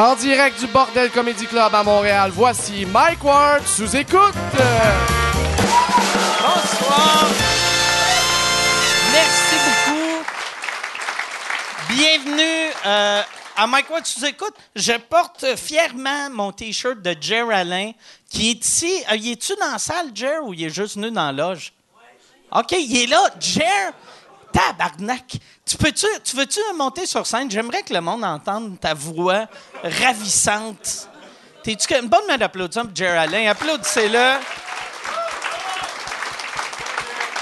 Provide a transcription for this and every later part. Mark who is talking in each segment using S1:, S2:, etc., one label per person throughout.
S1: En direct du Bordel Comedy Club à Montréal, voici Mike Ward sous écoute.
S2: Bonsoir. Merci beaucoup. Bienvenue euh, à Mike Ward sous écoute. Je porte fièrement mon T-shirt de Jer Alain qui est ici. Euh, il est-tu dans la salle, Jer, ou il est juste venu dans la loge? OK, il est là. Jer, tabarnak. Tu, peux-tu, tu veux-tu monter sur scène? J'aimerais que le monde entende ta voix ravissante. T'es-tu une bonne main d'applaudissement pour Jer Alain? Applaudissez-le.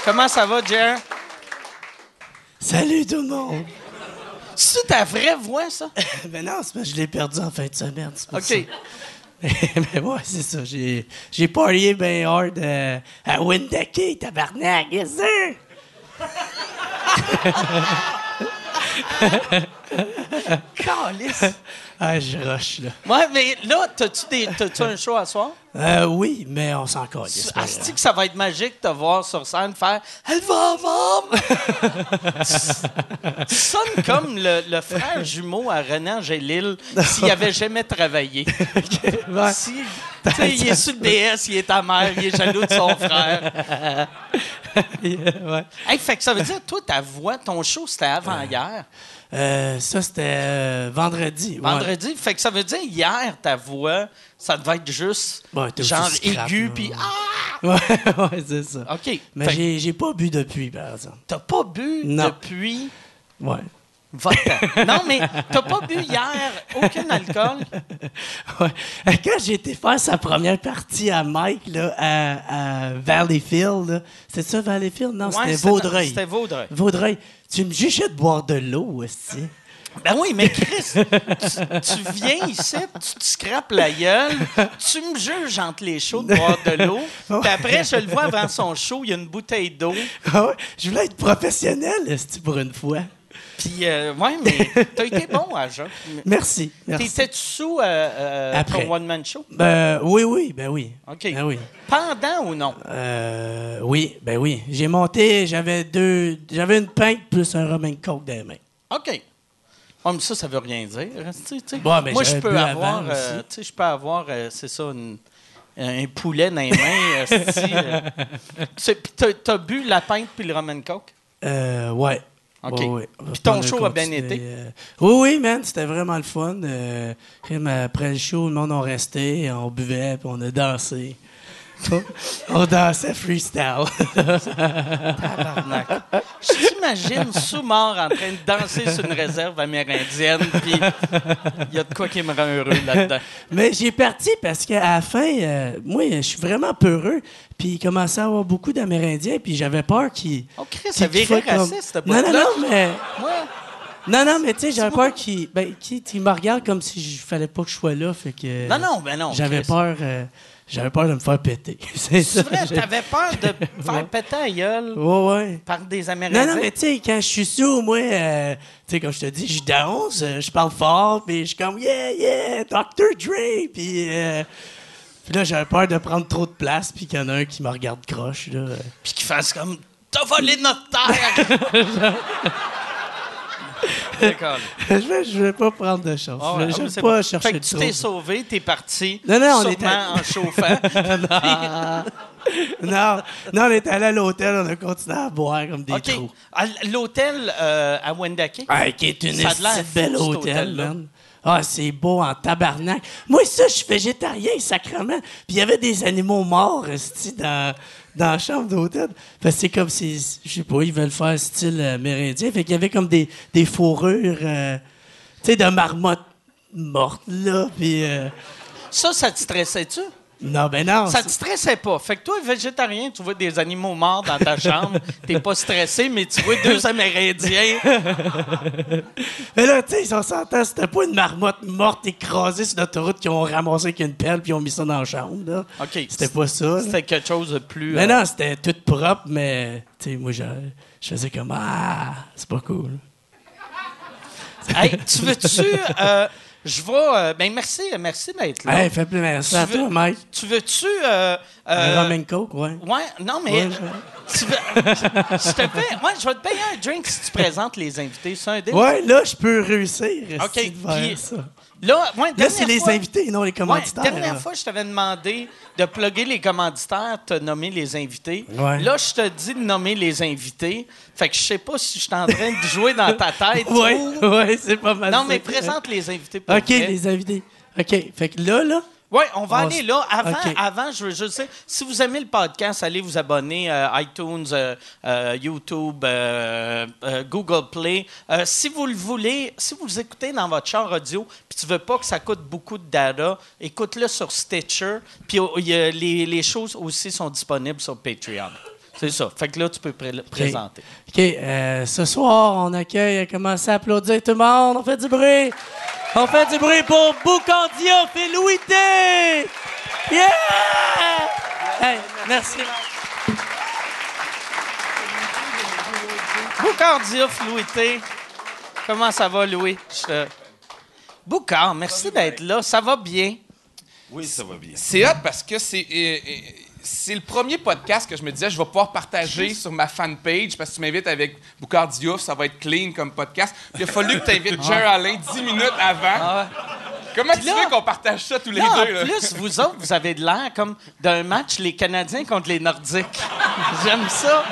S2: Comment ça va, Jer?
S3: Salut tout le monde!
S2: C'est ta vraie voix, ça?
S3: ben non, c'est parce que je l'ai perdu en fin de semaine.
S2: OK.
S3: ça. Mais ouais, c'est ça. J'ai, j'ai parié bien hard euh, à Windake, tabarnak, yes sir!
S2: Calice.
S3: Ah, je rush, là.
S2: Ouais, mais là, t'as-tu, des, t'as-tu un show à soir?
S3: Euh, oui, mais on s'en calisse.
S2: Asti que ça va être magique de te voir sur scène faire « Elle va vendre! » Tu sonnes comme le, le frère jumeau à René Angélil s'il avait jamais travaillé.
S3: grave.
S2: Si, il est sur le DS, il est ta mère, il est jaloux de son frère.
S3: ouais.
S2: Hey, fait que ça veut dire, toi, ta voix, ton show, c'était avant-hier.
S3: Euh, ça, c'était euh, vendredi. ouais.
S2: Vendredi, fait que ça veut dire hier, ta voix, ça devait être juste
S3: Ouais,
S2: genre aigu, puis ah!
S3: Ouais, ouais, c'est ça.
S2: OK.
S3: Mais
S2: que
S3: j'ai, j'ai pas bu depuis, par exemple.
S2: t'as pas bu
S3: Non.
S2: depuis
S3: Ouais.
S2: Votre. Non, mais t'as pas bu hier aucun alcool?
S3: Ouais. Quand j'ai été faire sa première partie à Mike là, à, à Valleyfield, c'est ça Valleyfield? Non,
S2: Ouais,
S3: c'était Vaudreuil.
S2: C'était Vaudreuil.
S3: Vaudreuil, tu me jugeais de boire de l'eau aussi.
S2: Ben oui, mais Chris, tu, tu viens ici, tu te scrapes la gueule, tu me juges entre les shows de boire de l'eau, puis après, je le vois avant son show, il y a une bouteille d'eau,
S3: Ah ouais, je voulais être professionnel, esti, pour une fois?
S2: Puis euh, ouais, mais t'as été bon à Jacques.
S3: Merci. merci.
S2: T'étais-tu sous euh, euh,
S3: Après.
S2: ton one-man show?
S3: Ben, oui, oui, ben oui.
S2: OK.
S3: Ben oui.
S2: Pendant ou non?
S3: Euh, oui, ben oui. J'ai monté, j'avais deux, j'avais une pinte plus un rum and coke dans les mains.
S2: OK. Oh, mais ça, ça veut rien dire. tu sais, tu sais?
S3: Bon, mais
S2: Moi, je
S3: j'avais
S2: peux
S3: bu
S2: avoir,
S3: avant
S2: euh,
S3: aussi.
S2: tu sais, je peux avoir, euh, c'est ça, une- un poulet dans les mains. esti, euh. C'est- puis t'as, t'as bu la pinte puis le rum and coke?
S3: Euh, ouais.
S2: OK.
S3: Ouais, ouais. On va
S2: Puis ton show a bien été?
S3: euh, Oui, oui, man, c'était vraiment le fun. Euh, après le show, le monde a resté, on buvait, puis on a dansé. on dansait freestyle.
S2: Tabarnak. Je t'imagine sous-mort en train de danser sur une réserve amérindienne, puis il y a de quoi qui me rend heureux là-dedans.
S3: Mais j'ai parti parce qu'à la fin, euh, moi, je suis vraiment peureux. Puis il commençait à avoir beaucoup d'Amérindiens, puis j'avais peur qu'ils.
S2: Oh, Chris, ça
S3: qu'ils
S2: virait
S3: comme-
S2: raciste,
S3: Non, non, non, mais.
S2: Ouais.
S3: Non, non, mais tu sais, j'avais peur qu'ils ben, qu'ils- qu'ils me regardent comme si je fallait pas que je sois là. Fait que.
S2: Non, non, ben non.
S3: J'avais peur. euh, j'avais peur de me faire péter. C'est
S2: vrai, t'avais peur de faire péter la gueule
S3: Ouais, ouais.
S2: par des Amérindiens.
S3: Non, non, mais tu sais, quand je suis sous, moi, euh, tu sais, comme je te dis, je danse, euh, je parle fort, puis je suis comme, yeah, yeah, Dr. Dre, puis. euh, puis là, j'avais peur de prendre trop de place, puis qu'il y en a un qui me regarde croche, là.
S2: Puis qu'ils fassent comme T'as volé notre terre!
S3: Je, vais, je vais pas prendre de chance.
S2: Ah
S3: je
S2: ah,
S3: vais pas
S2: bon.
S3: chercher
S2: Fait que
S3: de
S2: tu t'es sauvé, t'es parti.
S3: Non, non, on
S2: sûrement
S3: était-
S2: en chauffant.
S3: non, non, on est allé à l'hôtel, on a continué à boire comme des
S2: OK.
S3: trous.
S2: L'hôtel euh, à Wendake.
S3: Ah, qui est une belle hôtel, man. Ah, c'est beau en tabarnak. Moi, ça, je suis végétarien, sacrement. Puis il y avait des animaux morts, dans, dans la chambre d'hôtel. Que c'est comme si, je sais pas, ils veulent faire style euh, mérindien. Fait qu'il y avait comme des, des fourrures, euh, tu sais, de marmottes mortes, là. Euh,
S2: Ça, ça te stressait-tu?
S3: Non, ben non.
S2: Ça te stressait pas. Fait que toi, végétarien, tu vois des animaux morts dans ta chambre, t'es pas stressé, mais tu vois deux Amérindiens.
S3: Mais là, tu sais, on s'entend, c'était pas une marmotte morte écrasée sur l'autoroute qu'ils ont ramassé avec une pelle puis ils ont mis ça dans la chambre, là.
S2: OK.
S3: C'était pas ça.
S2: C'était quelque chose de plus.
S3: Mais
S2: euh,
S3: non, c'était tout propre, mais tu sais, moi, je, je faisais comme Ah, c'est pas cool.
S2: Hey, tu veux-tu. euh, je vais. euh, ben, merci, merci d'être là.
S3: Hey, fais plus merci à toi, Mike.
S2: Tu veux-tu. Euh,
S3: Un
S2: euh,
S3: rum and coke, ouais.
S2: Ouais, non, mais.
S3: Ouais,
S2: tu veux, je te paye- ouais, je vais te payer un drink si tu présentes les invités. C'est un deal?
S3: Ouais, là, je peux réussir.
S2: OK. puis-
S3: ça.
S2: Là, ouais,
S3: Là,
S2: dernière
S3: c'est les invités, non les
S2: Ouais,
S3: commanditaires.
S2: dernière
S3: là.
S2: fois, je t'avais demandé de plugger les commanditaires, te nommer les invités.
S3: Ouais.
S2: Là, je te dis de nommer les invités. Fait que je sais pas si je suis en train de jouer dans ta tête.
S3: Oui,
S2: ou-
S3: ouais, c'est pas mal.
S2: Non, mais présente les invités pour
S3: OK,
S2: vrai.
S3: les invités. OK, fait que là, là,
S2: Oui, on va
S3: On
S2: aller là. Avant, avant, je veux juste dire, si vous aimez le podcast, allez vous abonner à iTunes, euh, euh, YouTube, euh, euh, Google Play. Euh, si vous le voulez, si vous le écoutez dans votre char audio, puis tu veux pas que ça coûte beaucoup de data, écoute-le sur Stitcher. Puis oh, les, les choses aussi sont disponibles sur Patreon. C'est ça. Fait que là, tu peux pré- le présenter.
S3: OK, euh, ce soir, on accueille, commencez à applaudir tout le monde, on fait du bruit. On fait du bruit pour Boucandioff et Louis T. Yeah! Hey, merci.
S2: Boucard Diouf, Louis T. Comment ça va, Louis? Je Boucard, merci d'être là. Ça va bien?
S4: Oui, ça va bien.
S5: C'est hot parce que c'est euh, euh, c'est le premier podcast que je me disais je vais pouvoir partager sur ma fanpage parce que tu m'invites avec Boucard Diouf, ça va être clean comme podcast. Puis il a fallu que tu invites Jer Alain 10 minutes avant. Comment tu
S2: là-
S5: fais qu'on partage ça tous les
S2: Là, en
S5: deux? là?
S2: plus, vous autres, vous avez de l'air comme d'un match les Canadiens contre les Nordiques. J'aime ça.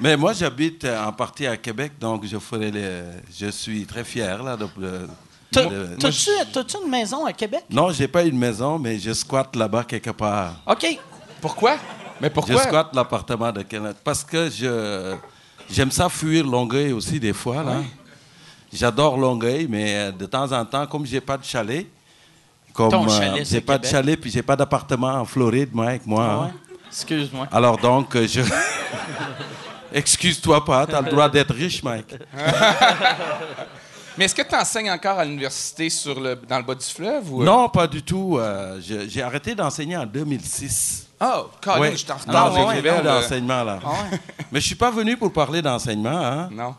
S4: Mais moi, j'habite en partie à Québec, donc je ferai les... Je suis très fier, là, de...
S2: T'as-tu t'as-tu une maison à Québec?
S4: Non, j'ai pas une maison, mais je squatte là-bas quelque part.
S2: OK.
S5: Pourquoi? Mais
S4: Je
S5: pourquoi?
S4: squatte l'appartement de quelqu'un. Parce que je... J'aime ça fuir Longueuil aussi, des fois, là. J'adore Longueuil, mais euh, de temps en temps, comme j'ai pas de chalet, comme euh, j'ai pas de chalet, puis j'ai pas d'appartement en Floride, moi, avec moi. hein.
S2: Ouais? Excuse-moi.
S4: Alors donc, euh, je... Excuse-toi pas, t'as le droit d'être riche, Mike.
S5: Mais est-ce que tu enseignes encore à l'université sur le, dans le bas du fleuve? Ou...
S4: Non, pas du tout. euh, je- j'ai arrêté d'enseigner en 2006.
S5: Oh, Colin,
S4: Ouais.
S5: je suis en
S4: Non,
S5: retard.
S4: j'ai
S5: ouais, non, là.
S4: d'enseignement, là. Mais je suis pas venu pour parler d'enseignement, hein.
S5: Non.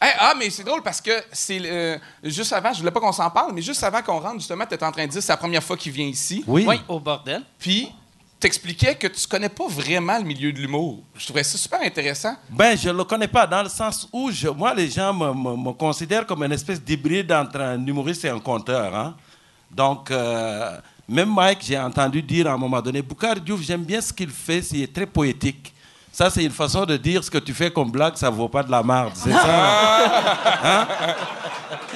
S5: Hey, ah, mais c'est drôle parce que c'est euh, juste avant, je voulais pas qu'on s'en parle, mais juste avant qu'on rentre, justement, tu étais en train de dire que c'est la première fois qu'il vient ici.
S4: Oui.
S2: Oui, au bordel.
S5: Puis, t'expliquais que tu connais pas vraiment le milieu de l'humour. Je trouvais ça super intéressant.
S4: Ben, je le connais pas dans le sens où, je- moi, les gens me, me- me considèrent comme une espèce d'hybride entre un humoriste et un conteur, hein. Donc, euh, même Mike, j'ai entendu dire à un moment donné, Boucard Diouf, j'aime bien ce qu'il fait, c'est très poétique. Ça, c'est une façon de dire ce que tu fais comme blague, ça vaut pas de la marde. C'est ça? Hein?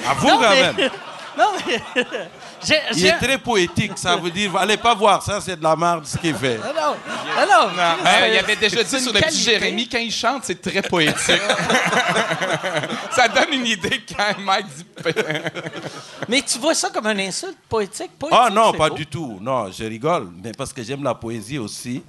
S4: Avoue
S2: Non,
S4: quand
S2: mais-
S4: même.
S2: Non, mais.
S4: Il est très poétique, ça veut dire, allez pas voir, ça c'est de la marde ce qu'il fait.
S2: Ah non, ah non, c'est-
S5: il avait déjà dit sur le petit. Jérémy, quand il chante, c'est très poétique. ça donne une idée quand Mike dit.
S2: Mais tu vois ça comme une insulte poétique? poétique
S4: Ah non, pas
S2: beau.
S4: du tout. Non, je rigole, mais parce que j'aime la poésie aussi.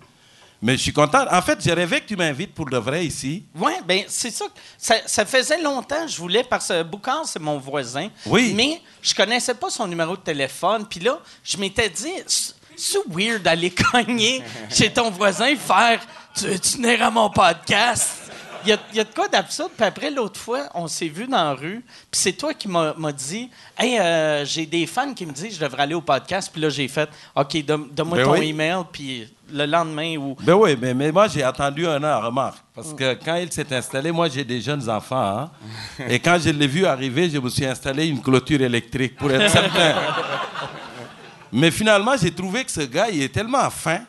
S4: Mais je suis content. En fait, j'ai rêvé que tu m'invites pour de vrai ici.
S2: Oui, ben c'est ça. ça. Ça faisait longtemps que je voulais, parce que Boucard, c'est mon voisin.
S4: Oui.
S2: Mais je connaissais pas son numéro de téléphone. Puis là, je m'étais dit, c'est weird d'aller cogner chez ton voisin et faire Tu venir à mon podcast? Il y y a de quoi d'absurde. Puis après, l'autre fois, on s'est vu dans la rue. Puis c'est toi qui m'as dit Hey, euh, j'ai des fans qui me disent je devrais aller au podcast. Puis là, j'ai fait OK, donne- donne-moi
S4: Ben
S2: ton
S4: oui.
S2: email. Puis le lendemain, ou.
S4: Ben oui, mais, mais moi j'ai attendu un an, remarque. Parce que quand il s'est installé, moi j'ai des jeunes enfants. hein. Et quand je l'ai vu arriver, je me suis installé une clôture électrique pour être certain. Mais finalement, j'ai trouvé que ce gars, il est tellement fin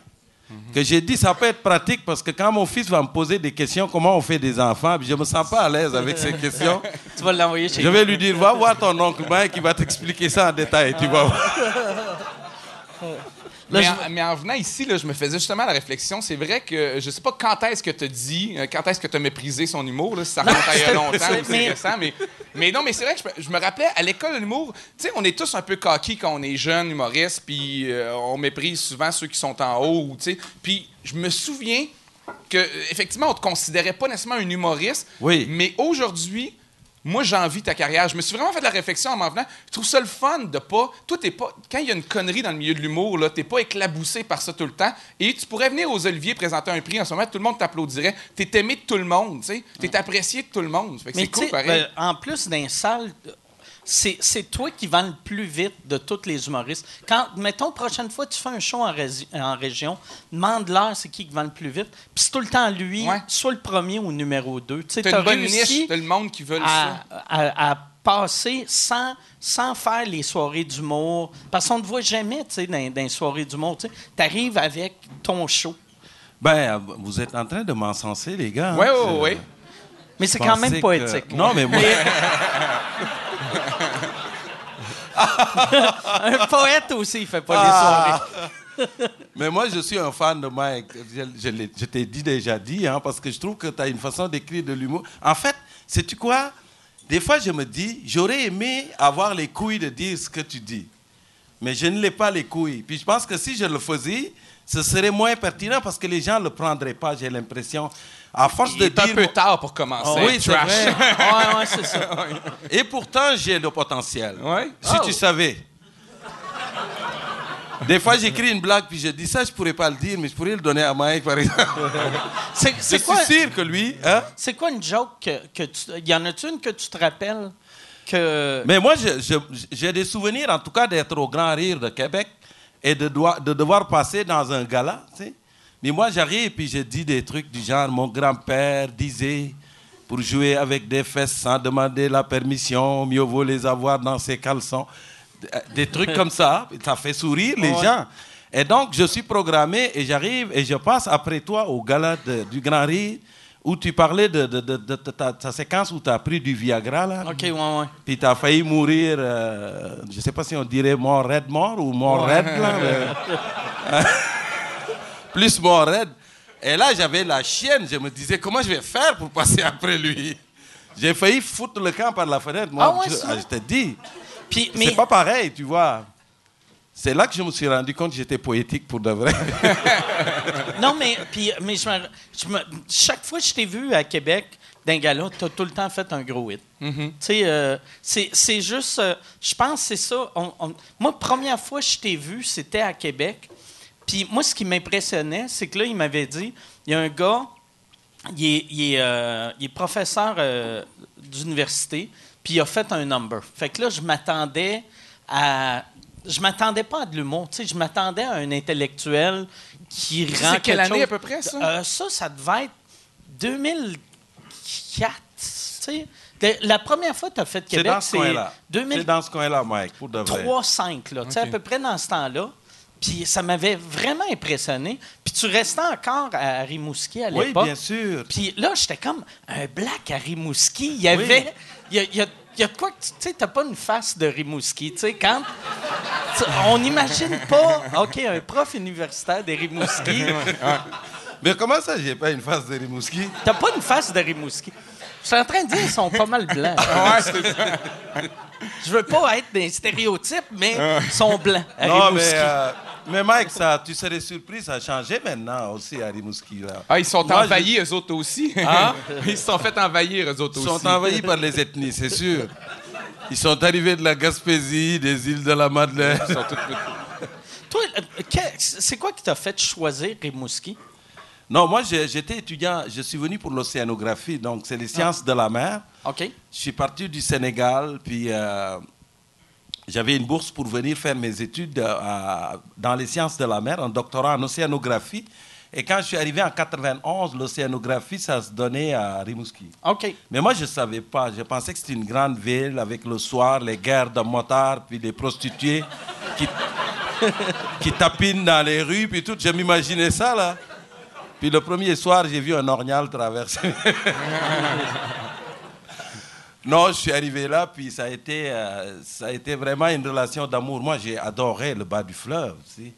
S4: que j'ai dit ça peut être pratique parce que quand mon fils va me poser des questions, comment on fait des enfants, je me sens pas à l'aise avec ces questions.
S2: Tu vas l'envoyer chez
S4: Je vais lui dire, va voir ton oncle Mike, il va t'expliquer ça en détail, tu vas voir.
S5: Mais,
S2: je-
S5: en, mais en venant ici, là, je me faisais justement la réflexion. C'est vrai que je sais pas quand est-ce que tu as dit, euh, quand est-ce que tu as méprisé son humour, là, si ça remonte à il y a longtemps ou c'est
S2: Mais-
S5: récent. Mais, mais non, mais c'est vrai que je, me- je me rappelais à l'école de l'humour, tu sais, on est tous un peu coqués quand on est jeune humoriste, puis euh, on méprise souvent ceux qui sont en haut, tu sais. Puis je me souviens que euh, effectivement, on te considérait pas nécessairement un humoriste,
S4: Oui.
S5: mais aujourd'hui, moi, j'envie ta carrière. Je me suis vraiment fait de la réflexion en m'en venant. Je trouve ça le fun de pas. Toi, t'es pas. Quand il y a une connerie dans le milieu de l'humour, là, t'es pas éclaboussé par ça tout le temps. Et tu pourrais venir aux Oliviers présenter un prix en ce moment, tout le monde t'applaudirait. T'es aimé de tout le monde, tu sais. T'es apprécié de tout le monde. Fait que c'est cool, pareil.
S2: ben, en plus d'un salle, c'est c'est toi qui vends le plus vite de tous les humoristes. Quand, mettons, prochaine fois, tu fais un show en, région, demande-leur c'est qui qui vend le plus vite. Puis c'est tout le temps lui,
S5: Ouais.
S2: soit le premier ou le numéro deux. Tu sais,
S5: t'as
S2: t'as
S5: une bonne niche, le monde qui veut
S2: à,
S5: ça.
S2: à- à passer sans, sans faire les soirées d'humour? Parce qu'on ne te voit jamais, tu sais, dans, dans les soirées d'humour. Tu arrives avec ton show.
S4: Ben, vous êtes en train de m'encenser, les gars.
S5: Oui,
S4: hein.
S5: oui, oui.
S2: Mais c'est quand même
S4: que-
S2: poétique.
S4: Non, mais moi,
S2: Un poète aussi, il fait pas
S4: Ah.
S2: les soirées.
S4: mais moi, je suis un fan de Mike. Je, je l'ai- je t'ai dit déjà dit, hein, parce que je trouve que tu as une façon d'écrire de l'humour. En fait, sais-tu quoi? Des fois, je me dis, j'aurais aimé avoir les couilles de dire ce que tu dis. Mais je ne l'ai pas les couilles. Puis je pense que si je le faisais, ce serait moins pertinent parce que les gens ne le prendraient pas, j'ai l'impression. À force
S5: Il
S4: de
S5: est un
S4: dire.
S5: peu tard pour commencer.
S4: oui, c'est
S5: Trash.
S4: vrai.
S2: ouais, ouais, c'est ça.
S4: Et pourtant, j'ai le potentiel.
S5: Ouais.
S4: Si
S2: Oh.
S4: tu savais. Des fois, j'écris une blague, puis je dis ça, je pourrais pas le dire, mais je pourrais le donner à Mike, par exemple.
S2: C'est c'est quoi,
S4: sûr que lui, hein?
S2: c'est quoi une joke que, que tu. Y en a-tu une que tu te rappelles que.
S4: Mais moi, j'ai des souvenirs, en tout cas, d'être au Grand Rire de Québec et de, de devoir passer dans un gala, tu sais. Mais moi, j'arrive et puis je dis des trucs du genre, mon grand-père disait, pour jouer avec des fesses sans demander la permission, mieux vaut les avoir dans ses caleçons. Des trucs comme ça, ça fait sourire les
S2: Ouais.
S4: gens. Et donc, je suis programmé et j'arrive et je passe après toi au gala de- du Grand Rire où tu parlais de, de- de- de ta, ta séquence où tu as pris du Viagra, là.
S2: OK, ouais, ouais.
S4: Puis t'as failli mourir, euh, je sais pas si on dirait mort raide mort ou mort raide, là. mais- Plus mort raide. Et là, j'avais la chienne. Je me disais, comment je vais faire pour passer après lui? J'ai failli foutre le camp par la fenêtre. Moi,
S2: Ah ouais,
S4: je, ah, je te dis.
S2: Puis, mais.
S4: C'est pas pareil, tu vois. C'est là que je me suis rendu compte que j'étais poétique pour de vrai.
S2: Non, mais, puis, mais je me- je me- chaque fois que je t'ai vu à Québec, d'un gala, tu as tout le temps fait un gros hit. Tu sais, euh, c'est c'est juste. euh, je pense que c'est ça. on- on- moi, première fois que je t'ai vu, c'était à Québec. Puis moi, ce qui m'impressionnait, c'est que là, il m'avait dit il y a un gars, il est, il est, euh, il est professeur euh, d'université, puis il a fait un number. Fait que là, je m'attendais à. Je m'attendais pas à de l'humour, tu sais, je m'attendais à un intellectuel qui rend
S5: C'est quelle année
S2: chose-
S5: à peu près, ça?
S2: Euh, ça, ça devait être 2004, tu sais. La première fois que tu as fait
S4: C'est
S2: Québec,
S4: dans ce
S2: c'est
S4: coin-là.
S2: 2003
S4: C'est dans ce coin-là, Mike, pour de vrai.
S2: 5 là, tu sais, à peu près dans ce temps-là. Puis ça m'avait vraiment impressionné. Puis tu restais encore à Rimouski à
S4: Oui,
S2: l'époque.
S4: bien sûr.
S2: Puis là, j'étais comme un black à Rimouski. Il y avait. Il y a, il y a- il y a de quoi que tu sais, t'as pas une face de Rimouski. Tu sais, quand. on n'imagine pas. OK, un prof universitaire de Rimouski.
S4: Mais comment ça, j'ai pas une face de Rimouski?
S2: T'as pas une face de Rimouski. Je suis en train de dire qu'ils sont pas mal blancs.
S5: Ouais, c'est ça.
S2: Je veux pas être des stéréotypes, mais ils sont blancs à
S4: Non, mais, euh, mais Mike, ça, tu serais surpris, ça a changé maintenant aussi à Rimouski. Là.
S5: Ah, ils sont
S4: Moi,
S5: envahis, eux autres aussi.
S4: Hein?
S5: ils se sont fait envahir, eux autres
S4: Ils
S5: aussi.
S4: sont envahis par les ethnies, c'est sûr. Ils sont arrivés de la Gaspésie, des îles de la Madeleine.
S5: Ils sont tous-
S2: Toi, euh, c'est quoi qui t'a fait choisir Rimouski?
S4: Non, moi, j'étais étudiant, je suis venu pour l'océanographie, donc c'est les sciences de la mer.
S2: OK.
S4: Je suis parti du Sénégal, puis euh, j'avais une bourse pour venir faire mes études euh, dans les sciences de la mer, un doctorat en océanographie. Et quand je suis arrivé en 91, l'océanographie, ça se donnait à Rimouski.
S2: OK.
S4: Mais moi, je ne savais pas. Je pensais que c'était une grande ville avec le soir, les guerres de motards, puis les prostituées qui, qui tapinent dans les rues, puis tout. Je m'imaginais ça, là. Puis le premier soir, j'ai vu un orignal traverser. non, je suis arrivé là, puis ça a été, euh, ça a été vraiment une relation d'amour. Moi, j'ai adoré le bas du fleuve, tu sais.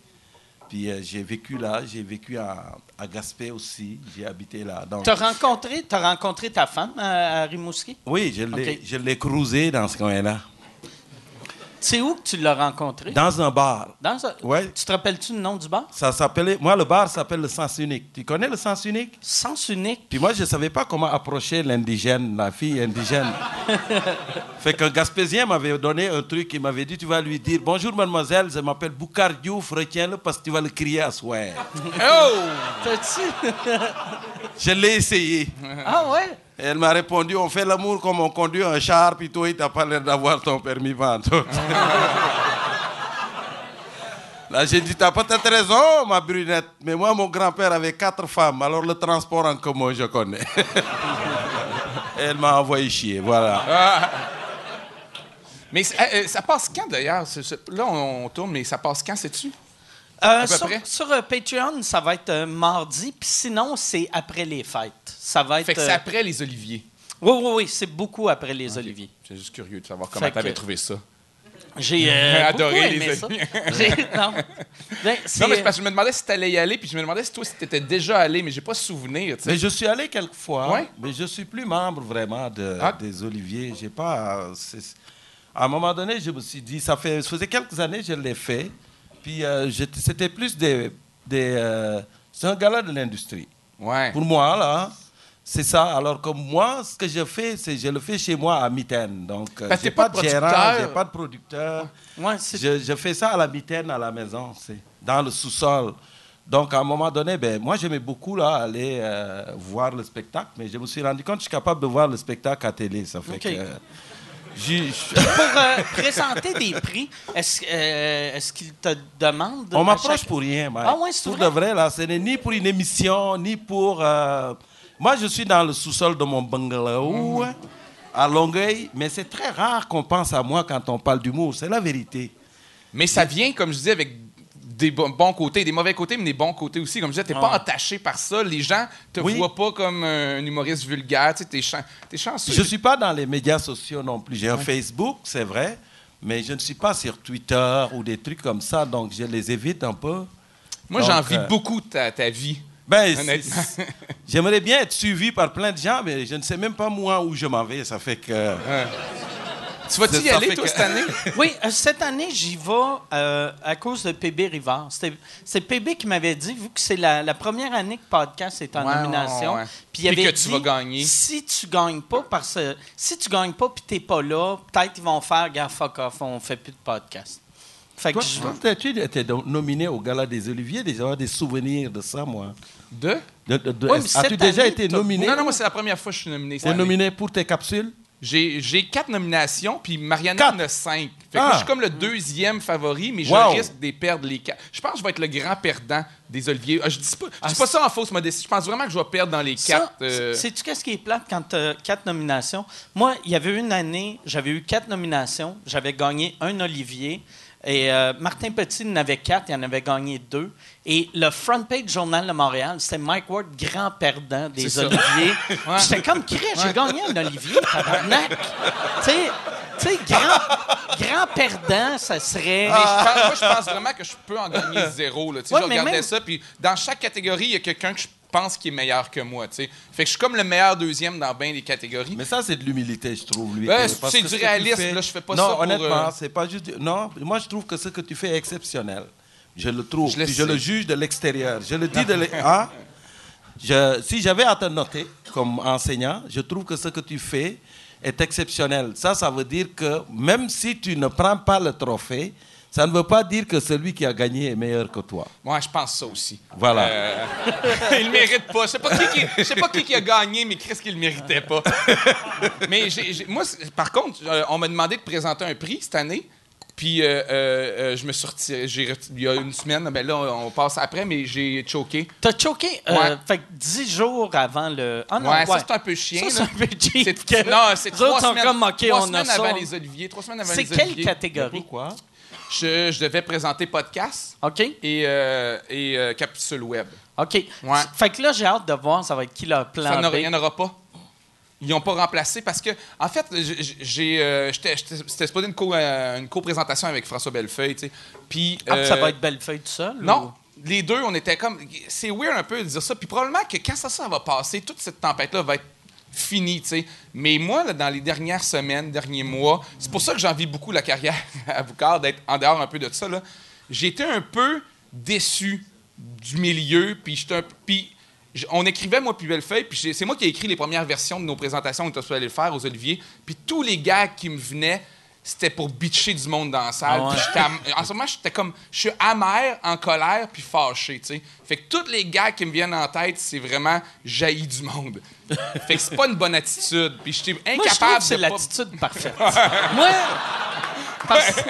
S4: Puis euh, j'ai vécu là, j'ai vécu à, à Gaspé aussi, j'ai habité là. Donc,
S2: T'as rencontré, t'as rencontré ta femme à, à Rimouski?
S4: oui, je l'ai,
S2: Ok.
S4: je l'ai cruisé dans ce coin-là.
S2: C'est où que tu l'as rencontré?
S4: Dans un bar.
S2: Dans un-
S4: Ouais.
S2: Tu te rappelles-tu le nom du bar?
S4: Ça s'appelait, moi, le bar s'appelle le Sens Unique. Tu connais le Sens Unique?
S2: Sens unique.
S4: Puis moi, je ne savais pas comment approcher l'indigène, la fille indigène. fait qu'un Gaspésien m'avait donné un truc, il m'avait dit, tu vas lui dire, bonjour mademoiselle, je m'appelle Boucar Diouf, retiens-le parce que tu vas le crier à soir.
S5: Oh!
S2: T'as-tu?
S4: je l'ai essayé.
S2: ah ouais?
S4: Elle m'a répondu, on fait l'amour comme on conduit un char, puis toi, il t'a pas l'air d'avoir ton permis pantoute. Là, j'ai dit, t'as peut-être raison, ma brunette, mais moi, mon grand-père avait quatre femmes, alors le transport en commun, je connais. Elle m'a envoyé chier, voilà.
S5: Mais euh, ça passe quand d'ailleurs? Là, on, on tourne, mais ça passe quand, sais-tu?
S2: Euh, sur euh, Patreon, ça va être euh, mardi, puis sinon, c'est après les fêtes. Ça va être.
S5: Fait que c'est après les Oliviers.
S2: Oui, oui, oui, c'est beaucoup après les Oliviers.
S5: C'est juste curieux de savoir comment tu avais
S2: que-
S5: trouvé ça.
S2: J'ai euh,
S5: Adoré les. Oliviers.
S2: Non. Ben,
S5: Non, mais c'est parce que je me demandais si tu allais y aller, puis je me demandais si toi, si tu étais déjà allé, mais j'ai pas souvenir.
S4: Mais je suis allé quelques fois,
S5: Ouais.
S4: mais je suis plus membre vraiment de,
S5: Ah.
S4: des Oliviers. J'ai pas. c'est- À un moment donné, je me suis dit, ça fait, ça faisait quelques années que je l'ai fait, puis euh, c'était plus des, des euh, c'est un gala de l'industrie.
S5: Ouais.
S4: Pour moi là, c'est ça. Alors comme moi, ce que je fais, c'est je le fais chez moi à mitaine. Donc
S5: que
S4: j'ai
S5: pas
S4: pas,
S5: de
S4: gérant, j'ai pas de producteur.
S2: Ouais, c'est-
S4: Je, je fais ça à la mitaine à la maison, c'est dans le sous-sol. Donc, à un moment donné, ben, moi, j'aimais beaucoup là, aller euh, voir le spectacle, mais je me suis rendu compte que je suis capable de voir le spectacle à télé. Ça fait que.
S2: Pour euh, présenter des prix, est-ce euh, est-ce qu'ils te demandent.
S4: on m'approche
S2: chaque-
S4: pour rien, Mike.
S2: Ah ouais, c'est
S4: Pour
S2: vrai?
S4: de vrai, là, ce n'est ni pour une émission, ni pour. euh, Moi, je suis dans le sous-sol de mon bungalow
S2: Mhm.
S4: à Longueuil, mais c'est très rare qu'on pense à moi quand on parle d'humour. C'est la vérité.
S5: Mais ça vient, comme je dis, avec des bo- bons côtés, des mauvais côtés, mais des bons côtés aussi. Comme je disais, t'es pas entaché par ça. Les gens te
S4: Oui.
S5: voient pas comme un humoriste vulgaire. Tu chan- t'es chanceux.
S4: Je ne suis pas dans les médias sociaux non plus. J'ai un Facebook, c'est vrai, mais je ne suis pas sur Twitter ou des trucs comme ça, donc je les évite un peu.
S5: Moi, j'envie
S4: euh,
S5: beaucoup ta, ta vie.
S4: Ben. J'aimerais bien être suivi par plein de gens, mais je ne sais même pas moi où je m'en vais. Ça fait que.
S5: Tu vas-tu y aller, toi,
S4: que-
S5: cette année?
S2: Oui, euh, cette année, j'y vais euh, à cause de PB Rivard. C'est PB qui m'avait dit, vu que c'est la, la première année que podcast est en
S5: Ouais,
S2: nomination,
S5: ouais, ouais.
S2: puis il
S5: Puis
S2: avait
S5: que tu
S2: dit,
S5: vas gagner.
S2: Si tu gagnes pas, parce que si tu gagnes pas puis t'es pas là, peut-être ils vont faire, gars, fuck off, on fait plus de podcast. Fait que
S4: Toi,
S2: je-
S4: toi, tu étais donc nominé au Gala des Oliviers, déjà des souvenirs de ça, moi?
S5: De?
S4: De- As-tu déjà été nominé?
S5: Non, non, moi, c'est la première fois que je suis nominé.
S4: T'es nominé pour tes capsules?
S5: J'ai quatre nominations, puis Mariana
S4: Quatre?
S5: en a cinq. Fait que
S4: Ah.
S5: moi, je suis comme le deuxième favori, mais je
S4: Wow.
S5: risque de les perdre les quatre. Je pense que je vais être le grand perdant des Oliviers. Ah, je dis pas, je dis pas ça en fausse modestie. Je pense vraiment que je vais perdre dans les
S2: Ça,
S5: quatre. euh,
S2: Sais-tu qu'est-ce qui est plate quand tu as quatre nominations? Moi, il y avait une année, j'avais eu quatre nominations, j'avais gagné un Olivier. Et euh, Martin Petit en avait quatre, il en avait gagné deux. Et le front page Journal de Montréal, c'était Mike Ward, grand perdant des. Oliviers. J'étais comme, Chris, j'ai gagné un Olivier, tabarnak. tu sais, grand, grand perdant, ça serait.
S5: Mais je pense- moi, je pense vraiment que je peux en gagner zéro. Là.
S2: Ouais,
S5: je regardais
S2: même-
S5: ça, puis dans chaque catégorie, il y a quelqu'un que je pense qui est meilleur que moi. tu sais. Fait que je suis comme le meilleur deuxième dans bien des catégories.
S4: Mais ça, c'est de l'humilité, je trouve, lui.
S5: C'est- du réalisme,
S4: fais-
S5: là, je fais pas
S4: non,
S5: ça pour,
S4: honnêtement,
S5: euh,
S4: c'est pas juste... Non, moi, je trouve que ce que tu fais est exceptionnel. Je le trouve.
S5: Je le
S4: Puis je le juge de l'extérieur. Je le dis de l'ex- Hein? Je- Si j'avais à te noter comme enseignant, je trouve que ce que tu fais est exceptionnel. Ça, ça veut dire que même si tu ne prends pas le trophée, ça ne veut pas dire que celui qui a gagné est meilleur que toi.
S5: Moi, je pense ça aussi.
S4: Voilà.
S5: Euh, il le mérite pas. Je sais pas qui, qui- je sais pas qui, qui a gagné, mais qu'est-ce qu'il le méritait pas. mais moi, c'est- par contre, euh, on m'a demandé de présenter un prix cette année. Puis euh, euh, euh, je me suis retiré. Il y a une semaine, ben là, on passe après, mais j'ai choqué.
S2: T'as choqué, euh,
S5: Ouais.
S2: fait que dix jours avant le. Ah non,
S5: ouais, ça, c'est un peu chien.
S2: Ça, c'est un peu cheap.
S5: C'est- Non, c'est trois semaines,
S2: comme,
S5: trois
S2: on a
S5: semaines
S2: ça.
S5: avant les Oliviers. Trois semaines avant
S2: C'est
S5: les
S2: quelle
S5: Oliviers.
S2: catégorie?
S4: Pourquoi?
S5: Je, je devais présenter podcast
S2: OK?
S5: et, euh, et euh, capsule web.
S2: OK.
S5: Ouais.
S2: Fait que là, j'ai hâte de voir, ça va être qui le plan
S5: Ça n'y en aura pas. Ils n'ont pas remplacé parce que, en fait, j'ai- euh, c'était supposé une, co, euh, une co-présentation avec François Bellefeuille, tu sais. Puis.
S2: Ah, ça va être Bellefeuille tout seul?
S5: Non, les deux, on était comme. C'est weird un peu de dire ça. Puis probablement que quand ça, ça va passer, toute cette tempête-là va être finie, tu sais. Mais moi, là, dans les dernières semaines, derniers mois, c'est pour ça que j'envie beaucoup la carrière à Boucard, d'être en dehors un peu de ça, là. Été un peu déçu du milieu, puis j'étais un puis on écrivait, moi, puis Bellefeuille, puis c'est moi qui ai écrit les premières versions de nos présentations qu'on était allé le faire aux Oliviers, puis tous les gars qui me venaient, c'était pour bitcher du monde dans la salle.
S2: Ah ouais.
S5: J'étais en ce moment, j'étais comme, je suis amer, en colère, puis fâché, tu sais. Fait que tous les gars qui me viennent en tête, c'est vraiment jailli du monde. Fait que c'est pas une bonne attitude, puis j'étais
S2: Moi, je trouve
S5: incapable
S2: que c'est
S5: de
S2: l'attitude parfaite. Moi, parce que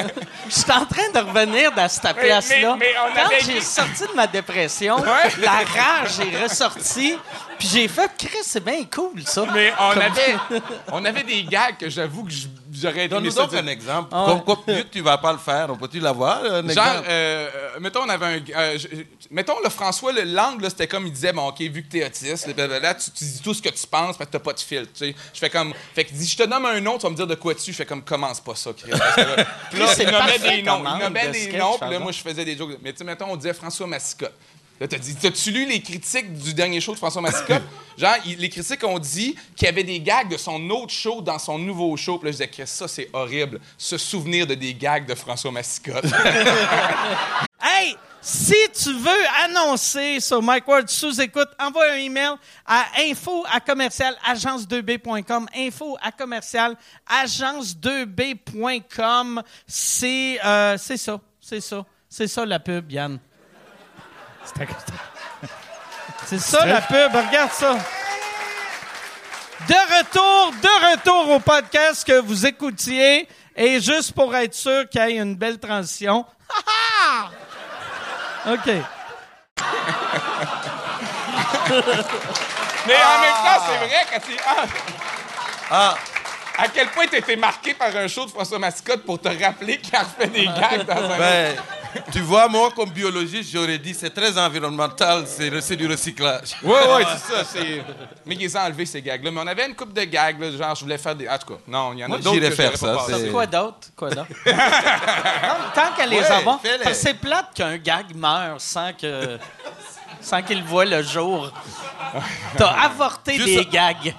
S2: je suis en train de revenir dans cette place-là.
S5: mais on
S2: Quand
S5: avait
S2: j'ai
S5: dit-
S2: sorti de ma dépression, la rage est ressortie, puis j'ai fait « Chris, c'est bien cool, ça. »
S5: Mais on
S2: Comme-
S5: avait, on avait des gars que j'avoue que je- j'aurais aimé
S4: Donne-nous
S5: ça
S4: donc un exemple.
S2: Ah
S4: Comme, comme- que tu vas pas le faire, on peut-tu l'avoir? un
S5: Genre,
S4: exemple?
S5: euh, euh, mettons, on avait un. euh, je- mettons, le François, le l'angle, là, c'était comme il disait, bon, OK, vu que t'es autiste, là, tu, tu dis tout ce que tu penses, mais t'as pas de filtre. tu sais. Je fais comme. Fait qu'il dit, je te nomme un nom, tu vas me dire de quoi tu. Je fais comme, commence pas ça, Chris. Parce que là, il nommait des noms. Il nommait des noms, puis là, moi, je faisais des jokes. Mais tu sais, mettons, on disait François Massicotte. Là, t'as dit, t'as-tu lu les critiques du dernier show de François Massicotte? Genre, il- les critiques ont dit qu'il y avait des gags de son autre show dans son nouveau show. Puis là, je disais, Chris, ça, c'est horrible. Se souvenir de des gags de François Massicotte.
S2: Hey, si tu veux annoncer sur Mike Ward sous écoute, envoie un email à info à commercial agence2b.com. Info à commercial agence2b.com. C'est euh, c'est ça, c'est ça, c'est ça la pub, Yann. C'est ça la pub, regarde ça. De retour, de retour au podcast que vous écoutiez. Et juste pour être sûr qu'il y ait une belle transition. Ha, ha! OK.
S5: Mais en même temps, c'est vrai, tu. Ah,
S4: Ah,
S5: à quel point tu été marqué par un show de François Massicotte pour te rappeler qu'il a refait des gags dans un.
S4: ben, tu vois, moi, comme biologiste, j'aurais dit c'est très environnemental, c'est c'est du recyclage.
S5: Ouais, ouais, c'est ça. c'est- Mais ils ont enlevé ces gags-là. Mais on avait une coupe de gags, là, genre, je voulais faire des. En tout cas, non, il y en a d'autres.
S4: j'irais
S5: que
S4: faire ça,
S2: Quoi d'autre? Quoi d'autre? Tant qu'à les parce que C'est plate qu'un gag meure sans que. sans qu'il voit le jour. T'as avorté
S4: Juste
S2: des gags.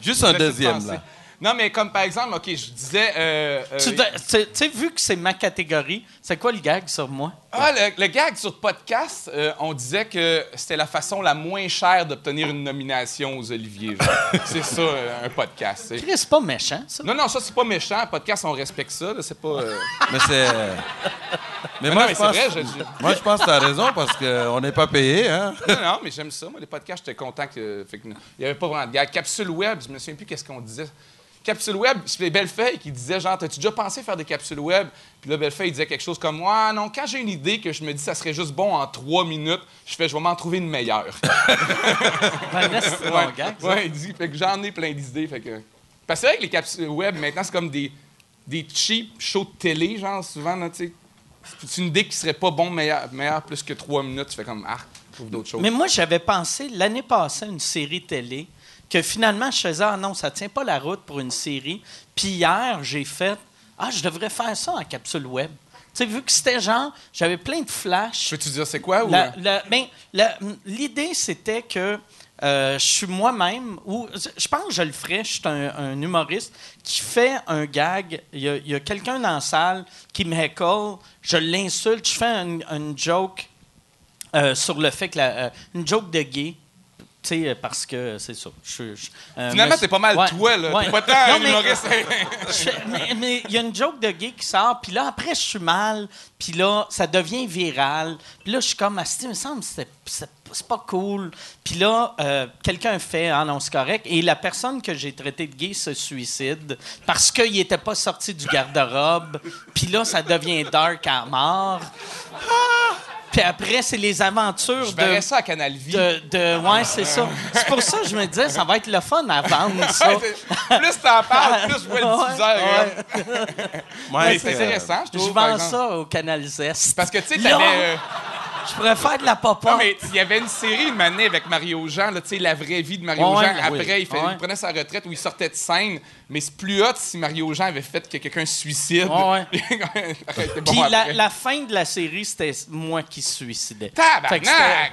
S4: Juste un deuxième,
S5: penser.
S4: là.
S5: Non, mais comme par exemple, OK, je disais. euh, euh,
S2: Tu sais, vu que c'est ma catégorie, c'est quoi le gag sur moi?
S5: Ah, le, le gag sur le podcast, euh, on disait que c'était la façon la moins chère d'obtenir une nomination aux Oliviers. genre. c'est ça, euh, un podcast. c'est-
S2: pas méchant, ça.
S5: Non, non, ça, c'est pas méchant. Un podcast, on respecte ça. C'est pas. euh,
S4: Mais c'est. Mais moi,
S5: mais
S4: je
S5: c'est
S4: pense,
S5: vrai, je- je-
S4: moi, je pense que tu as raison parce qu'on n'est pas payé. Hein?
S5: Non, non, mais j'aime ça. Moi, les podcasts, j'étais content que. fait que il n'y avait pas vraiment de gag. Capsule web, je me souviens plus qu'est-ce qu'on disait. Capsule web, c'était Bellefeuille qui disait genre, t'as-tu déjà pensé faire des capsules web? Puis là, Bellefeuille il disait quelque chose comme, ouais, non, quand j'ai une idée que je me dis ça serait juste bon en trois minutes, je fais, je vais m'en trouver une meilleure.
S2: Ben, bon
S5: ouais,
S2: gag, ça.
S5: ouais, il dit, fait que j'en ai plein d'idées. Fait que. Parce que c'est vrai que les capsules web, maintenant, c'est comme des, des cheap shows de télé, genre, souvent, tu sais. C'est une idée qui serait pas bon, meilleur, meilleur plus que trois minutes, tu fais comme, ah, trouve d'autres choses.
S2: Mais moi, j'avais pensé l'année passée à une série télé que finalement, je faisais, ah non, ça tient pas la route pour une série. Puis hier, j'ai fait, ah, je devrais faire ça en capsule web. Tu sais, vu que c'était genre, j'avais plein de flashs.
S5: Peux-tu dire c'est quoi? Ou...
S2: La- la- ben, la- L'idée, c'était que euh, je suis moi-même, ou je pense que je le ferais, je suis un, un humoriste qui fait un gag. Il y a, il y a quelqu'un dans la salle qui me heckle, je l'insulte, je fais un- une joke euh, sur le fait que la, euh, une joke de gay. Tu sais, parce que c'est ça. je suis- je- euh,
S5: Finalement, c'est pas mal
S2: Ouais,
S5: toi, là.
S2: ouais.
S5: T'es pas tant
S2: Non, mais-
S5: humoriste.
S2: je fais- mais- il y a une joke de gay qui sort, puis là, après, je suis mal, puis là, ça devient viral. Puis là, je suis comme, ah, il me semble que c'est c'est pas cool. Puis là, euh, quelqu'un fait, ah non, c'est correct. Et la personne que j'ai traité de gay se suicide parce qu'il n'était pas sorti du garde-robe. Puis là, ça devient dark à mort. Puis après, c'est les aventures
S5: Je
S2: de
S5: verrais ça à Canal Vie.
S2: de, de- ouais, c'est ça. C'est pour ça que je me disais, ça va être le fun à vendre, ça.
S5: plus t'en parles, plus je vois le
S2: Ouais,
S5: diffuseur.
S2: ouais.
S5: hein. C'est intéressant, je
S2: Je
S5: trouve. par
S2: vends ça au Canal Zest.
S5: Parce que, tu sais, t'avais. euh,
S2: Je pourrais faire de la papa.
S5: Non, mais il y avait une série une année avec Mario Jean, là, tu sais, la vraie vie de Mario
S2: Ouais,
S5: Jean.
S2: ouais.
S5: Après,
S2: Oui.
S5: il, fait-
S2: Ouais.
S5: il prenait sa retraite où il sortait de scène. Mais c'est plus hot si Mario Jean avait fait que quelqu'un se suicide.
S2: Ouais,
S5: C'était bon
S2: Puis la, fin de la série, c'était moi qui se suicidais.
S5: Tabarnak!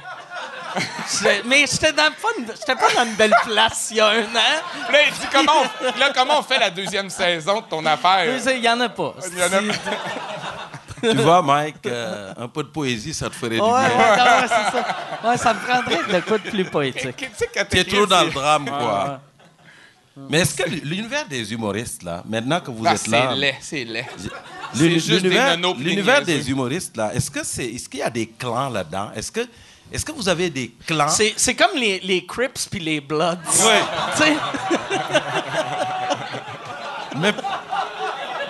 S2: Mais j'étais dans pas pas dans une belle place il y a un an.
S5: Là, il dit comment on, là, comment on fait la deuxième saison de ton affaire?
S2: Il y en a pas.
S5: Il y en a-
S4: Tu vois, Mike, euh, un peu de poésie, ça te ferait
S2: Ouais,
S4: du bien.
S2: ouais, ça. Ouais, ça me prendrait de quoi de plus poétique.
S5: Tu
S4: es trop dans le drame, quoi. Mais est-ce que l'univers des humoristes, là, maintenant que vous
S5: Ah,
S4: êtes
S5: c'est
S4: là,
S5: laid, c'est laid. c'est juste des
S4: l'univers
S5: des
S4: humoristes, là, est-ce que c'est, est-ce qu'il y a des clans là-dedans? Est-ce que, est-ce que vous avez des clans?
S2: C'est, c'est comme les, les Crips puis les Bloods. Sais,
S4: Mais,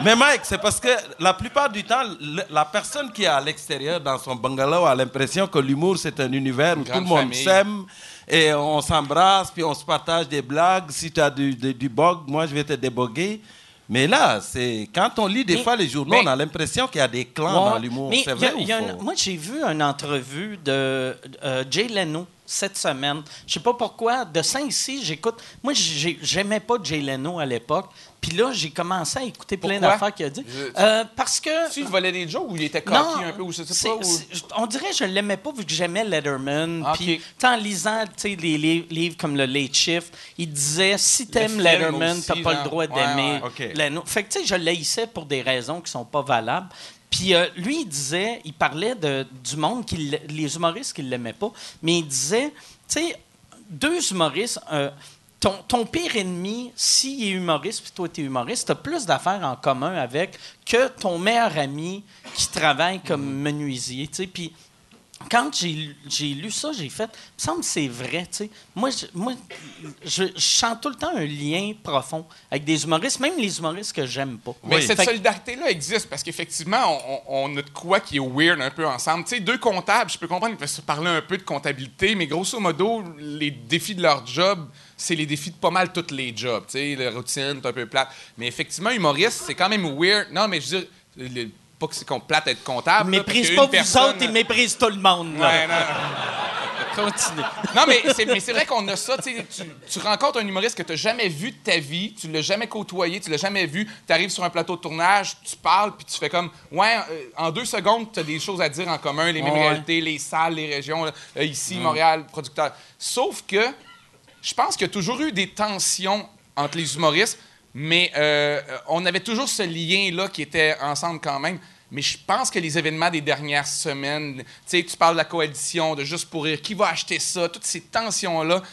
S4: mais Mike, c'est parce que la plupart du temps, le- la personne qui est à l'extérieur dans son bungalow a l'impression que l'humour, c'est un univers où tout le monde
S5: famille.
S4: s'aime et on s'embrasse, puis on se partage des blagues. Si tu as du, du, du bog, moi, je vais te déboguer. Mais là, c'est quand on lit des
S2: Mais-
S4: fois les journaux,
S2: mais-
S4: on a l'impression qu'il y a des clans
S2: Ouais.
S4: dans l'humour. C'est
S2: y a-
S4: vrai
S2: y a
S4: ou faux?
S2: Moi, j'ai vu une entrevue de euh, Jay Leno cette semaine. Je sais pas pourquoi. De Saint-Ici, j'écoute. Moi, j'ai- j'aimais pas Jay Leno à l'époque. Puis là, j'ai commencé à écouter plein d'affaires qu'il a dit.
S5: Je-
S2: Euh, parce que.
S5: Tu volais des jokes ou il était coquille un peu ou
S2: c'est-
S5: pas? ou-
S2: on dirait que je l'aimais pas vu que j'aimais Letterman.
S5: Ah,
S2: Puis en lisant les li- livres comme le Late Shift, il disait si t'aimes Letterman, t'as pas le droit d'aimer
S4: ouais.
S2: Leno. Fait que tu sais, je l'haïssais pour des raisons qui sont pas valables. Puis euh, lui, il disait, il parlait de, du monde, qui, les humoristes qui l'aimaient pas, mais il disait, tu sais, deux humoristes, euh, ton, ton pire ennemi, s'il est humoriste, puis toi, tu es humoriste, tu as plus d'affaires en commun avec que ton meilleur ami qui travaille comme menuisier. tu sais. Puis quand j'ai lu- ça, j'ai fait, il me semble que c'est vrai. tu sais. Moi, je, moi je, je sens tout le temps un lien profond avec des humoristes, même les humoristes que j'aime pas.
S5: Mais cette solidarité-là existe parce qu'effectivement, on, a de quoi qui est weird un peu ensemble. Tu sais, deux comptables, je peux comprendre qu'ils peuvent se parler un peu de comptabilité, mais grosso modo, les défis de leur job, c'est les défis de pas mal tous les jobs. Tu sais, la routine, c'est un peu plate. Mais effectivement, humoriste, c'est quand même weird. Non, mais je veux dire, le- pas que c'est plate être comptable.
S2: Méprise pas vous
S5: personne-
S2: autres, ils méprisent tout le monde. là.
S5: Ouais, non.
S2: Continue.
S5: Non, mais c'est, vrai qu'on a ça. tu Tu, rencontres un humoriste que tu n'as jamais vu de ta vie, tu l'as jamais côtoyé, tu l'as jamais vu, tu arrives sur un plateau de tournage, tu parles, puis tu fais comme, ouais, euh, en deux secondes, tu as des choses à dire en commun, les mêmes
S2: Ouais.
S5: réalités, les salles, les régions, là, euh, ici, Montréal, producteur. Sauf que je pense qu'il y a toujours eu des tensions entre les humoristes, mais euh, on avait toujours ce lien-là qui était ensemble quand même. Mais je pense que les événements des dernières semaines, tu sais, tu parles de la coalition, de Juste pour rire, qui va acheter ça, toutes ces tensions-là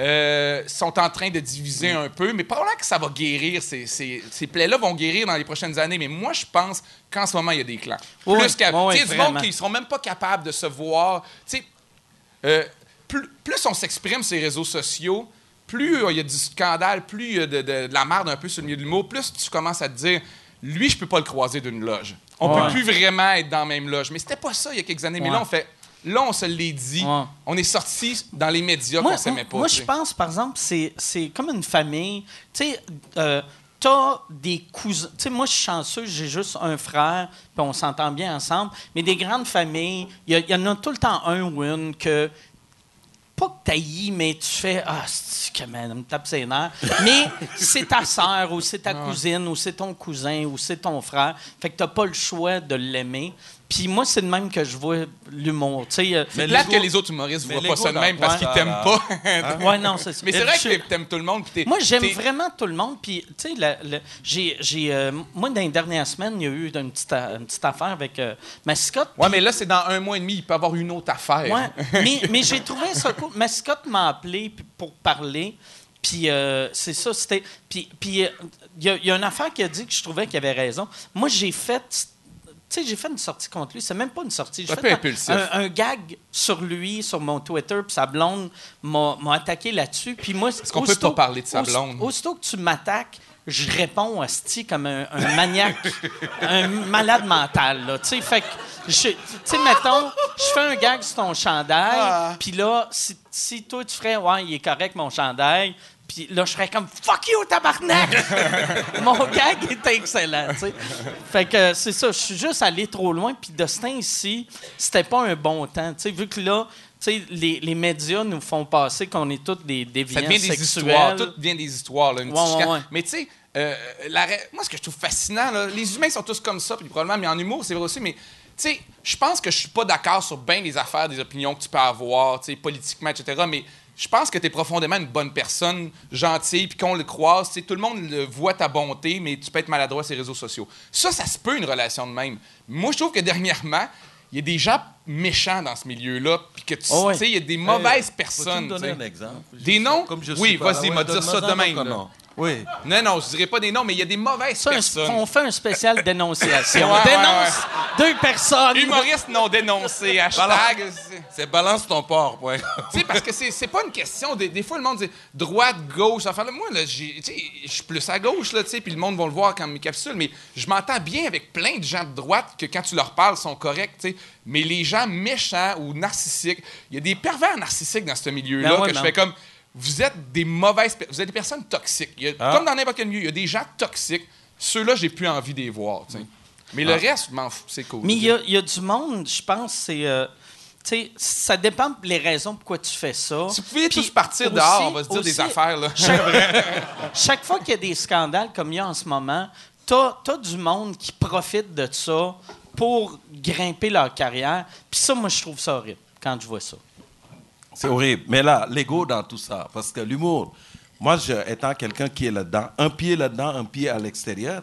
S5: euh, sont en train de diviser un peu. Mais probablement que ça va guérir, ces, ces, ces plaies-là vont guérir dans les prochaines années. Mais moi, je pense qu'en ce moment, il y a des clans.
S2: Oui,
S5: Plus qu'à-
S2: oui,
S5: tu sais, du monde qui ne seront même pas capables de se voir. Tu sais, euh, plus, plus on s'exprime sur les réseaux sociaux, plus euh, il y a du scandale, plus il y a de, de- de la merde un peu sur le milieu de l'humour, plus tu commences à te dire, lui, je peux pas le croiser d'une loge. On
S2: Ouais.
S5: peut plus vraiment être dans la même loge. Mais c'était pas ça il y a quelques années. Mais là, on fait, là, on se l'est dit.
S2: Ouais.
S5: On est sorti dans les médias
S2: moi,
S5: qu'on s'aimait pas.
S2: moi, je pense, par exemple, c'est c'est comme une famille. Tu sais, euh, t'as des cousins. Tu sais, moi, je suis chanceux, j'ai juste un frère, puis on s'entend bien ensemble. Mais des grandes familles, il y, y en a tout le temps un ou une que. Pas que t'haïs, mais tu fais Ah, c'est que man, elle me tape ses nerfs. Mais c'est ta sœur, ou c'est ta cousine, ou c'est ton cousin, ou c'est ton frère. Fait que t'as pas le choix de l'aimer. Puis moi, c'est de même que je vois l'humour. Euh,
S4: Mais l'ego-
S5: que les autres humoristes
S4: mais
S5: voient pas ça de même parce
S4: ça,
S5: qu'ils t'aiment
S4: là.
S5: pas.
S2: ouais, non, c'est ça.
S5: Mais c'est vrai que t'aimes tout le monde. puis
S2: Moi, j'aime vraiment tout le monde. Puis, tu sais, j'ai, euh, moi, dans les dernières semaines, il y a eu une petite, une petite affaire avec euh, Mascotte.
S5: Ouais, mais là, c'est dans un mois et demi. Il peut y avoir une autre affaire.
S2: Ouais, mais, mais j'ai trouvé ça cool. Mascotte m'a appelé pour parler. Puis euh, c'est ça, c'était. Puis euh, il y, y a une affaire qui a dit que je trouvais qu'il avait raison. Moi, j'ai fait. Tu sais, j'ai fait une sortie contre lui. C'est même pas une sortie. J'ai
S5: Un
S2: fait
S5: peu
S2: un-
S5: impulsif.
S2: Un, un gag sur lui, sur mon Twitter, puis sa blonde m'a m'a attaqué là-dessus. Puis moi,
S5: Est-ce qu'on peut pas parler de sa blonde?
S2: Aussitôt que tu m'attaques, je réponds à Sti comme un, un maniaque, un malade mental. Là. Tu sais, fait que, tu sais, mettons, je fais un gag sur ton chandail,
S5: Ah.
S2: puis là, si, si toi tu ferais, ouais, il est correct mon chandail, puis là, je ferais comme fuck you, tabarnak! mon gag était excellent, tu sais. Fait que c'est ça, je suis juste allé trop loin, puis de ce temps-ci, c'était pas un bon temps, tu sais, vu que là, tu sais, les, les médias nous font passer qu'on est tous des déviants
S5: Ça devient des histoires. Tout devient des histoires. Là, une
S2: Ouais,
S5: petite
S2: ouais,
S5: chicane.
S2: ouais.
S5: Mais tu sais, euh, moi, ce que je trouve fascinant, là, les humains sont tous comme ça, puis probablement, mais en humour, c'est vrai aussi, mais tu sais, je pense que je suis pas d'accord sur bien des affaires, des opinions que tu peux avoir, tu sais, politiquement, etc., mais je pense que tu es profondément une bonne personne, gentille, puis qu'on le croise, tout le monde le voit ta bonté, mais tu peux être maladroit sur les réseaux sociaux. Ça, ça se peut, une relation de même. Moi, je trouve que dernièrement, il y a des gens méchants dans ce milieu-là, puis que tu
S2: Oh
S5: sais, il y a des mauvaises
S4: Peux-tu
S5: personnes.
S4: me donner un exemple?
S5: Des noms?
S4: Comme je
S5: Oui, vas-y, m'a
S4: Ouais,
S5: dire ça
S4: donne-moi un Oui.
S5: Non, non, je dirais pas des noms, mais il y a des mauvaises
S2: Ça, un-
S5: personnes.
S2: on fait un spécial dénonciation.
S5: Ouais,
S2: on
S5: ouais,
S2: dénonce deux personnes.
S5: Humoristes non dénoncés, hashtag. c'est-
S4: balance ton port, point.
S5: Tu sais, parce que c'est c'est pas une question. Des, des fois, le monde dit droite, gauche, enfin, Moi, là, j'ai- tu sais, je suis plus à gauche, là, tu sais, puis le monde va le voir quand mes capsules, mais je m'entends bien avec plein de gens de droite que quand tu leur parles, sont corrects, tu sais. Mais les gens méchants ou narcissiques, il y a des pervers narcissiques dans ce milieu-là
S2: Ben ouais,
S5: que je
S2: ben.
S5: fais comme. Vous êtes des mauvaises. Vous êtes des personnes toxiques. Il y a-
S4: Ah.
S5: Comme dans n'importe quel milieu, il y a des gens toxiques. ceux-là, j'ai plus envie de les voir. Mais le reste, je m'en fous, c'est cool.
S2: Mais il y a, il y a du monde, je pense, c'est. euh, ça dépend les raisons pourquoi tu fais ça.
S5: Si vous pouviez tous partir
S2: aussi-
S5: dehors, on va se dire des affaires. Là.
S2: Chaque, chaque fois qu'il y a des scandales comme il y a en ce moment, t'as as du monde qui profite de ça pour grimper leur carrière. Puis ça, moi, je trouve ça horrible quand je vois ça.
S4: C'est horrible. Mais là, l'ego dans tout ça, parce que l'humour, moi, je, étant quelqu'un qui est là-dedans, un pied là-dedans, un pied à l'extérieur,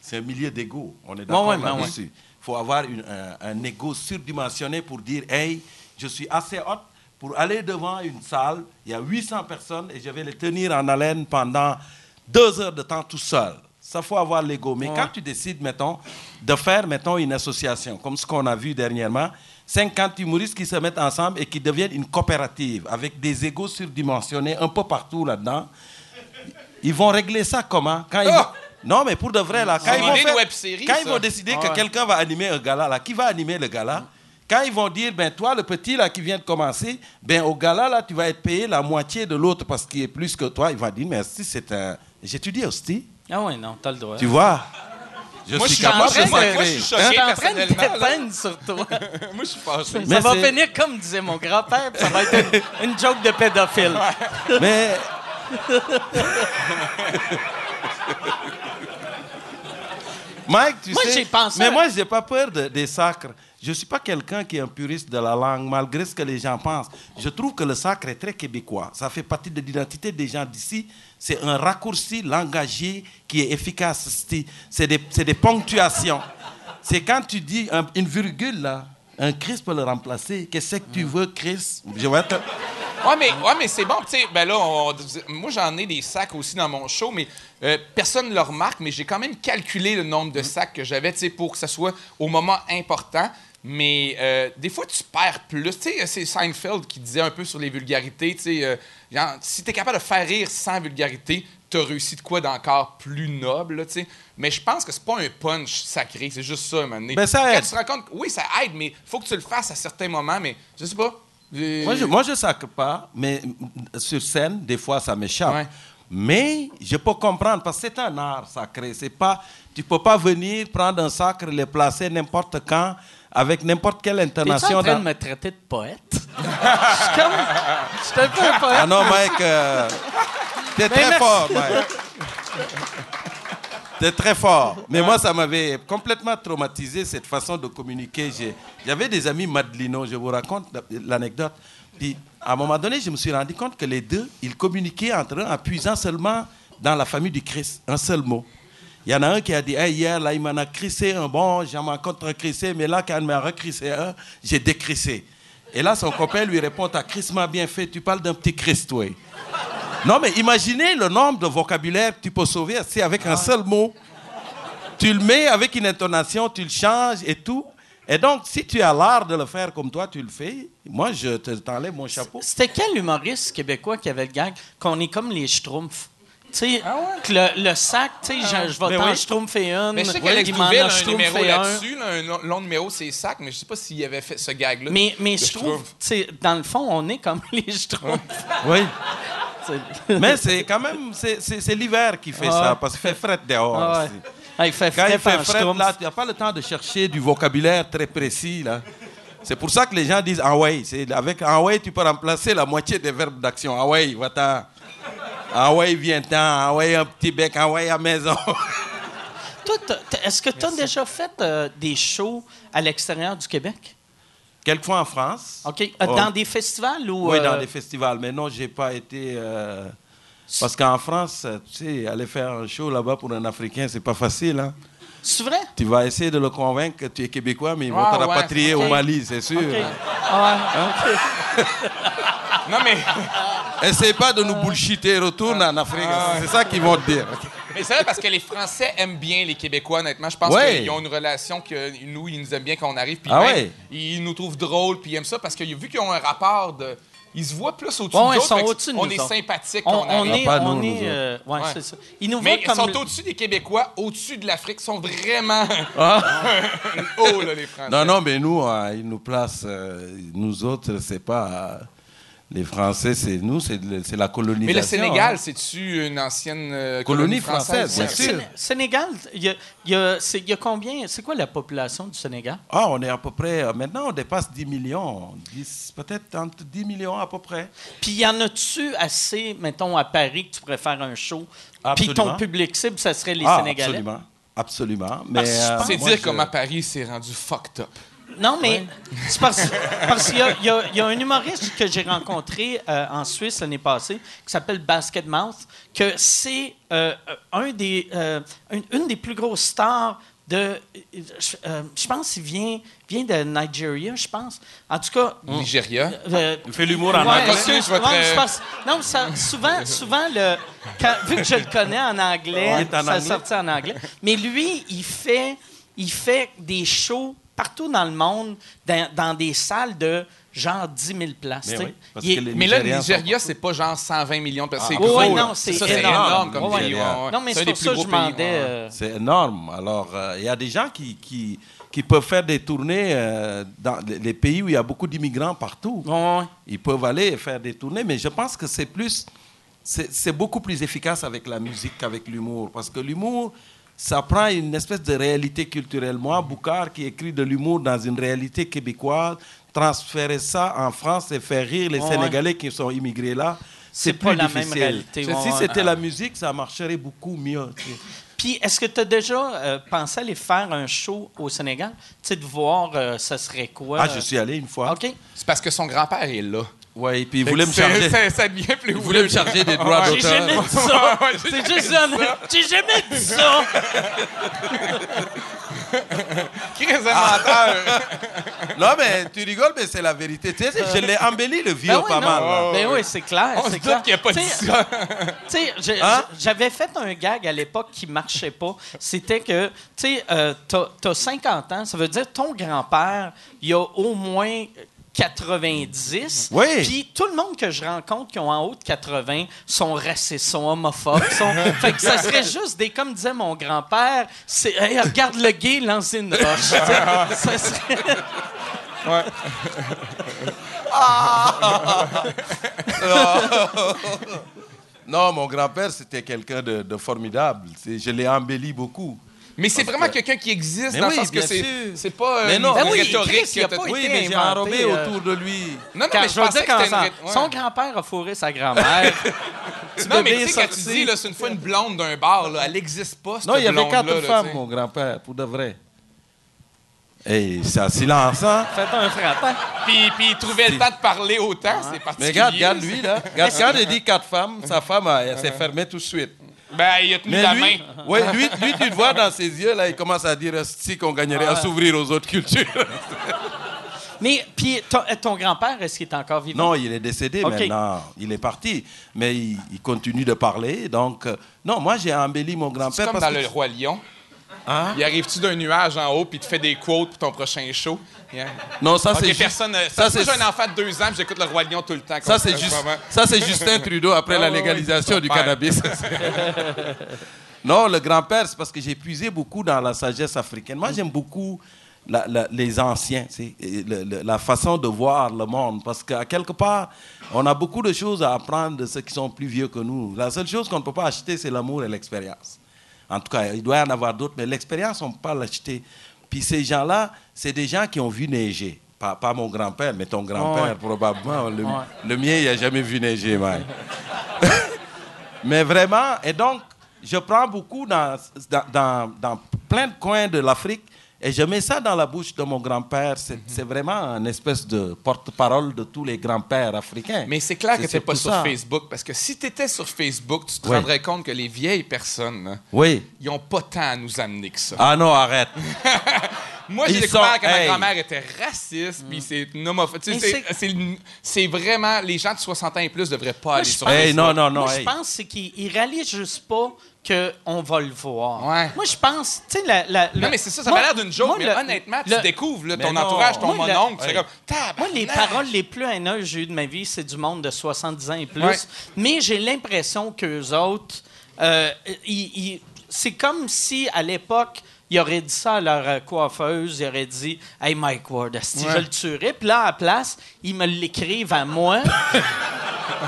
S4: c'est un milieu d'ego. On est d'accord
S2: Ouais, ouais, ben
S4: là-dessus. Il faut avoir une- un, un ego surdimensionné pour dire, hey, je suis assez haute pour aller devant une salle, il y a 800 personnes et je vais les tenir en haleine pendant deux heures de temps tout seul. Ça faut avoir l'ego. Mais quand tu décides, mettons, de faire, mettons, une association, comme ce qu'on a vu dernièrement, 50 humoristes qui se mettent ensemble et qui deviennent une coopérative avec des égos surdimensionnés un peu partout là-dedans, ils vont régler ça comment? Quand ils
S5: Ah!
S4: vont- Non, mais pour de vrai, là, quand ils vont, faire- quand ils décider
S2: Ah
S4: que
S2: ouais.
S4: quelqu'un va animer un gala, là, qui va animer le gala quand ils vont dire, ben toi, le petit là qui vient de commencer, ben au gala là, tu vas être payé la moitié de l'autre parce qu'il est plus que toi, il va dire, mais si c'est un, j'étudie hostie,
S2: Ah oui, non, t'as le droit.
S4: tu vois? Je
S5: Moi, je
S4: suis capable
S5: en
S4: de
S5: train de-
S4: sacrer.
S5: moi, je suis
S2: Je
S5: choqué
S2: suis en train de
S5: personnellement.
S2: sur toi.
S5: Moi, je suis fâché.
S4: Mais
S2: ça va finir comme disait mon grand-père, puis ça va être une, une joke de pédophile.
S4: Mais. Mike, tu
S2: Moi,
S4: sais.
S2: j'ai pensé
S4: Mais moi, j'ai pas peur de- des sacres. Je suis pas quelqu'un qui est un puriste de la langue, malgré ce que les gens pensent. Je trouve que le sacre est très québécois. Ça fait partie de l'identité des gens d'ici. C'est un raccourci langagier qui est efficace. C'est- des, ponctuations. C'est quand tu dis un- une virgule, là, un Chris peut le remplacer. Qu'est-ce que tu veux, Chris? Je vais te-
S5: Ouais, mais, ouais, mais c'est bon. Ben là, moi, j'en ai des sacs aussi dans mon show, mais euh, personne ne le remarque, mais j'ai quand même calculé le nombre de sacs que j'avais, pour que ça soit au moment important. Mais euh, des fois, tu perds plus. Tu sais, c'est Seinfeld qui disait un peu sur les vulgarités. Tu sais, euh, genre, si tu es capable de faire rire sans vulgarité, tu as réussi de quoi d'encore plus noble. là, tu sais. Mais je pense que c'est pas un punch sacré. C'est juste ça, donné.
S4: Ben, ça
S5: Quand
S4: aide.
S5: tu te rends compte, oui, ça aide, mais faut que tu le fasses à certains moments. Mais je sais pas.
S4: Moi, je, moi, je sacre pas, mais sur scène, des fois, ça m'échappe.
S5: Ouais.
S4: Mais je peux comprendre, parce que c'est un art sacré. C'est pas, tu peux pas venir prendre un sacre, le placer n'importe quand, avec n'importe quelle
S2: T'es-tu en
S4: intonation.
S2: train
S4: dans-
S2: de me traiter de poète? Je suis comme... Je suis un peu un poète.
S4: Ah non, Mike, euh, t'es très
S2: merci.
S4: fort, Mike. T'es très fort. Mais moi, ça m'avait complètement traumatisé, cette façon de communiquer. J'avais des amis madelinos, je vous raconte la- l'anecdote. Puis, à un moment donné, je me suis rendu compte que les deux, ils communiquaient entre eux en puisant seulement dans la famille du Christ, un seul mot. Il y en a un qui a dit Hey, hier, là, il m'en a crissé un bon, j'en m'en contre crissé, mais là, quand il m'a recrissé un, j'ai décrissé. Et là, son copain lui répond T'as crissement bien fait, tu parles d'un petit Christ, toi. Non, mais imaginez le nombre de vocabulaire que tu peux sauver c'est avec un seul mot. Tu le mets avec une intonation, tu le changes et tout. Et donc, si tu as l'art de le faire comme toi, tu le fais. Moi, je te- t'enlève mon chapeau.
S2: C'était quel humoriste québécois qui avait le gag qu'on est comme les schtroumpfs? Tu sais, que le, le sac, tu sais, je, je vais
S4: Mais
S2: t'en schtroumpfer une.
S5: Mais je sais
S2: il
S5: qu'Alex Douville a un numéro là-dessus, là, un long, numéro, c'est sac, mais je sais pas s'il avait fait ce gag-là.
S2: Mais, mais je trouve, tu sais, dans le fond, on est comme les schtroumpfs.
S4: Oui. Mais c'est quand même, c'est- l'hiver qui fait
S2: Ah
S4: ça,
S2: ouais.
S4: parce qu'il fait fret dehors.
S2: Ah ouais.
S4: aussi.
S2: Ah, il fait
S4: Quand il fait fret, là, tu n'as pas le temps de chercher du vocabulaire très précis. là. C'est pour ça que les gens disent ah ouais. C'est- Avec ah ouais, tu peux remplacer la moitié des verbes d'action. Ah ouais, va-t'en. Ah ouais, viens-t'en. Ah ouais, un petit bec. Ah ouais, à maison.
S2: Toi, est-ce que tu as déjà fait euh, des shows à l'extérieur du Québec?
S4: Quelquefois en France.
S2: OK. Euh,
S4: Oh.
S2: Dans des festivals ou.
S4: Oui,
S2: euh,
S4: dans des festivals. Mais non, j'ai pas été. euh, Parce qu'en France, tu sais, aller faire un show là-bas pour un Africain, c'est pas facile. Hein?
S2: C'est vrai?
S4: Tu vas essayer de le convaincre que tu es québécois, mais ils vont
S5: Ah,
S4: te
S5: ouais,
S4: rapatrier au Mali, c'est sûr.
S2: OK. Ah ouais, OK.
S5: Non, mais,
S4: Essaye pas de nous bullshiter, retourne en Afrique.
S5: Ah,
S4: c'est ça qu'ils vont te dire.
S5: mais c'est vrai parce que les Français aiment bien les Québécois, honnêtement. Je pense
S4: Ouais.
S5: qu'ils ont une relation que nous, ils nous aiment bien quand on arrive. Puis
S4: Ah
S5: même,
S4: ouais.
S5: ils nous trouvent drôles, puis ils aiment ça parce que vu qu'ils ont un rapport de. Ils se voient plus au-dessus
S2: Ouais,
S5: de
S2: de
S5: On
S2: nous
S5: est
S2: autres.
S5: sympathiques
S2: On,
S5: on,
S2: est.
S4: pas
S2: on
S4: nous,
S2: est
S4: nous
S2: euh, ouais,
S5: Ouais.
S2: c'est ça. Ils nous
S5: Mais
S2: voient
S5: ils
S2: comme.
S5: sont au-dessus des Québécois, au-dessus de l'Afrique. Ils sont vraiment
S4: Ah.
S5: hauts, là, les Français.
S4: Non, non, mais nous, euh, ils nous placent, euh, nous autres, c'est pas. Les Français, c'est nous, c'est la colonisation.
S5: Mais le Sénégal,
S4: hein.
S5: c'est-tu une ancienne euh,
S4: Colonie française, bien
S2: Sé-
S4: sûr.
S2: Séné- Sénégal, il y a, il y a- c'est- il y a combien? C'est quoi la population du Sénégal?
S4: Ah, on est à peu près. euh, Maintenant, on dépasse 10 millions. 10 Peut-être entre 10 millions à peu près.
S2: Puis y en a-tu assez, mettons, à Paris, que tu pourrais faire un show? Puis ton public cible, ça serait les
S4: ah,
S2: Sénégalais?
S4: absolument. Absolument. Mais, euh,
S5: C'est dire
S4: je-
S5: comme à Paris, c'est rendu fucked up.
S2: Non, mais c'est parce, parce qu'il y a, il y a- il y a un humoriste que j'ai rencontré euh, en Suisse l'année passée qui s'appelle Basket Mouth, que c'est euh, un des, euh, une, une des plus grosses stars de. Je, euh, je pense qu'il vient, vient de Nigeria, je pense. En tout cas.
S5: Nigeria.
S2: euh,
S4: Il fait l'humour en
S2: Ouais,
S4: anglais.
S2: Ouais, non, ça- souvent, souvent le, quand- vu que je le connais en anglais,
S4: Il est en
S2: ça
S4: anglais.
S2: sortit en anglais. Mais lui, il fait, il fait des shows partout dans le monde, dans, dans des salles de genre 10 000 places.
S4: Mais
S2: tu sais.
S4: oui, parce
S2: Il est-
S4: que les
S5: Mais là, le Nigeria, c'est pas genre 120 millions de personnes.
S2: Ah.
S5: C'est gros.
S2: Ouais,
S5: là.
S2: non, c'est
S5: Ça,
S2: énorme.
S5: comme.
S2: Non, mais c'est pour ça que je demandais. euh,
S4: C'est énorme. Alors, euh, il y a des gens qui, qui, qui peuvent faire des tournées euh, dans les- pays où il y a beaucoup d'immigrants partout. Ils peuvent aller faire des tournées, mais je pense que c'est plus, c'est c'est beaucoup plus efficace avec la musique qu'avec l'humour, parce que l'humour, ça prend une espèce de réalité culturelle. Moi, Boucard, qui écrit de l'humour dans une réalité québécoise, transférer ça en France et faire rire les Sénégalais qui sont immigrés là,
S2: C'est pas
S4: plus
S2: la même
S4: difficile.
S2: réalité,
S4: Si c'était la musique, ça marcherait beaucoup mieux. tu sais.
S2: Puis, est-ce que tu as déjà euh, pensé aller faire un show au Sénégal? Tu sais, de voir, euh, ça serait quoi?
S4: Ah, je suis allé une fois.
S2: OK.
S5: C'est parce que son grand-père est là.
S4: Ouais, et puis il voulait me charger.
S5: c'est- Ça devient plus
S4: Il voulait me charger des droits
S2: J'ai
S4: d'auteur.
S2: jamais dit ça.
S5: J'ai
S2: C'est juste honnête. J'ai jamais dit ça.
S5: Très menteur.
S4: Non, mais tu rigoles, mais c'est la vérité. Tu sais, je l'ai embelli le vieux
S2: Ben oui,
S4: pas
S2: non.
S4: mal. là.
S2: Ben oui, c'est clair.
S5: On se
S2: c'est
S5: doute
S2: clair.
S5: qu'il a pas dit
S2: Tu sais,
S5: ça.
S2: Tu sais, j'ai-
S4: Hein?
S2: j'avais fait un gag à l'époque qui marchait pas. C'était que, tu sais, euh, t'as t'as 50 ans, ça veut dire ton grand-père, il a au moins 90.
S4: Oui.
S2: Puis tout le monde que je rencontre qui ont en haut de 80 sont racistes, sont homophobes. Sont... fait que ça serait juste des, comme disait mon grand-père, c'est Hey, regarde le gay lancer une roche. Ça serait...
S4: Non, mon grand-père, c'était quelqu'un de, de formidable. C'est- Je l'ai embelli beaucoup.
S5: Mais c'est vraiment
S4: que-
S5: quelqu'un qui existe
S4: Mais
S5: dans
S4: oui,
S5: le sens que c'est c'est pas
S4: Mais
S5: une
S4: non.
S2: Ben oui,
S5: rhétorique
S2: il a pas
S4: Oui,
S2: été
S4: mais j'ai enrobé
S2: euh,
S4: autour de lui.
S5: Non, non,
S2: Quand
S5: mais
S2: je
S5: je
S2: veux
S5: pensais
S2: dire,
S5: que une
S2: son,
S5: ré- ouais.
S2: son grand-père a fourré sa grand-mère.
S5: Non, mais tu sais, quand tu dis, là, c'est une fois une blonde d'un bar, là, elle n'existe pas, cette
S4: Non, il y avait quatre femmes, mon grand-père, pour de vrai. Et c'est un silence, hein?
S2: Faites un frappant.
S5: Puis, puis il trouvait le temps de parler autant, c'est particulier.
S4: Mais regarde, regarde lui, là. Regarde, quand il dit quatre femmes, sa femme, elle, elle s'est fermée tout de suite.
S5: Ben, il a tenu
S4: Mais
S5: la
S4: lui,
S5: main.
S4: ouais, lui, lui, tu le vois dans ses yeux, là, il commence à dire si qu'on gagnerait à s'ouvrir aux autres cultures.
S2: Mais, puis, ton, euh, ton grand-père, est-ce qu'il est encore vivant?
S4: Non, il est décédé maintenant. Il est parti. Mais il, il continue de parler. Donc, euh, non, moi, j'ai embelli mon
S5: C'est
S4: grand-père.
S5: comme
S4: parce
S5: dans
S4: que-
S5: Le Roi Lion.
S4: Hein?
S5: Il arrive-tu d'un nuage en haut puis te fait des quotes pour ton prochain show? Yeah.
S4: Non, ça,
S5: Ok,
S4: c'est. juste-
S5: personne. euh,
S4: ça, c'est-
S5: un enfant de deux ans puis j'écoute Le Roi Lion tout le temps.
S4: Ça, c'est juste, ça, c'est Justin Trudeau après
S5: Ah,
S4: la
S5: ouais,
S4: légalisation du
S5: père.
S4: cannabis. non, le grand-père, c'est parce que j'ai puisé beaucoup dans la sagesse africaine. Moi, j'aime beaucoup la- la- les anciens, c'est, et le- le- la façon de voir le monde. Parce qu'à quelque part, on a beaucoup de choses à apprendre de ceux qui sont plus vieux que nous. La seule chose qu'on ne peut pas acheter, c'est l'amour et l'expérience. En tout cas, il doit y en avoir d'autres, mais l'expérience, on ne peut pas l'acheter. Puis ces gens-là, c'est des gens qui ont vu neiger. Pas, pas mon grand-père, mais ton grand-père,
S2: Ouais.
S4: probablement. Le,
S2: Ouais.
S4: le mien, il n'a jamais vu neiger, Mike. mais vraiment, et donc, je prends beaucoup dans, dans, dans- dans plein de coins de l'Afrique et je mets ça dans la bouche de mon grand-père. C'est c'est vraiment une espèce de porte-parole de tous les grands-pères africains.
S5: Mais c'est clair que
S4: C'est
S5: t'es pas sur
S4: ça.
S5: Facebook parce que si t'étais sur Facebook, tu te
S4: Oui.
S5: rendrais compte que les vieilles personnes,
S4: Oui.
S5: ils ont pas tant à nous amener que ça.
S4: Ah non, arrête.
S5: Moi, j'ai découvert
S4: sont-
S5: que ma
S4: hey.
S5: grand-mère était raciste, puis c'est une homophobe. Tu c'est-
S2: c'est-
S5: c'est C'est vraiment... Les gens de 60 ans et plus devraient pas aller sur
S4: Hey,
S5: Facebook.
S4: non, non, non.
S2: Moi, je pense c'est qu'il il réalise juste pas qu'on va le voir.
S5: Ouais.
S2: Moi, je pense, tu sais, la, la-
S5: Non,
S2: la-
S5: mais c'est ça, ça m'a l'air d'une joke,
S2: moi,
S5: mais
S2: le-
S5: honnêtement,
S2: le-
S5: tu découvres là, ton
S4: non.
S5: entourage, ton
S2: Moi, le-
S5: mononcle,
S4: Hey.
S5: comme...
S2: Moi, les paroles les plus haineuses que j'ai eues de ma vie, c'est du monde de 70 ans et plus.
S5: Ouais.
S2: Mais j'ai l'impression qu'eux autres, euh, ils- ils- c'est comme si, à l'époque, ils auraient dit ça à leur euh, coiffeuse, ils auraient dit Hey Mike Ward, asti, je le tuerais. Puis là, à la place, ils me l'écrivent à moi.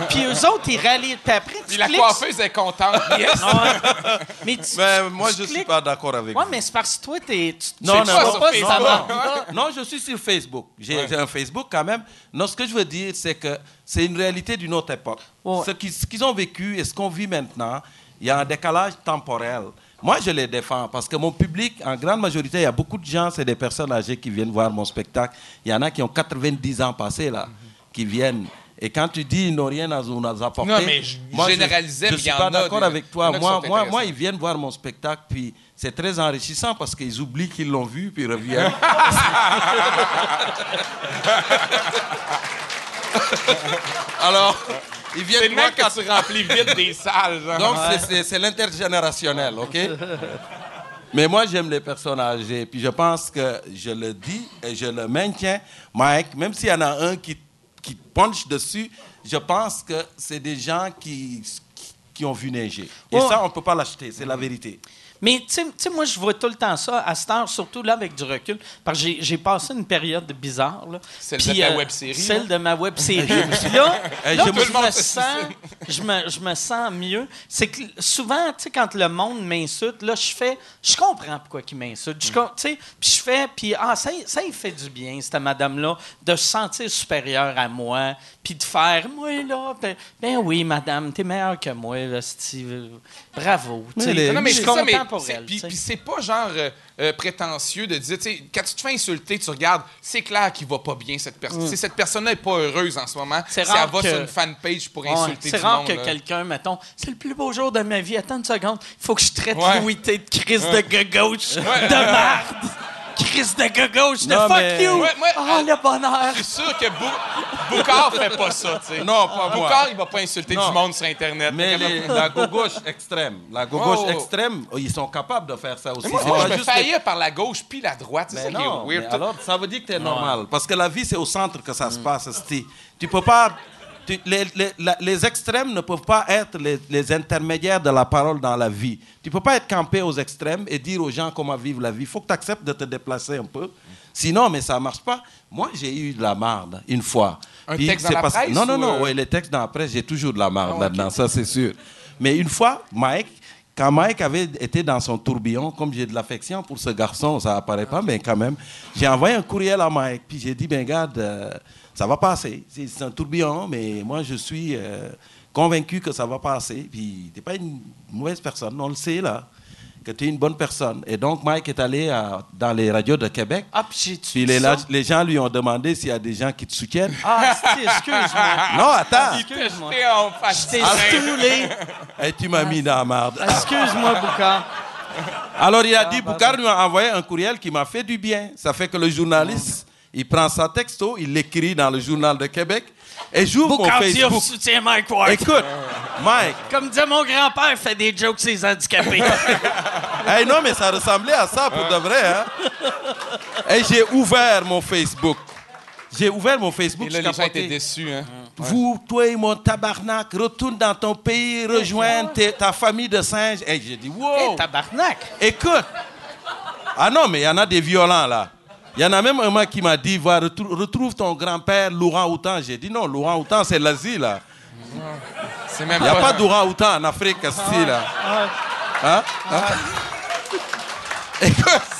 S2: Puis eux autres, ils rallient. Puis après, tu
S5: Puis la
S2: cliques-
S5: coiffeuse est contente. Yes.
S2: Ouais. Mais tu,
S4: Mais moi,
S2: tu
S4: je suis
S2: cliques-
S4: pas d'accord avec
S2: Ouais,
S4: vous.
S2: mais c'est parce que toi, t'es, tu, tu
S4: Non, non,
S2: vas
S4: non,
S2: pas
S5: sur
S2: ça
S5: Facebook.
S2: va?
S4: Non, je suis sur Facebook. J'ai j'ai un Facebook quand même. Non, ce que je veux dire, c'est que c'est une réalité d'une autre époque.
S2: Ouais.
S4: Ce qu'ils ce qu'ils ont vécu et ce qu'on vit maintenant, il y a un décalage temporel. Moi, je les défends parce que mon public, en grande majorité, il y a beaucoup de gens, c'est des personnes âgées qui viennent voir mon spectacle. Il y en a qui ont 90 ans passés là, qui viennent. Et quand tu dis ils n'ont rien à nous apporter,
S5: Non, mais je généralisais,
S4: je
S5: mais
S4: suis pas d'accord avec toi. Moi, moi, moi, ils viennent voir mon spectacle, puis c'est très enrichissant parce qu'ils oublient qu'ils l'ont vu, puis ils reviennent. Alors, ils viennent
S5: C'est le
S4: voir
S5: même que tu remplis vite des salles. genre.
S4: donc, c'est- c'est- c'est l'intergénérationnel, OK? Mais moi, j'aime les personnes âgées. Puis je pense que je le dis et je le maintiens. Mike, même s'il y en a un qui, qui punch dessus, je pense que c'est des gens qui, qui, qui ont vu neiger. Et ça, on ne peut pas l'acheter. C'est la vérité.
S2: Mais tu sais- moi, je vois tout le temps ça à cette heure, surtout là avec du recul, parce que j'ai- passé une période bizarre. Là.
S5: Celle de
S2: Puis,
S5: ta
S2: euh,
S5: web-série,
S2: Celle
S5: là.
S2: de ma web série. Puis là, là,
S4: je me-
S2: sens, je, me, je me sens mieux. C'est que souvent, tu sais, quand le monde m'insulte, là, je fais, je comprends pourquoi il m'insulte. Je com- tu sais, Puis je fais, puis ah, ça, ça il fait du bien, cette madame-là, de se sentir supérieure à moi, puis de faire, moi, là, ben, ben oui, madame, t'es meilleure que moi, là, Steve. Bravo. tu sais.
S4: les-
S5: Non, mais
S2: je
S5: c'est
S2: suis
S5: ça,
S2: content
S5: mais
S2: pour elle.
S5: Puis, c'est pas genre euh, euh, prétentieux de dire, tu sais, quand tu te fais insulter, tu regardes, c'est clair qu'il va pas bien, cette personne. Si cette personne-là est pas heureuse en ce moment,
S2: Mm. C'est
S5: si
S2: rare
S5: elle va
S2: que-
S5: sur une fanpage pour
S2: Ouais,
S5: insulter
S2: c'est rare
S5: monde,
S2: que quelqu'un, mettons, c'est le plus beau jour de ma vie. Attends une seconde, il faut que je traite
S5: Ouais.
S2: De crise de gauche de merde. Crise de gauche de
S4: Non,
S2: fuck
S4: mais-
S2: you.
S5: Ouais, ouais,
S2: oh,
S5: euh,
S2: le bonheur.
S5: Je suis sûr que Bou- Boucard fait pas ça, tu sais.
S4: Non, pas moi.
S5: Boucard, il va pas insulter
S4: Non.
S5: du monde sur Internet.
S4: Mais
S5: que-
S4: les- la gauche extrême, la gauche
S5: Oh.
S4: extrême, ils sont capables de faire ça aussi.
S5: Mais moi, moi,
S4: pas
S5: je me
S4: juste les-
S5: haïr par la gauche puis la droite. C'est ça
S4: Mais
S5: qui
S4: non,
S5: est weird.
S4: mais alors, ça veut dire que tu es normal. Parce que la vie, c'est au centre que ça se passe, esti. Tu peux pas... tu- les, les- la- les extrêmes ne peuvent pas être les, les intermédiaires de la parole dans la vie. Tu peux pas être campé aux extrêmes et dire aux gens comment vivre la vie. Il faut que tu acceptes de te déplacer un peu. Sinon, mais ça marche pas. Moi, j'ai eu de la marde une fois.
S5: Un
S4: Puis
S5: texte dans la
S4: parce-
S5: presse
S4: Non, non, non.
S5: euh?
S4: ouais, les textes dans la presse, j'ai toujours de la marde
S5: Ah, ok.
S4: là-dedans, ça c'est sûr. Mais une fois, Mike, quand Mike avait été dans son tourbillon, comme j'ai de l'affection pour ce garçon, ça apparaît pas, mais quand même, j'ai envoyé un courriel à Mike, puis j'ai dit, ben regarde, euh, ça va passer. C'est un tourbillon, mais moi je suis euh, convaincu que ça va passer. Puis t'es pas une mauvaise personne, on le sait là, que tu es une bonne personne. Et donc Mike est allé à- dans les radios de Québec.
S2: Ah, puis
S4: les, la- les gens lui ont demandé s'il y a des gens qui te soutiennent.
S2: Ah, excuse-moi.
S4: Non, attends.
S2: Excuse-moi.
S4: Et tu m'as mis dans la marde.
S2: Excuse-moi, Boucard.
S4: Alors il a dit, Boucar lui a envoyé un courriel qui m'a fait du bien. Ça fait que le journaliste, il prend sa texto, il l'écrit dans le journal de Québec et j'ouvre mon Facebook.
S2: soutient Mike Ward.
S4: Écoute, Mike,
S2: Comme disait mon grand-père, fait des jokes sur les handicapés.
S4: hey, non mais ça ressemblait à ça pour de vrai. Hein? Et j'ai ouvert mon Facebook. J'ai ouvert mon Facebook.
S5: Et là,
S4: je
S5: les gens étaient déçus. Hein.
S4: Vous, toi et mon tabarnak, retourne dans ton pays, rejoindre tes- ta famille de singes. Et j'ai dit, wow!
S2: Hey, tabarnak.
S4: Écoute. Ah non, mais il y en a des violents là. Il y en a même un mec qui m'a dit, va, retrou- retrouve ton grand-père, Laurent Houtan. J'ai dit, non, Laurent Houtan, c'est l'Asie là. Il n'y a
S5: pas...
S4: d'Laurent Houtan en Afrique, esti, là. Hein?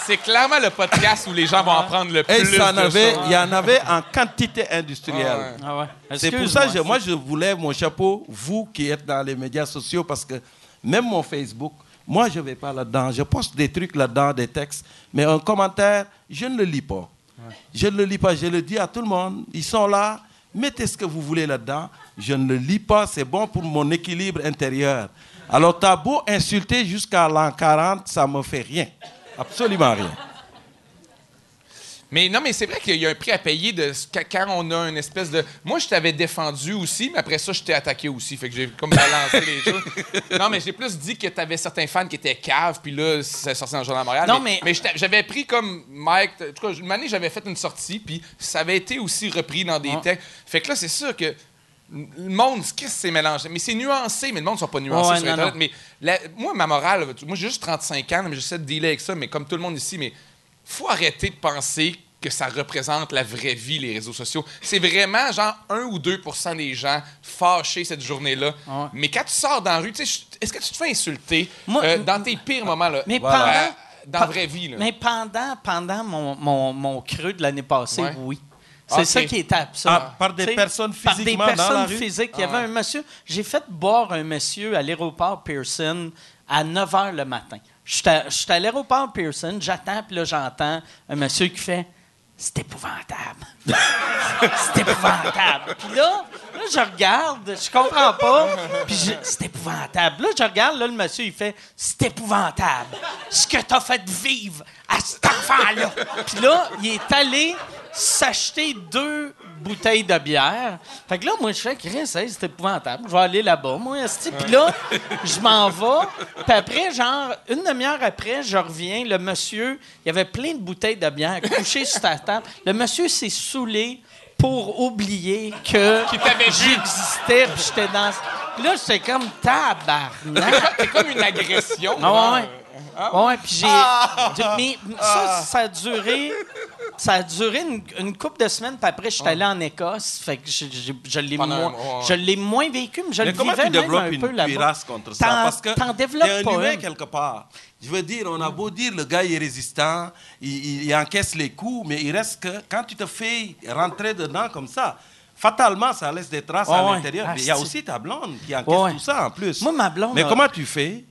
S5: C'est clairement le podcast où les gens vont en prendre le
S4: Et
S5: plus
S4: ça en
S5: de
S4: avait,
S5: ça.
S4: il y en avait en quantité industrielle.
S5: Ah ouais.
S2: Ah ouais.
S4: C'est pour ça que moi, je vous lève mon chapeau, vous qui êtes dans les médias sociaux, parce que même mon Facebook, moi, je ne vais pas là-dedans. Je poste des trucs là-dedans, des textes, mais un commentaire, je ne le lis pas. Je ne le lis pas. Je le dis à tout le monde. Ils sont là. Mettez ce que vous voulez là-dedans. Je ne le lis pas. C'est bon pour mon équilibre intérieur. Alors, t'as beau insulter jusqu'à l'an 40, ça me fait rien. Absolument rien.
S5: Mais non, mais c'est vrai qu'il y a un prix à payer de quand- on a une espèce de. Moi, je t'avais défendu aussi, mais après ça, je t'ai attaqué aussi. Fait que j'ai comme balancé les choses. Non, mais j'ai plus dit que t'avais certains fans qui étaient caves, puis là, c'est sorti dans le Journal de Montréal.
S2: Non, mais-
S5: t'a- j'avais pris comme Mike. En tout cas, une année, j'avais fait une sortie, puis ça avait été aussi repris dans des textes. Fait que là, c'est sûr que. le monde, qu'est-ce que c'est mélangé? Mais c'est nuancé, mais le monde ne sont pas nuancés
S2: Ouais,
S5: sur
S2: non,
S5: Internet.
S2: non.
S5: Mais la- moi, ma morale, moi, j'ai juste 35 ans, mais j'essaie de dealer avec ça, mais comme tout le monde ici, mais faut arrêter de penser que ça représente la vraie vie, les réseaux sociaux. C'est vraiment, genre, 1 ou 2% des gens fâchés cette journée-là.
S2: Ouais.
S5: Mais quand tu sors dans la rue, tu sais, je- est-ce que tu te fais insulter
S2: Moi-
S5: euh, dans tes pires moments, là?
S2: Mais
S5: Voilà.
S2: pendant-
S5: Euh, dans la vraie vie, là.
S2: Mais pendant, pendant mon, mon, mon creux de l'année passée,
S5: Ouais.
S2: oui. C'est ça qui était absurde.
S4: Ah, par des personnes
S2: Par des
S4: physiquement dans
S2: personnes
S4: la rue?
S2: physiques. Il y
S5: Ah
S2: avait
S5: ouais.
S2: un monsieur. J'ai fait boire un monsieur à l'aéroport Pearson à 9 h le matin. J'étais j'étais à l'aéroport Pearson, j'attends, puis là, j'entends un monsieur qui fait C'est épouvantable. C'est épouvantable. Puis là, là, je regarde, je comprends pas. Puis je- c'est épouvantable. Là, je regarde, là, le monsieur, il fait C'est épouvantable. Ce que t'as fait vivre à cet enfant-là. Puis là, il est allé s'acheter deux bouteilles de bière. Fait que là, moi, je fais Chris, hey, c'est épouvantable. Je vais aller là-bas, moi. Puis là, je m'en vais. Puis après, genre, une demi-heure après, je reviens. Le monsieur, il y avait plein de bouteilles de bière couchées sur ta table. Le monsieur s'est saoulé pour oublier que
S5: Qu'il t'avait vu.
S2: j'existais, puis j'étais dans... Puis là, j'étais comme tabarnak.
S5: C'est comme une agression.
S2: Ah ouais, ouais.
S5: Ah.
S2: Ouais, puis j'ai. Mais ça, ça a duré. Ça a duré une, une couple de semaines, puis après, je suis allé en Écosse. Fait que je, je- je l'ai moins, je l'ai moins vécu, mais je
S4: Mais
S2: le vivais
S4: tu
S2: même
S4: développes
S2: un
S4: une
S2: peu là-bas.
S4: contre ça?
S2: T'en-
S4: Parce que
S2: t'en développes
S4: un
S2: pas
S4: humain
S2: une.
S4: quelque part. Je veux dire, on a beau dire le gars il est résistant, il, il- il encaisse les coups, mais il reste que quand tu te fais rentrer dedans comme ça, fatalement ça laisse des traces à
S2: ouais.
S4: l'intérieur.
S2: Ah,
S4: Mais il y a aussi ta blonde qui encaisse
S2: ouais.
S4: tout ça en plus.
S2: Moi, ma blonde
S4: Mais
S2: a-
S4: comment tu fais?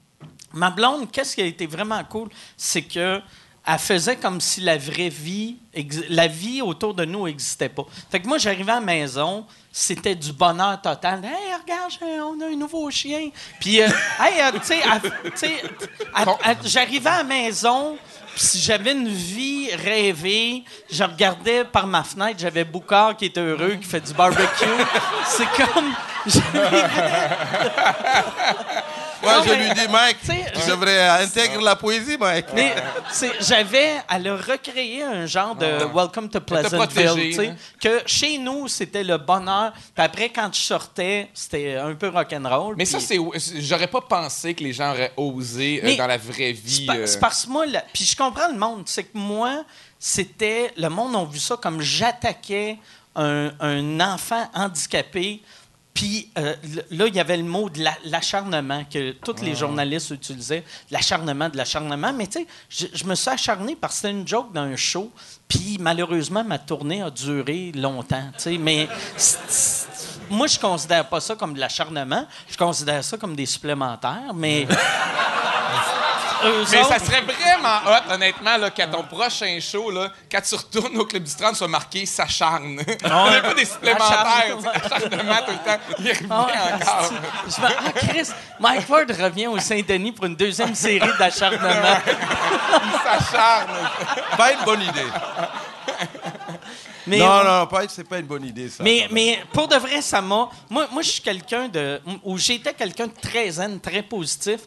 S2: Ma blonde, qu'est-ce qui a été vraiment cool, c'est que elle faisait comme si la vraie vie, la vie autour de nous n'existait pas. Fait que moi, j'arrivais à la maison, c'était du bonheur total. Hey, regarde, on a un nouveau chien. Puis, euh, hey, euh, tu sais, j'arrivais à la maison. si j'avais une vie rêvée, je regardais par ma fenêtre, j'avais Boucard qui est heureux, qui fait du barbecue. C'est comme.
S4: Moi,
S2: Non,
S4: je
S2: mais-
S4: lui dis, Mike,
S2: Tu
S4: devrais intégrer la poésie, Mike.
S2: Mais c'est- j'avais, elle a recréé un genre de Welcome to Pleasantville, tu sais,
S5: hein.
S2: que chez nous c'était le bonheur. Puis après, quand je sortais, c'était un peu rock'n'roll.
S5: Mais ça, c'est. J'aurais pas pensé que les gens auraient osé euh, dans la vraie
S2: C'est
S5: vie.
S2: pa-
S5: euh,
S2: c'est parce que moi, puis je comprends le monde, c'est que moi, c'était, le monde a vu ça comme j'attaquais un, un enfant handicapé. Puis euh, là, il y avait le mot de la- l'acharnement que tous les journalistes utilisaient, l'acharnement de l'acharnement. Mais tu sais, je, je me suis acharné parce que c'était une joke dans un show. Puis malheureusement, ma tournée a duré longtemps. tu sais. Mais moi, je considère pas ça comme de l'acharnement. Je considère ça comme des supplémentaires. Mais eux
S5: Mais ça serait vraiment hot, honnêtement, là, qu'à ton prochain show, là, quand tu retournes au Club du 30, soit marqué s'acharne. On n'a pas des supplémentaires.
S2: Acharne.
S5: tu sais, Acharnement tout le temps. Il revient
S2: ouais,
S5: encore.
S2: Je me- ah, Chris, Mike Ward revient au Saint-Denis pour une deuxième série d'acharnement.
S5: Il s'acharne.
S4: Pas une bonne idée.
S2: Mais,
S4: non, non, pas, c'est pas une bonne idée, ça.
S2: mais, mais pour de vrai, ça m'a. Moi, moi je suis quelqu'un de. Ou j'étais quelqu'un de très zen, très positif.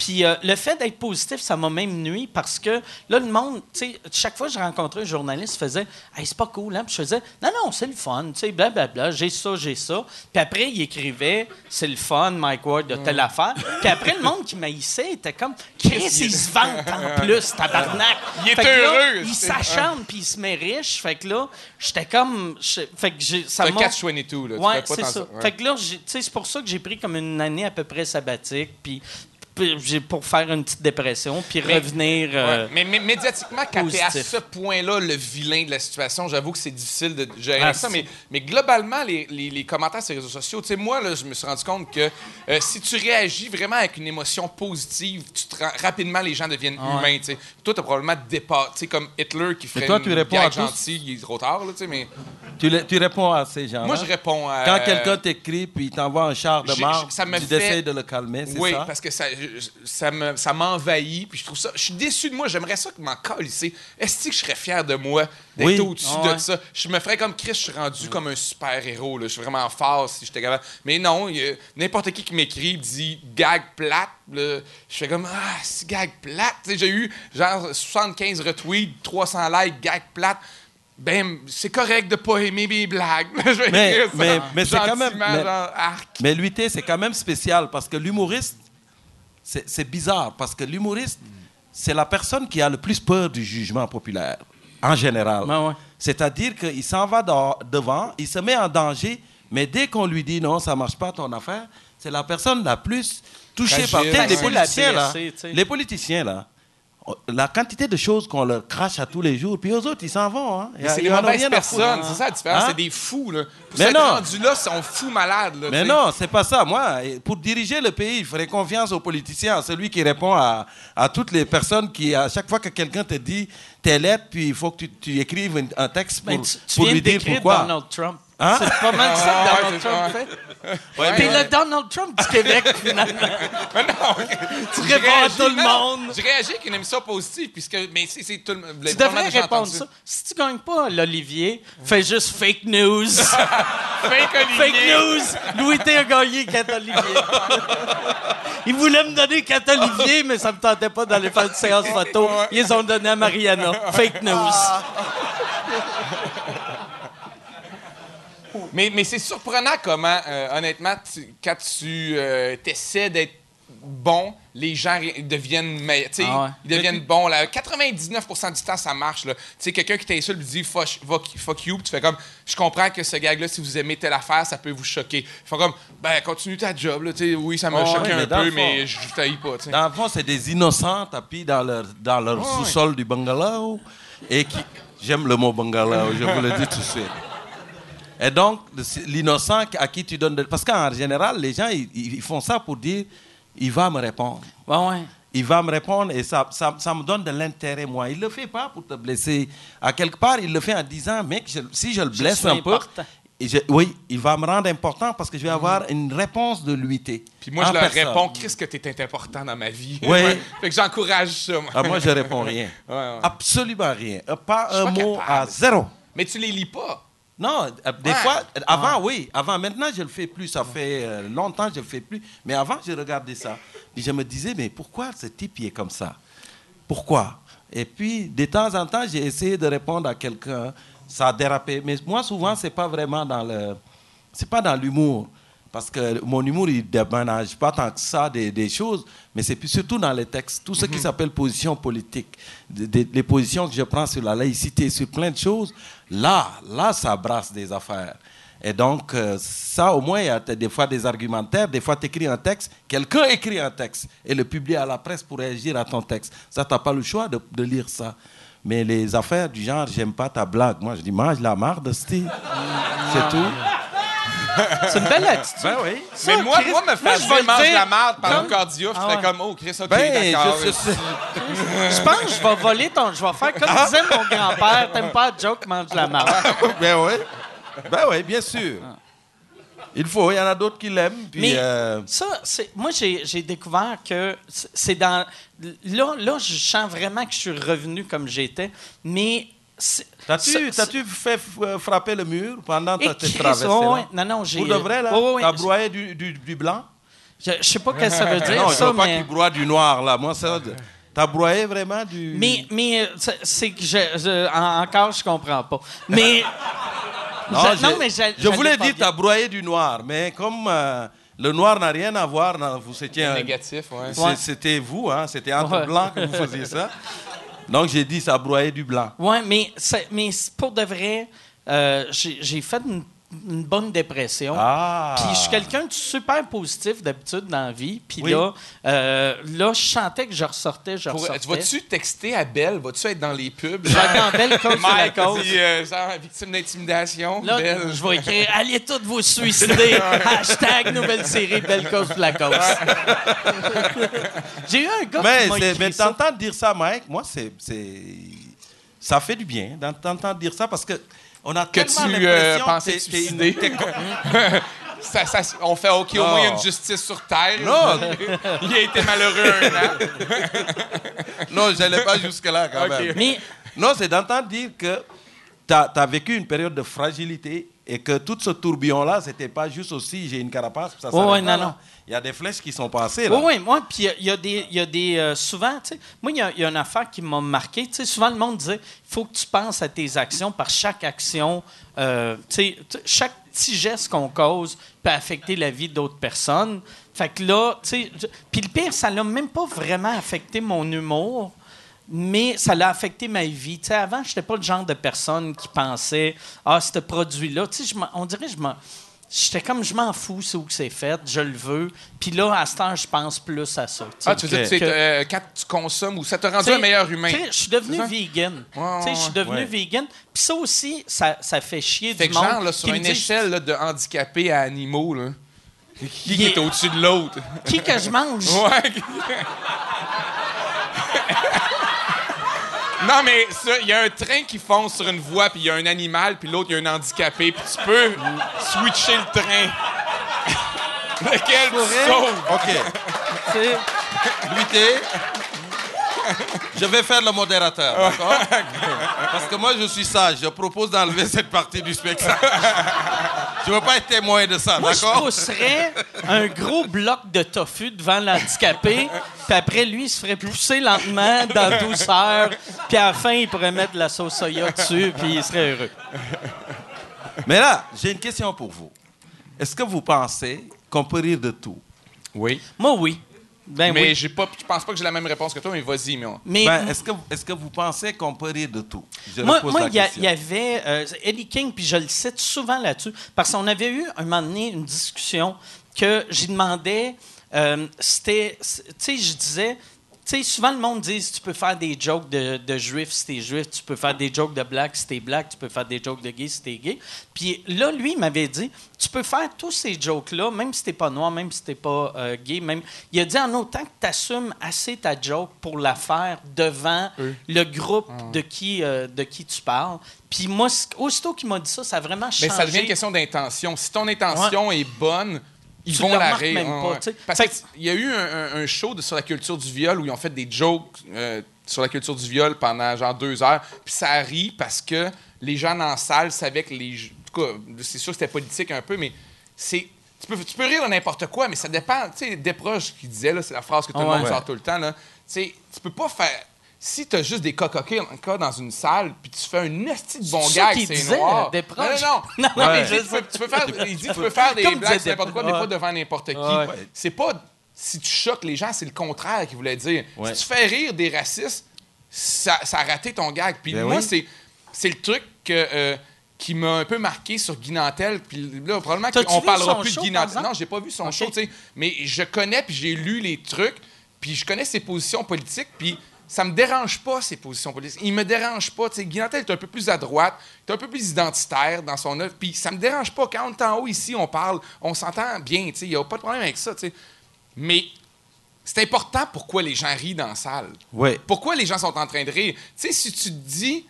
S2: Puis euh, le fait d'être positif, ça m'a même nuit parce que là, le monde, tu sais, chaque fois que je rencontrais un journaliste, il faisait Hey, c'est pas cool, hein? Puis je faisais Non, non, c'est le fun, tu sais, blablabla, j'ai ça, j'ai ça. Puis après, il écrivait C'est le fun, Mike Ward, de telle affaire. Puis après, le monde qui m'haïssait était comme Chris, il se vante en plus, tabarnak.
S5: Il est
S2: Fait que là,
S5: heureux,
S2: il s'acharne puis il se met riche. Fait que là, j'étais comme. Fait que j'ai. Ça
S5: un
S2: m'a-
S5: catch-22, là.
S2: Ouais, c'est ça.
S5: ouais.
S2: Fait que là, tu sais, c'est pour ça que j'ai pris comme une année à peu près sabbatique, puis pour faire une petite dépression, puis
S5: Mais-
S2: revenir. euh,
S5: Ouais, mais, mais médiatiquement, quand t'es à ce point-là, le vilain de la situation, j'avoue que c'est difficile de gérer
S2: Ah,
S5: ça. Mais, mais globalement, les, les- les commentaires sur les réseaux sociaux, tu sais, moi, là, je me suis rendu compte que euh, si tu réagis vraiment avec une émotion positive, tu te rends- rapidement, les gens deviennent
S2: Ah ouais.
S5: humains, tu sais. Toi, t'as probablement dépassé, tu sais, comme Hitler qui ferait
S4: toi,
S5: une
S4: tu réponds tous?
S5: il est trop tard, là, tu sais, mais
S4: Tu, le- tu réponds à ces gens-là?
S5: moi, je réponds à...
S4: Quand quelqu'un t'écrit puis il t'envoie un char de
S5: me
S4: tu
S5: fait-
S4: essaies de le calmer, c'est
S5: Oui,
S4: ça?
S5: parce que ça, ça me- ça m'envahit, puis je trouve ça. Je suis déçu de moi. J'aimerais ça que m'en calisser. Est-ce que je serais fier de moi d'être
S4: Oui.
S5: au-dessus
S2: Ah ouais.
S5: de ça? Je me ferais comme Chris, je suis rendu comme un super-héros. là. Je suis vraiment fort si j'étais capable. Mais non, n'importe qui qui m'écrit dit gag plate. là. Je fais comme Ah, c'est gag plate. J'ai eu genre 75 retweets, 300 likes, gag plate. ben, c'est correct de pas aimer mes blagues. Je vais
S4: Mais-
S5: ça
S4: mais- mais c'est quand même- mais-
S5: genre, arc.
S4: Mais lutter, c'est quand même spécial parce que l'humoriste, c'est c'est bizarre parce que l'humoriste, c'est la personne qui a le plus peur du jugement populaire, en général.
S2: Ouais.
S4: C'est-à-dire qu'il s'en va dans- devant, il se met en danger, mais dès qu'on lui dit non, ça marche pas ton affaire, c'est la personne la plus touchée par les politiciens là. Les politiciens là. La quantité de choses qu'on leur crache à tous les jours, puis aux autres, ils s'en vont. Hein.
S5: Mais c'est
S4: Ils
S5: des mauvaises personnes, c'est ça la différence.
S4: Hein?
S5: C'est des fous, là. Pour
S4: Mais non.
S5: rendus là, ils sont fous malades, là.
S4: Mais non, c'est pas ça. Moi, pour diriger le pays, il ferait confiance aux politiciens, à celui qui répond à, à toutes les personnes qui, à chaque fois que quelqu'un te dit tes lettres, puis il faut que tu, tu écrives un, texte pour,
S2: Ben, tu, tu
S4: pour
S2: viens
S4: lui dire
S2: d'écrire
S4: pourquoi.
S2: Donald Trump.
S4: Hein?
S2: C'est pas mal ça que
S5: Ah, ouais,
S2: Donald Trump fait.
S5: Ouais,
S2: T'es
S5: ouais.
S2: le Donald Trump du Québec, finalement.
S5: Mais non,
S2: Tu réponds à tout le monde.
S5: Je réagis avec une émission positive, puisque. Mais c'est c'est tout le
S2: Tu devrais répondre ça. Si tu gagnes pas l'Olivier, fais juste fake news.
S5: Fake Olivier.
S2: fake news. Louis T a gagné 4 Olivier. Ils voulaient me donner 4 Olivier, mais ça me tentait pas d'aller faire une séance photo. Ils ont donné à Mariana. Fake news.
S5: Mais, mais c'est surprenant comment, euh, honnêtement, tu- quand tu euh, essaies d'être bon, les gens deviennent meilleurs.
S2: Ah ouais.
S5: Ils deviennent bons. Là. 99% du temps, ça marche. Tu sais, quelqu'un qui t'insulte dit fuck, fuck, fuck you, tu fais comme je comprends que ce gag-là, si vous aimez telle affaire, ça peut vous choquer. Ils font comme ben continue ta job. Là, Tu sais, oui, ça m'a
S4: Ouais,
S5: choqué un peu,
S4: fond-
S5: mais je ne taille pas. tu sais.
S4: Dans le fond, c'est des innocents tapis dans leur, dans leur sous-sol du bungalow. Et qui. J'aime le mot bungalow, je vous le dis tout de suite. Et donc, l'innocent à qui tu donnes. de- Parce qu'en général, les gens, ils, ils font ça pour dire il va me répondre.
S2: Ouais, ouais.
S4: Il va me répondre et ça, ça, ça me donne de l'intérêt, moi. Il ne le fait pas pour te blesser. À quelque part, il le fait en disant mec, je- si je le blesse
S2: suis
S4: un peu. et je- oui, il va me rendre important parce que je vais avoir une réponse de l'uité.
S5: Puis moi, je leur
S4: personne.
S5: réponds qu'est-ce que tu es important dans ma vie.
S4: Oui.
S5: fait que j'encourage ça. moi.
S4: Ah, moi, je réponds rien.
S5: Ouais, ouais.
S4: Absolument rien. Pas un
S5: pas
S4: mot
S5: capable.
S4: à zéro.
S5: Mais tu les lis pas.
S4: Non, euh, des
S5: Ouais.
S4: fois, euh, avant, oui. Avant, maintenant, je le fais plus. Ça fait euh, longtemps que je le fais plus. Mais avant, je regardais ça. Puis je me disais, mais pourquoi ce type, il est comme ça? Pourquoi? Et puis, de temps en temps, j'ai essayé de répondre à quelqu'un. Ça a dérapé. Mais moi, souvent, c'est pas vraiment dans le... C'est pas dans l'humour. Parce que mon humour, il ne déménage pas tant que ça des, des choses, mais c'est plus surtout dans les textes. Tout ce qui s'appelle position politique, les positions que je prends sur la laïcité, sur plein de choses, là, là, ça brasse des affaires. Et donc, euh, ça, au moins, il y a des fois des argumentaires, des fois, tu écris un texte, quelqu'un écrit un texte et le publie à la presse pour réagir à ton texte. Ça, tu n'as pas le choix de, de lire ça. Mais les affaires du genre, j'aime pas ta blague. Moi, je dis, mange la marde, c'est tout.
S2: C'est une belle attitude.
S4: Ben oui.
S2: Ça,
S5: mais moi,
S2: Chris,
S5: moi, me faire
S2: je vais le
S5: mange
S2: dire
S5: la marde par un cardio, je
S2: Ah
S5: serais
S2: ouais.
S5: comme, oh, Chris, ok,
S4: Ben,
S5: d'accord.
S4: je- je-
S2: Je pense que je vais voler ton. Je vais faire comme disait mon grand-père. T'aimes pas la joke, mange la marde.
S4: ben oui. Ben oui, bien sûr. Il faut, il y en a d'autres qui l'aiment.
S2: Mais
S4: euh,
S2: ça, c'est, moi, j'ai, découvert que c'est c'est dans. Là, là, je sens vraiment que je suis revenu comme j'étais, mais.
S4: T'as-tu, t'as-tu fait euh, frapper le mur pendant ta
S2: ouais,
S4: là?
S2: ouais. Non, non, j'ai.
S4: Pour de vrai, là?
S2: Ouais, ouais,
S4: T'as
S2: je-
S4: broyé du, du, du blanc?
S2: Je, je sais pas ce que ça veut dire,
S4: non, je
S2: ça,
S4: veux pas
S2: mais.
S4: qu'il broie du noir, là. Moi, ça... T'as broyé vraiment du...
S2: Mais, mais euh, c'est, c'est que je, je- en- encore, je comprends pas. Mais.
S4: Non,
S2: je- non, mais
S4: Je voulais
S2: pas
S4: dire, t'as broyé du noir, mais comme euh, le noir n'a rien à voir, vous étiez un-
S5: Négatif, ouais.
S4: C'était vous, hein? C'était entre
S2: Ouais.
S4: blancs que vous faisiez ça. Donc, j'ai dit, ça broyait du blanc.
S2: Ouais, mais, mais pour de vrai, euh, j'ai fait une, une bonne dépression.
S4: Ah!
S2: Puis je suis quelqu'un de super positif d'habitude dans la vie. Puis
S4: Oui.
S2: là, euh, là, je sentais que je ressortais, je
S5: Pour-
S2: ressortais.
S5: Vas-tu texter à Belle? Vas-tu être dans les pubs?
S2: Je vais être en belle cause sur la
S5: Mike
S2: cause.
S5: dit, euh, genre, victime d'intimidation.
S2: Là,
S5: Belle.
S2: je vais écrire Allez toutes vous suicider. Hashtag nouvelle série Belle cause pour la cause. J'ai eu un gars
S4: Mais,
S2: qui m'a
S4: c'est-
S2: écrit
S4: mais
S2: ça.
S4: t'entends dire ça, Mike, moi, c'est, c'est- ça fait du bien d'entendre dire ça parce que on a
S5: Que tu euh, pensais
S4: que
S5: te suicider? Ça- ça- on fait OK, au moins il y a une
S4: Non.
S5: justice sur Terre.
S4: Non.
S5: il a été malheureux un an.
S4: non, je n'allais pas jusque-là quand même.
S2: Mais
S4: Non, c'est d'entendre dire que tu as, vécu une période de fragilité et que tout ce tourbillon-là, c'était pas juste aussi j'ai une carapace, ça
S2: ouais,
S4: là,
S2: non,
S4: là.
S2: non.
S4: Il y a des flèches qui sont passées, là.
S2: Oui, oui, moi, puis il y a- des, y a des euh, souvent, tu sais, moi, il y, a- une affaire qui m'a marqué, tu sais, souvent le monde disait, il faut que tu penses à tes actions, par chaque action, euh, tu sais, chaque petit geste qu'on cause peut affecter la vie d'autres personnes. Fait que là, tu sais, puis le pire, ça l'a même pas vraiment affecté mon humour, mais ça l'a affecté ma vie. Tu sais, avant, je n'étais pas le genre de personne qui pensait Ah, ce produit-là. Tu sais, on dirait que je m'en. J'étais comme, je m'en fous, c'est où que c'est fait, je le veux. Puis là, à ce temps, je pense plus à ça.
S5: Ah, tu veux dire,
S2: Que-
S5: euh, quand tu consommes ou ça t'a rendu
S2: T'sais,
S5: un meilleur humain?
S2: Je suis devenu vegan. Je suis devenu
S4: ouais.
S2: vegan. Puis ça aussi, ça, ça fait chier
S5: Fait
S2: du
S5: que
S2: monde.
S5: genre, là, sur une
S2: dit,
S5: échelle là, de handicapés à animaux, là, qui, qui
S2: Il
S5: est
S2: est-
S5: au-dessus de l'autre?
S2: Qui que je mange?
S5: Ouais. non, mais ça, il y a un train qui fonce sur une voie, puis il y a un animal, puis l'autre, il y a un handicapé, puis tu peux switcher le train. Lequel tu sauves?
S4: OK. Lutter. Je vais faire le modérateur, d'accord? Parce que moi, je suis sage. Je propose d'enlever cette partie du spectacle. Je ne veux pas être témoin de ça,
S2: Moi, je pousserais un gros bloc de tofu devant l'handicapé, puis après, lui, il se ferait pousser lentement dans la douceur, puis à la fin, il pourrait mettre de la sauce soya dessus, puis il serait heureux.
S4: Mais là, j'ai une question pour vous. Est-ce que vous pensez qu'on peut rire de tout?
S5: Oui.
S2: Moi, oui. Ben
S5: mais
S2: oui.
S5: j'ai pas, je pense pas que j'ai la même réponse que toi, mais vas-y, mais on-
S2: Mais
S4: Ben, Est-ce que, est que vous pensez qu'on peut rire de tout? Je
S2: Moi, il y, avait euh, Eddie King, puis je le cite souvent là-dessus, parce qu'on avait eu un moment donné une discussion que j'y demandais, euh, c'était, tu sais, je disais, sais, souvent le monde dit, tu peux faire des jokes de, de juifs si t'es juif, tu peux faire des jokes de black si t'es black, tu peux faire des jokes de gay si t'es gay. Puis là, lui, il m'avait dit, tu peux faire tous ces jokes-là, même si t'es pas noir, même si t'es pas euh, gay, même. Il a dit en autant que tu assumes assez ta joke pour la faire devant le groupe de, qui, euh, de qui tu parles. Puis moi, aussitôt qu'il m'a dit ça, ça a vraiment changé.
S5: Mais ça devient une question d'intention. Si ton intention est bonne, ils
S2: Tu
S5: vont
S2: le
S5: la
S2: remarques
S5: rire.
S2: même
S5: Ouais,
S2: pas,
S5: ouais. Parce qu'il y a eu un, show de- sur la culture du viol où ils ont fait des jokes euh, sur la culture du viol pendant genre deux heures. Puis ça rit parce que les gens dans la salle savaient que les. En tout cas, c'est sûr que c'était politique un peu, mais c'est. Tu peux, tu peux rire de n'importe quoi, mais ça dépend. Tu sais, Desproges qui disait, là, c'est la phrase que tout le
S2: Ah ouais.
S5: monde sort tout le temps, là. Tu sais, tu peux pas faire. Si tu as juste des cocoquets dans une salle, puis tu fais un esti de bon gag, c'est
S2: disait,
S5: noir.
S2: Desproges?
S5: Non, non, non.
S2: Non,
S5: Non, mais
S2: ouais.
S5: il dit, tu, peux, tu peux faire, il dit, tu peux faire des blagues n'importe quoi, mais pas devant n'importe qui.
S2: Ouais.
S5: C'est pas si tu choques les gens, c'est le contraire qu'il voulait dire.
S4: Ouais.
S5: Si tu fais rire des racistes, ça, ça a raté ton gag. Puis
S4: Ben
S5: moi,
S4: oui.
S5: c'est, c'est le truc que, euh, qui m'a un peu marqué sur Guy Nantel. Puis là, probablement qu'on parlera plus de Guy Nantel. Non, j'ai pas vu son show, tu sais. Mais je connais, puis j'ai lu les trucs, puis je connais ses positions politiques, puis ça me dérange pas, ses positions politiques. Il me dérange pas. tu sais. Guy Nantel est un peu plus à droite, est un peu plus identitaire dans son œuvre, puis ça me dérange pas. Quand on est en haut ici, on parle, on s'entend bien, il n'y a pas de problème avec ça. tu sais. Mais c'est important pourquoi les gens rient dans la salle. Pourquoi les gens sont en train de rire? Tu sais, si tu te dis.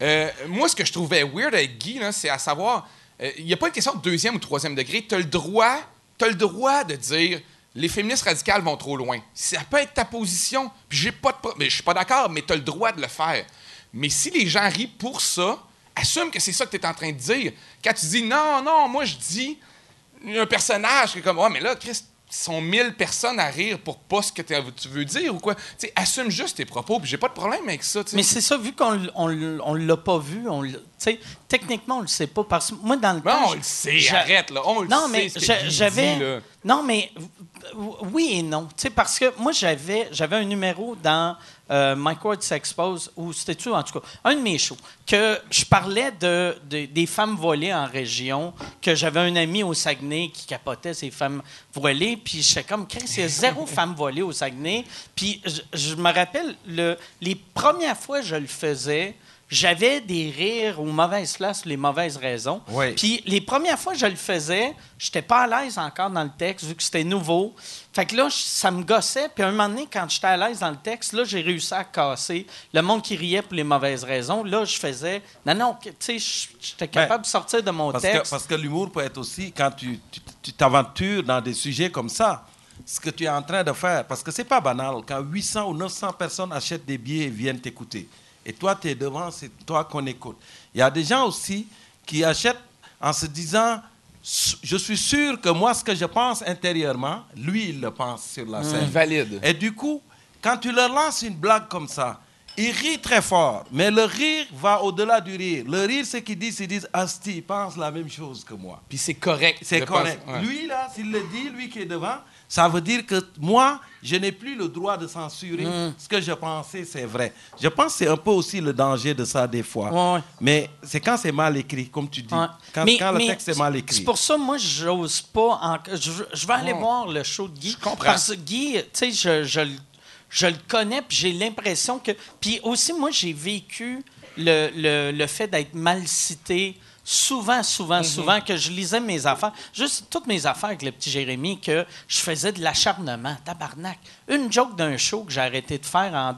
S5: euh, moi, ce que je trouvais weird avec Guy, c'est à savoir. euh, Il n'y a pas une question de deuxième ou troisième degré. Tu as le droit. T'as le droit de dire. Les féministes radicales vont trop loin. Ça peut être ta position. Puis j'ai pas de mais je suis pas d'accord, mais tu as le droit de le faire. Mais si les gens rient pour ça, assume que c'est ça que tu es en train de dire. Quand tu dis non, non, moi je dis un personnage qui est comme ouais mais là Chris ils sont mille personnes à rire pour pas ce que tu veux dire ou quoi. Assume juste tes propos, puis j'ai pas de problème avec ça.
S2: Mais c'est ça, vu qu'on on, l'a pas vu, on techniquement, on le sait pas. Parce que moi, dans le temps.
S5: on le sait, arrête, là. On le
S2: non,
S5: sait,
S2: mais
S5: Guy
S2: j'avais. Non, mais oui et non. Parce que moi, j'avais, j'avais un numéro dans euh, Mike Ward s'expose, ou c'était-tu, en tout cas, un de mes shows, que je parlais de, de- des femmes volées en région, que j'avais un ami au Saguenay qui capotait ces femmes volées, puis j'étais comme, il y a zéro femme volée au Saguenay. Puis je, je me rappelle, le, les premières fois que je le faisais, j'avais des rires aux mauvaises places, les mauvaises raisons.
S4: Oui.
S2: Puis les premières fois que je le faisais, j'étais pas à l'aise encore dans le texte, vu que c'était nouveau. Fait que là, ça me gossait. Puis à un moment donné, quand j'étais à l'aise dans le texte, là, j'ai réussi à casser le monde qui riait pour les mauvaises raisons. Là, je faisais... Non, non, tu sais, j'étais capable de sortir de mon
S4: Parce que,
S2: texte.
S4: parce que l'humour peut être aussi quand tu t'aventures dans des sujets comme ça, ce que tu es en train de faire. Parce que c'est pas banal. Quand 800 ou 900 personnes achètent des billets et viennent t'écouter, et toi, tu es devant, c'est toi qu'on écoute. Il y a des gens aussi qui achètent en se disant je suis sûr que moi, ce que je pense intérieurement, lui, il le pense sur la scène.
S5: Valide.
S4: Et du coup, quand tu leur lances une blague comme ça, ils rient très fort, mais le rire va au-delà du rire. Le rire, c'est qu'ils disent, ils disent, Asti, il pense la même chose que moi.
S5: Puis c'est correct.
S4: C'est correct.
S5: ouais.
S4: Lui, là, s'il le dit, lui qui est devant, ça veut dire que moi, je n'ai plus le droit de censurer.
S5: Mm.
S4: Ce que je pensais, c'est vrai. Je pense que c'est un peu aussi le danger de ça des fois.
S2: Ouais, ouais.
S4: Mais c'est quand c'est mal écrit, comme tu dis.
S2: Ouais.
S4: Quand,
S2: Mais-
S4: quand le texte est mal écrit.
S2: C'est pour ça, moi, j'ose pas. en- Je, je vais aller voir le show de Guy.
S5: Je comprends.
S2: Parce que Guy, tu sais, je, je, le- je le connais, puis j'ai l'impression que. Puis aussi, moi, j'ai vécu le, le, le fait d'être mal cité souvent, souvent,
S5: Mhm.
S2: souvent, que je lisais mes affaires, juste toutes mes affaires avec le petit Jérémy, que je faisais de l'acharnement, tabarnak. Une joke d'un show que j'ai arrêté de faire en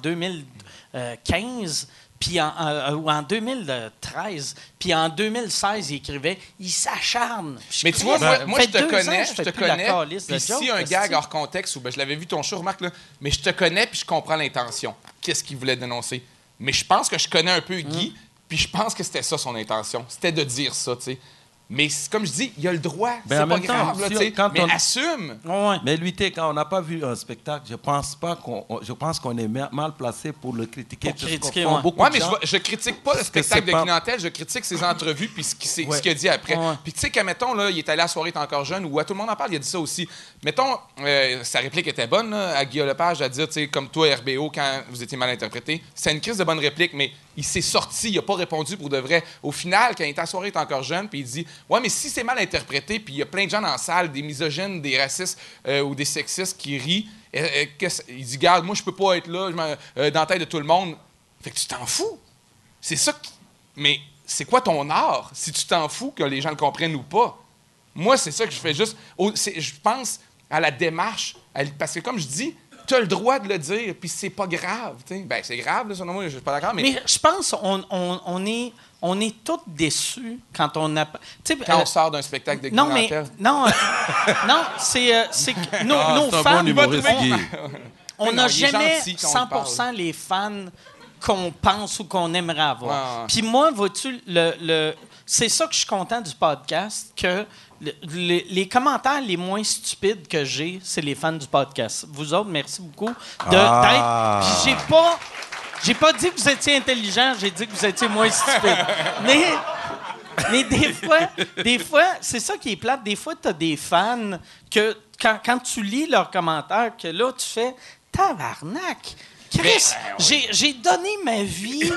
S2: 2015, puis en, en- ou en 2013, puis en 2016, il écrivait « Il s'acharne ».
S5: Mais tu vois, moi, je te
S2: ans
S5: connais, je te connais. Puis si un gag hors contexte, ou ben, je l'avais vu ton show, remarque, là, mais je te connais puis je comprends l'intention. Qu'est-ce qu'il voulait dénoncer? Mais je pense que je connais un peu Guy,
S2: Hum.
S5: Puis je pense que c'était ça son intention. C'était de dire ça, tu sais. Mais comme je dis, il a le droit.
S4: Ben,
S5: c'est pas
S4: même temps,
S5: grave, là,
S4: si
S5: tu sais.
S4: on- quand
S5: Mais
S4: on-
S5: assume.
S2: Ouais.
S4: Mais lui, quand on n'a pas vu un spectacle, je pense pas qu'on, on- je pense qu'on est ma- mal placé pour le critiquer.
S2: Pour critiquer, ouais.
S4: beaucoup
S5: Ouais,
S4: de
S5: mais je,
S4: gens.
S5: je critique pas le spectacle de
S4: pas-
S5: Nantel, je critique ses entrevues puis ce qu'il
S4: Ouais.
S5: a dit après.
S2: Ouais.
S5: Puis tu sais qu'admettons, là, il est allé à la soirée, t'es encore jeune, ou à tout le monde en parle, il a dit ça aussi. Mettons, euh, sa réplique était bonne, à Guillaume Lepage, à dire, comme toi, RBO, quand vous étiez mal interprété. C'est une crise de bonne réplique, mais il s'est sorti, il a pas répondu pour de vrai. Au final, quand il était à il était encore jeune, puis il dit, ouais, mais si c'est mal interprété, puis il y a plein de gens dans la salle, des misogynes, des racistes euh, ou des sexistes qui rient, euh, il dit, garde, moi, je peux pas être là, dans la tête de tout le monde. Fait que tu t'en fous. C'est ça qui... Mais c'est quoi ton art si tu t'en fous que les gens le comprennent ou pas? Moi, c'est ça que je fais juste. Je pense à la démarche. à- parce que comme je dis, tu as le droit de le dire, puis c'est pas grave. tu sais. Ben, c'est grave, là, selon moi, je suis pas d'accord, mais,
S2: Mais je pense qu'on on, on est, on est tous déçus quand on a...
S5: quand
S2: euh,
S5: on sort d'un spectacle de
S2: non, mais... Non, euh, non c'est euh, c'est que nos,
S4: Ah,
S2: nos fans...
S4: bon humoriste,
S2: on- n'a jamais
S5: gentil quand on
S2: 100% les fans qu'on pense ou qu'on aimerait avoir. Puis moi, vois-tu, le, le- c'est ça que je suis content du podcast, que le- les, les commentaires les moins stupides que j'ai, c'est les fans du podcast. Vous autres, merci beaucoup de
S4: Ah.
S2: j'ai pas... J'ai pas dit que vous étiez intelligent, j'ai dit que vous étiez moins stupide. Mais, mais des fois, des fois, c'est ça qui est plate. Des fois, tu as des fans que quand, quand tu lis leurs commentaires, que là, tu fais tabarnak. Chris, j'ai, j'ai donné ma vie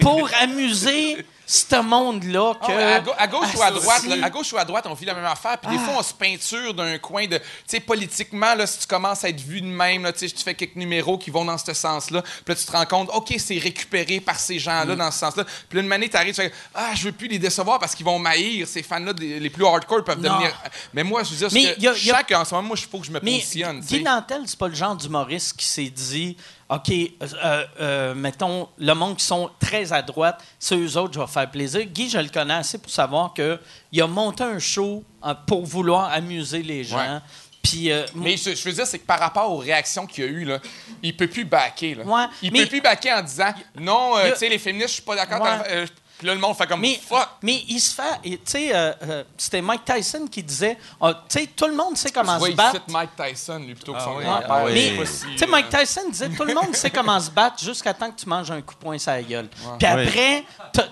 S2: pour amuser ce monde-là. Que,
S5: Ah ouais, à, gau- à gauche ou à droite, là, à gauche ou à droite, on vit la même affaire. Puis des fois, on se peinture d'un coin de, tu sais, politiquement, là, si tu commences à être vu de même, là, tu fais quelques numéros qui vont dans ce sens-là. Puis là, tu te rends compte, ok, c'est récupéré par ces gens-là dans ce sens-là. Puis là, une année, t'arrives, tu fais, ah, je veux plus les décevoir parce qu'ils vont m'haïr. Ces fans-là, les plus hardcore peuvent
S2: Non.
S5: devenir. Mais moi, je veux dire,
S2: Mais
S5: que
S2: y a- y a-
S5: chaque en ce moment, moi, il faut que je me positionne.
S2: Guy. Nantel, c'est pas le genre d'humoriste qui s'est dit OK, euh, euh, mettons, le monde qui sont très à droite, c'est eux autres, je vais faire plaisir. Guy, je le connais assez pour savoir qu'il a monté un show euh, pour vouloir amuser les gens.
S5: Ouais.
S2: Puis, euh,
S5: Mais je, je veux dire, c'est que par rapport aux réactions qu'il y a eu, là, il peut plus backer. Là.
S2: Ouais,
S5: il
S2: mais-
S5: peut plus backer en disant non, euh,
S2: a-
S5: tu sais, les féministes, je suis pas d'accord.
S2: Ouais.
S5: Puis là, le monde fait comme
S2: mais,
S5: fuck.
S2: mais il se fait. Tu sais, euh, euh, c'était Mike Tyson qui disait ah, Tu sais, tout le monde sait comment se
S5: il
S2: battre.
S5: cite Mike Tyson, lui, plutôt que son
S4: oui,
S5: grand-père.
S4: ah oui.
S2: Mais, tu sais,
S5: euh,
S2: Mike Tyson disait tout le monde sait comment se battre jusqu'à temps que tu manges un coup de poing sur la gueule. Puis après,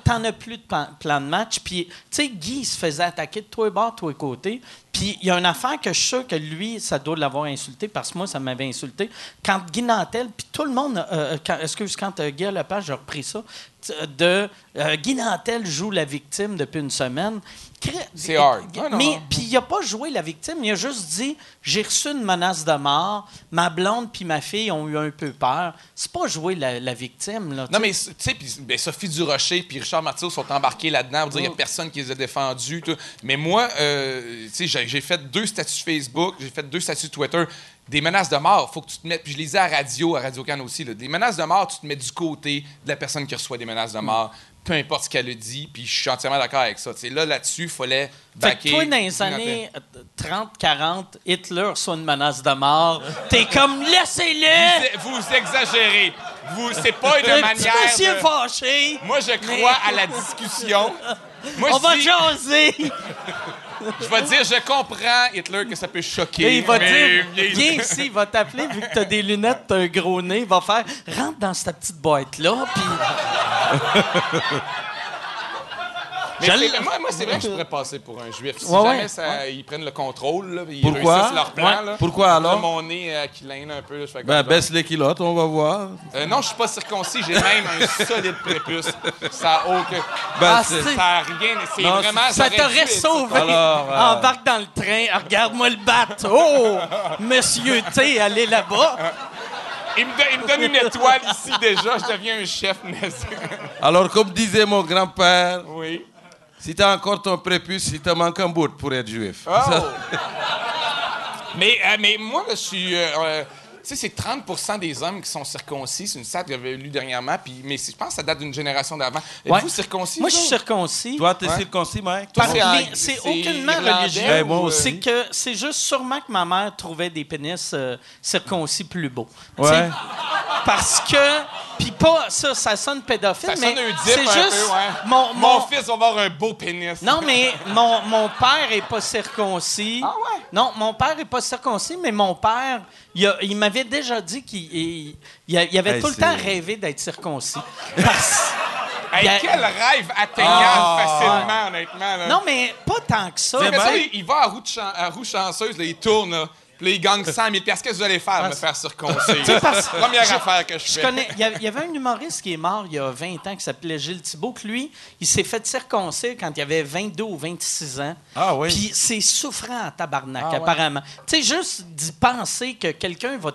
S2: t'en as plus de plan, plan de match. Puis, tu sais, Guy, il se faisait attaquer de tous les bords, de tous les côtés. Puis, il y a une affaire que je suis sûr que lui, ça doit l'avoir insulté, parce que moi, ça m'avait insulté. Quand Guy Nantel, puis tout le monde, euh, quand, excuse, quand euh, Guy Lepage, j'ai repris ça, t- de euh, Guy Nantel joue la victime depuis une semaine.
S5: C'est hard. Ah,
S2: Mais, puis il a pas joué la victime, il a juste dit j'ai reçu une menace de mort, ma blonde puis ma fille ont eu un peu peur. C'est pas jouer la, la victime là.
S5: Non, mais tu sais, puis, ben, Sophie Durocher puis Richard Martineau sont embarqués là-dedans pour dire qu'il n'y a personne qui les a défendus. tout. Mais moi, euh, tu sais, j'ai- fait deux statuts Facebook, j'ai fait deux statuts Twitter. Des menaces de mort, faut que tu te mettes. Puis je les ai à radio, à Radio Can aussi. là. Des menaces de mort, tu te mets du côté de la personne qui reçoit des menaces de mort, peu importe ce qu'elle a dit. Puis je suis entièrement d'accord avec ça. Tu sais, là, là-dessus, il fallait
S2: Fait
S5: backer.
S2: que toi, dans les années 30-40, Hitler reçoit une menace de mort. T'es comme laissez-le!
S5: Vous, vous exagérez. Vous, c'est pas une manière.
S2: monsieur
S5: de-
S2: fâché!
S5: Moi, je crois à la discussion. Moi,
S2: On
S5: je
S2: va
S5: dis-
S2: jaser!
S5: je vais dire, je comprends, Hitler, que ça peut choquer.
S2: Et il va
S5: mais-
S2: dire, viens ici, il va t'appeler, vu que t'as des lunettes, t'as un gros nez, il va faire, rentre dans cette petite boîte-là, puis...
S5: Mais moi, moi, c'est vrai que je pourrais passer pour un juif. Si
S2: Ouais,
S5: jamais
S2: ouais.
S5: ça- ils prennent le contrôle, là, ils
S4: Pourquoi?
S5: réussissent leur plan.
S4: Ouais.
S5: Là,
S4: Pourquoi alors?
S5: mon nez euh, qui lâne un peu. Là, je fais
S4: Ben, baisse les culottes, on va voir.
S5: Euh, non, je suis pas circoncis. J'ai même un solide prépuce. Ça a aucun...
S4: Ben,
S2: Ah,
S4: c'est-
S2: c'est-
S5: Ça a rien. C'est
S4: Non,
S5: vraiment...
S2: Ça t'aurait sauvé.
S4: Alors, euh,
S2: Embarque dans le train, regarde-moi le bat. Oh, monsieur T, allez là-bas.
S5: Il me, don- il me donne une étoile ici déjà. Je deviens un chef.
S4: Alors, comme disait mon grand-père,
S5: oui.
S4: Si t'as encore ton prépuce, il te manque un bout pour être juif.
S5: Oh! mais, euh, mais moi, là, je suis. euh, euh, tu sais, c'est 30% des hommes qui sont circoncis. C'est une stat que j'avais lu dernièrement. Puis, mais je pense que ça date d'une génération d'avant. Êtes-vous
S2: Ouais.
S5: circoncis?
S2: Moi, je suis circoncis.
S4: Toi, t'es
S5: Ouais.
S4: circoncis,
S2: Par
S5: c'est
S2: aucunement religieux.
S4: Aussi.
S2: C'est que c'est juste sûrement que ma mère trouvait des pénis euh, circoncis plus beaux.
S4: Ouais.
S2: Parce que puis pas ça, ça sonne pédophile,
S5: Ça
S2: mais
S5: sonne un dip
S2: c'est
S5: un
S2: juste
S5: peu, ouais.
S2: mon,
S5: Mon
S2: mon-
S5: fils va avoir un beau pénis.
S2: non mais mon, mon père est pas circoncis.
S5: Ah ouais?
S2: Non, mon père est pas circoncis, mais mon père, il, a- il m'avait déjà dit qu'il il, avait
S4: Hey,
S2: tout le temps rêvé d'être circoncis. Parce-
S5: Hey,
S2: a-
S5: quel rêve atteignable
S4: Ah.
S5: facilement, honnêtement. là.
S2: non mais pas tant que ça.
S5: Mais
S2: sais.
S5: sais, il va à roue, chan- à roue chanceuse, là, il tourne, là, puis là, il gagne 100 000 Qu'est-ce que vous allez faire? Me faire circoncis.
S2: parce-
S5: Première
S2: je-
S5: affaire que je,
S2: Je
S5: fais.
S2: connais. Il y, a- il y avait un humoriste qui est mort il y a 20 ans qui s'appelait Gilles Thibault, que lui, il s'est fait circoncire quand il avait 22 ou 26 ans.
S4: Ah oui.
S2: Puis c'est souffrant en tabarnak,
S5: Ah ouais.
S2: apparemment. Tu sais, juste d'y penser que quelqu'un va.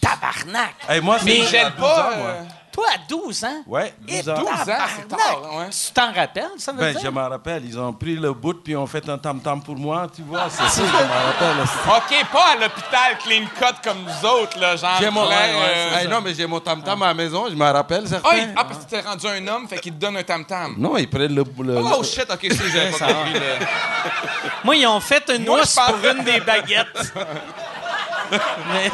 S2: Tabarnak!
S4: Hey, moi, c'est
S5: Mais
S4: à 12
S5: pas.
S4: ans, moi.
S2: Toi, à 12 ans?
S4: Ouais,
S2: Et
S4: 12 ans.
S5: 12 ans, c'est
S2: tabarnak!
S5: tard, ouais.
S2: Tu t'en rappelles, ça veut
S4: Ben,
S2: dire?
S4: je me rappelle, ils ont pris le bout puis ont fait un tam-tam pour moi, tu vois, c'est ça, je me rappelle.
S5: OK, pas à l'hôpital clean cut comme nous autres, là, genre.
S4: J'ai mon, ouais,
S5: euh,
S4: Hey, non, mais j'ai mon tam-tam à la maison, je me rappelle, certains.
S5: Ah, il- ah, parce que t'es rendu un homme, fait qu'il te donne un tam-tam.
S4: Non, ils prennent le... le-
S5: Oh
S4: le-
S5: shit, OK, c'est j'avais pas compris. le-
S2: Moi, ils ont fait une
S5: Moi, pense-
S2: pour une des baguettes. Mais-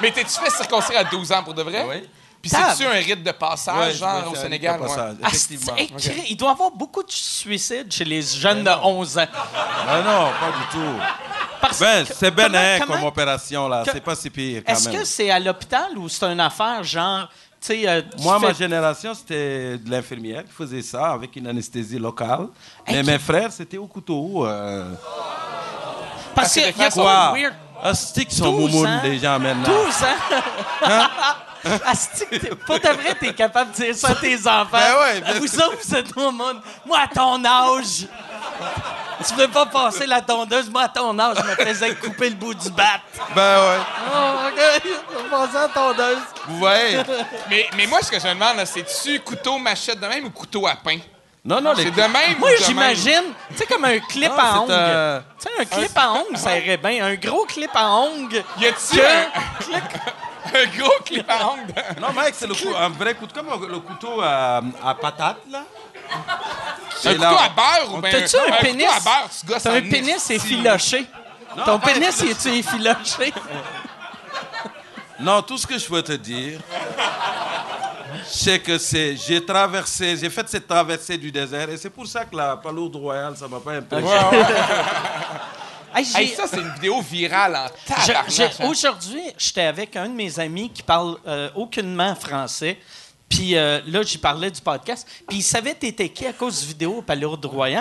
S5: Mais t'es-tu fait circoncire à 12 ans pour de vrai?
S4: Oui.
S5: Puis c'est-tu un rite de passage,
S4: Ouais,
S5: genre, au
S4: un
S5: Sénégal?
S4: rite de passage,
S2: Ah,
S4: Effectivement.
S2: crée- Il doit y avoir beaucoup de suicides chez les jeunes de 11 ans.
S4: Ah non, pas du tout.
S2: Parce
S4: Ben, c'est
S2: comment-
S4: bénin
S2: comment-
S4: comme opération, là. C'est pas si pire, quand
S2: Est-ce
S4: même.
S2: que c'est à l'hôpital ou c'est une affaire genre, tu sais, euh,
S4: Moi, ma génération, c'était de l'infirmière qui faisait ça avec une anesthésie locale.
S2: Hey,
S4: Mais
S2: qui-
S4: mes frères, c'était au couteau. Euh...
S2: Parce qu'il y a
S5: Quoi?
S2: weird.
S4: Sont
S2: 12
S4: moumounes,
S2: ans.
S4: les gens, maintenant?
S2: 12 ans. T'es- Pour de vrai, t'es capable de dire ça à tes enfants?
S4: Ben ouais,
S2: vous autres, vous êtes au monde. Moi, à ton âge, tu veux pas passer la tondeuse? Moi, à ton âge, je me faisais couper le bout du bat.
S4: Ben ouais.
S2: Oh, OK. Je vais passer à la tondeuse.
S4: Vous voyez?
S5: Mais, mais moi, ce que je me demande, c'est-tu couteau machette de même ou couteau à pain?
S4: Non, non, les
S5: C'est de même
S2: Moi,
S5: ou de
S2: j'imagine, tu sais, comme un clip
S4: Non,
S2: à
S4: c'est
S2: ongles.
S4: un-
S2: Tu sais, un clip à ongles, ça irait bien. Un gros clip à ongles.
S5: Y a-tu
S2: Que-
S5: un, un gros
S4: Non, Mike, c'est le cou- un vrai couteau, comme le couteau à, à patate, là.
S5: Un couteau à beurre ou bien
S2: T'as-tu un, pénis?
S5: couteau à beurre, tu gosses
S2: T'as
S5: en
S2: un pénis effiloché. Ton pénis, est-tu effiloché?
S4: Non, tout ce que je veux te dire, c'est que c'est, j'ai traversé, j'ai fait cette traversée du désert et c'est pour ça que la palourde royale, ça m'a pas impressionné.
S2: Hey, j'ai-
S5: Hey, ça, c'est une vidéo virale en tabarnak. hein.
S2: Aujourd'hui, j'étais avec un de mes amis qui parle euh, aucunement français. Puis euh, là, j'y parlais du podcast. Puis il savait t'étais qui à cause de vidéo.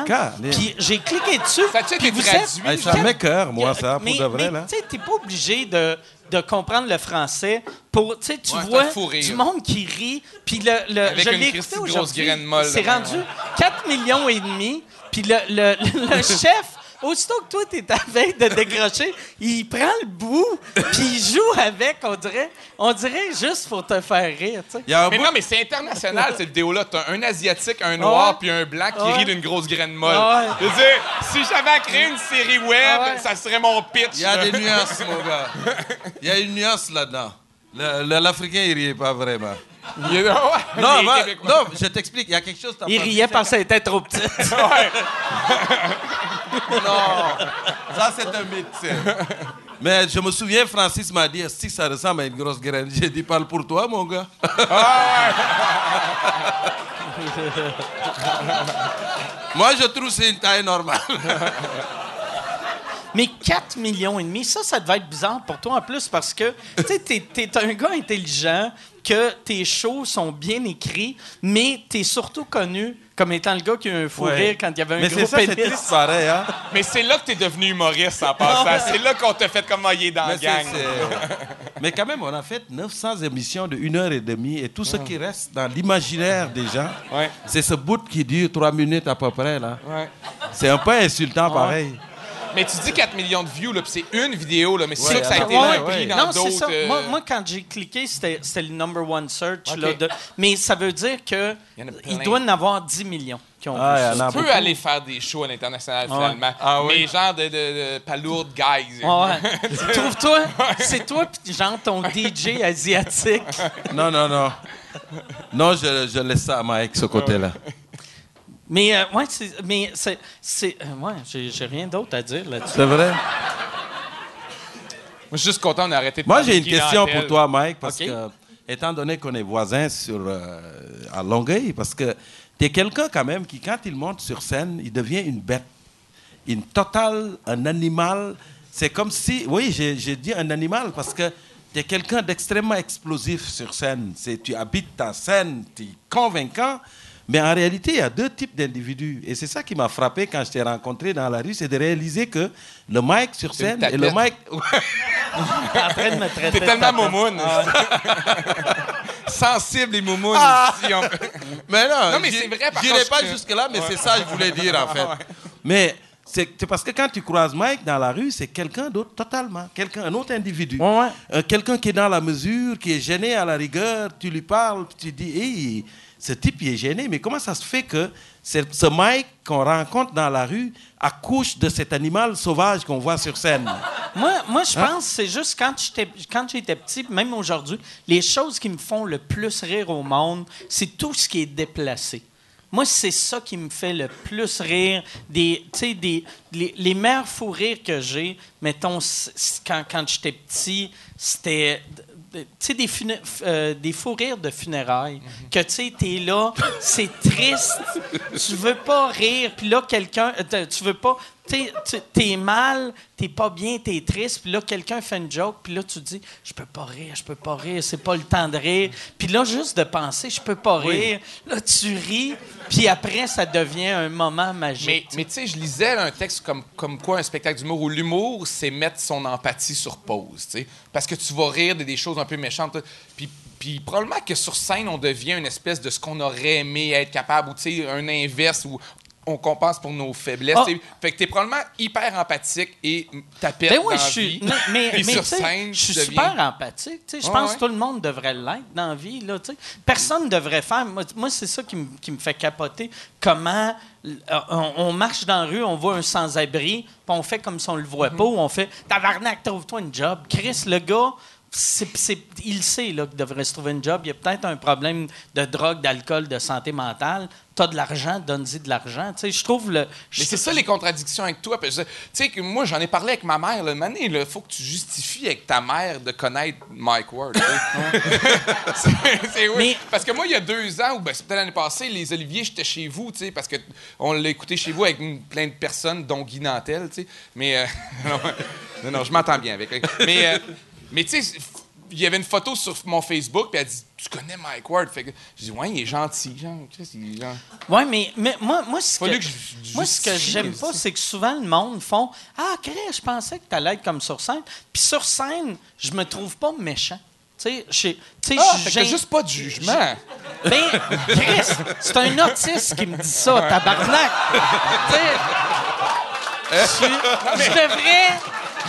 S4: Calé.
S2: Puis j'ai cliqué dessus.
S5: Ça a-tu
S2: puis
S5: été
S2: vous
S5: traduit?
S2: êtes-
S4: Hey, ça m'écoeure, moi, ça, pour
S2: mais,
S4: de vrai,
S2: mais. Tu sais, t'es pas obligé de, de comprendre le français pour. Tu
S5: Ouais,
S2: vois du monde qui rit. Puis le. le
S5: Avec
S2: je l'ai écouté aujourd'hui. C'est rendu 4 millions et demi. Puis le, le, le chef. Aussitôt que toi, t'es à veille de décrocher, il prend le bout, puis il joue avec, on dirait, on dirait juste pour te faire rire, tu sais.
S4: Il y a un
S5: Mais
S4: bout-
S5: non, mais c'est international, cette vidéo-là. T'as un Asiatique, un noir,
S2: Ouais.
S5: puis un blanc qui
S2: Ouais.
S5: rit d'une grosse graine molle.
S2: Ouais.
S5: Je veux dire, si j'avais à créer une série web,
S2: Ouais.
S5: ça serait mon pitch.
S4: Il y a des nuances, mon gars. Il y a une nuance là-dedans. Le- le- L'Africain, il riait pas vraiment.
S5: Il ouais,
S4: Non, non, je t'explique. Il y a quelque chose.
S2: Il
S4: pas
S2: riait parce qu'elle était trop petite.
S4: Non, ça c'est un mythe. Mais je me souviens, Francis m'a dit, si ça ressemble à une grosse graine, j'ai dit, parle pour toi, mon gars. Moi, je trouve que c'est une taille normale.
S2: Mais 4 millions et demi, ça, ça devait être bizarre pour toi en plus parce que, tu sais, t'es, t'es un gars intelligent, que tes shows sont bien écrits, mais t'es surtout connu comme étant le gars qui a eu un fou
S4: Ouais.
S2: rire quand il y avait un
S4: Mais
S2: gros
S4: c'est ça, c'est triste pareil, hein?
S5: Mais c'est là que t'es devenu humoriste en passant. C'est là qu'on t'a fait comme ah, il est dans la
S4: Mais, c'est-
S5: gang.
S4: c'est- Mais quand même, on a fait 900 émissions de 1 heure et demie et tout ce qui reste dans l'imaginaire des gens,
S5: Ouais.
S4: c'est ce bout qui dure 3 minutes à peu près. là.
S5: Ouais.
S4: C'est un peu insultant pareil.
S5: Mais tu dis 4 millions de views, là, puis c'est une vidéo, là, mais c'est
S4: Ouais,
S5: sûr que ça a été
S2: Ouais,
S5: repris
S4: ouais.
S5: dans
S2: non, c'est
S5: d'autres.
S2: ça.
S5: euh,
S2: Moi, moi, quand j'ai cliqué, c'était c'était le number one search. Là, de- mais ça veut dire que
S5: Il
S2: doit en avoir 10 millions qui ont
S4: Ah,
S2: vu
S5: Tu peux
S4: beaucoup.
S5: aller faire des shows à l'international, finalement.
S4: Ah oui?
S5: Mais genre de, de, de palourdes guys.
S2: Ouais. Trouve-toi, c'est toi pis genre ton DJ asiatique.
S4: Non, non, non. Non, je, je laisse ça à Mike, ce côté-là.
S2: Mais euh, ouais, c'est, mais c'est, c'est euh, ouais, j'ai, j'ai rien d'autre à dire là-dessus.
S4: C'est vrai?
S5: Moi, je suis juste content d'arrêter de
S4: Moi,
S5: parler
S4: j'ai une question pour toi, Mike, parce que, étant donné qu'on est voisins sur, euh, à Longueuil, parce que tu es quelqu'un quand même qui, quand il monte sur scène, il devient une bête. Une totale, un animal. C'est comme si, oui, j'ai j'ai dit un animal parce que tu es quelqu'un d'extrêmement explosif sur scène. C'est- Tu habites ta scène, tu es convaincant. Mais en réalité, il y a deux types d'individus. Et c'est ça qui m'a frappé quand je t'ai rencontré dans la rue, c'est de réaliser que le Mike sur scène et le. Mike...
S2: T'es
S5: tellement moumoune. Sensible et moumoune. ici, on-
S4: Mais non,
S5: Non, mais c'est vrai,
S4: J'irai pas jusque-là, mais c'est ça que je voulais dire, en fait. Mais c'est parce que quand tu croises Mike dans la rue, c'est quelqu'un d'autre totalement. Quelqu'un, un autre individu.
S2: Ouais, ouais.
S4: Euh, quelqu'un qui est dans la mesure, qui est gêné à la rigueur. Tu lui parles, tu dis, hey, ce type, il est gêné. Mais comment ça se fait que ce Mike qu'on rencontre dans la rue accouche de cet animal sauvage qu'on voit sur scène?
S2: Moi, moi je
S4: Hein?
S2: pense que c'est juste quand j'étais quand j'étais petit, même aujourd'hui, les choses qui me font le plus rire au monde, c'est tout ce qui est déplacé. Moi, c'est ça qui me fait le plus rire. Des, des, les, les meilleurs fous rires que j'ai, mettons, quand, quand j'étais petit, c'était tu sais, des, funa- f- euh, rires de funérailles. Que, tu sais, t'es là, c'est triste, tu veux pas rire, puis là, quelqu'un, euh, tu veux pas, t'es, mal, t'es pas bien, t'es triste, puis là, quelqu'un fait une joke, puis là, tu dis, je peux pas rire, je peux pas rire, c'est pas le temps de rire. Puis là, juste de penser, je peux pas rire, là, tu ris, puis après, ça devient un moment
S5: Mais,
S2: magique.
S5: mais tu sais, je lisais là, un texte comme, comme quoi un spectacle d'humour où l'humour, c'est mettre son empathie sur pause, tu sais. Parce que tu vas rire de des choses un peu méchantes. Puis, puis probablement que sur scène, on devient une espèce de ce qu'on aurait aimé être capable, ou tu sais, un inverse où on compense pour nos faiblesses.
S2: Ah.
S5: Fait que t'es probablement hyper empathique et t'appelles
S2: Ben oui,
S5: dans
S2: je suis.
S5: vie.
S2: mais mais
S5: sur scène,
S2: je suis
S5: deviens-
S2: super empathique. Je pense
S5: ouais.
S2: que tout le monde devrait l'être dans la vie. Là. Personne ne devrait faire. Moi, moi, c'est ça qui me, fait capoter. Comment euh, on, on marche dans la rue, on voit un sans-abri, puis on fait comme si on le voit pas, ou on fait Tabarnak, trouve-toi une job. Chris, le gars. Il sait là, qu'il devrait se trouver une job. Il y a peut-être un problème de drogue, d'alcool, de santé mentale. Tu as de l'argent, donne-y de l'argent. Tu sais, Je trouve le.
S5: Mais c'est ça les contradictions avec toi. Tu sais que moi j'en ai parlé avec ma mère. Le mané, il faut que tu justifies avec ta mère de connaître Mike Ward. c'est oui. Parce que moi il y a deux ans ou ben, c'est peut-être l'année passée, les Oliviers j'étais chez vous, tu sais, parce que on l'a écouté chez vous avec plein de personnes, dont Guy Nantel, tu sais. Mais euh, non, non, je m'entends bien avec. lui. Mais euh, mais tu sais. Il y avait une photo sur mon Facebook, puis elle dit Tu connais Mike Ward Fait que je dis Ouais, il est gentil. Genre, Chris, il est genre-
S2: Oui, mais, mais moi, moi, ce que,
S5: que je-
S2: moi, ce que j'aime pas, c'est que souvent le monde font Ah, Chris, je pensais que tu allais être comme sur scène. Puis sur scène, je me trouve pas méchant. Tu sais,
S5: Ah,
S2: j'ai-
S5: juste pas de jugement.
S2: Ben, Chris, c'est un autiste qui me dit ça, tabarnak. Tu sais, suis- je devrais,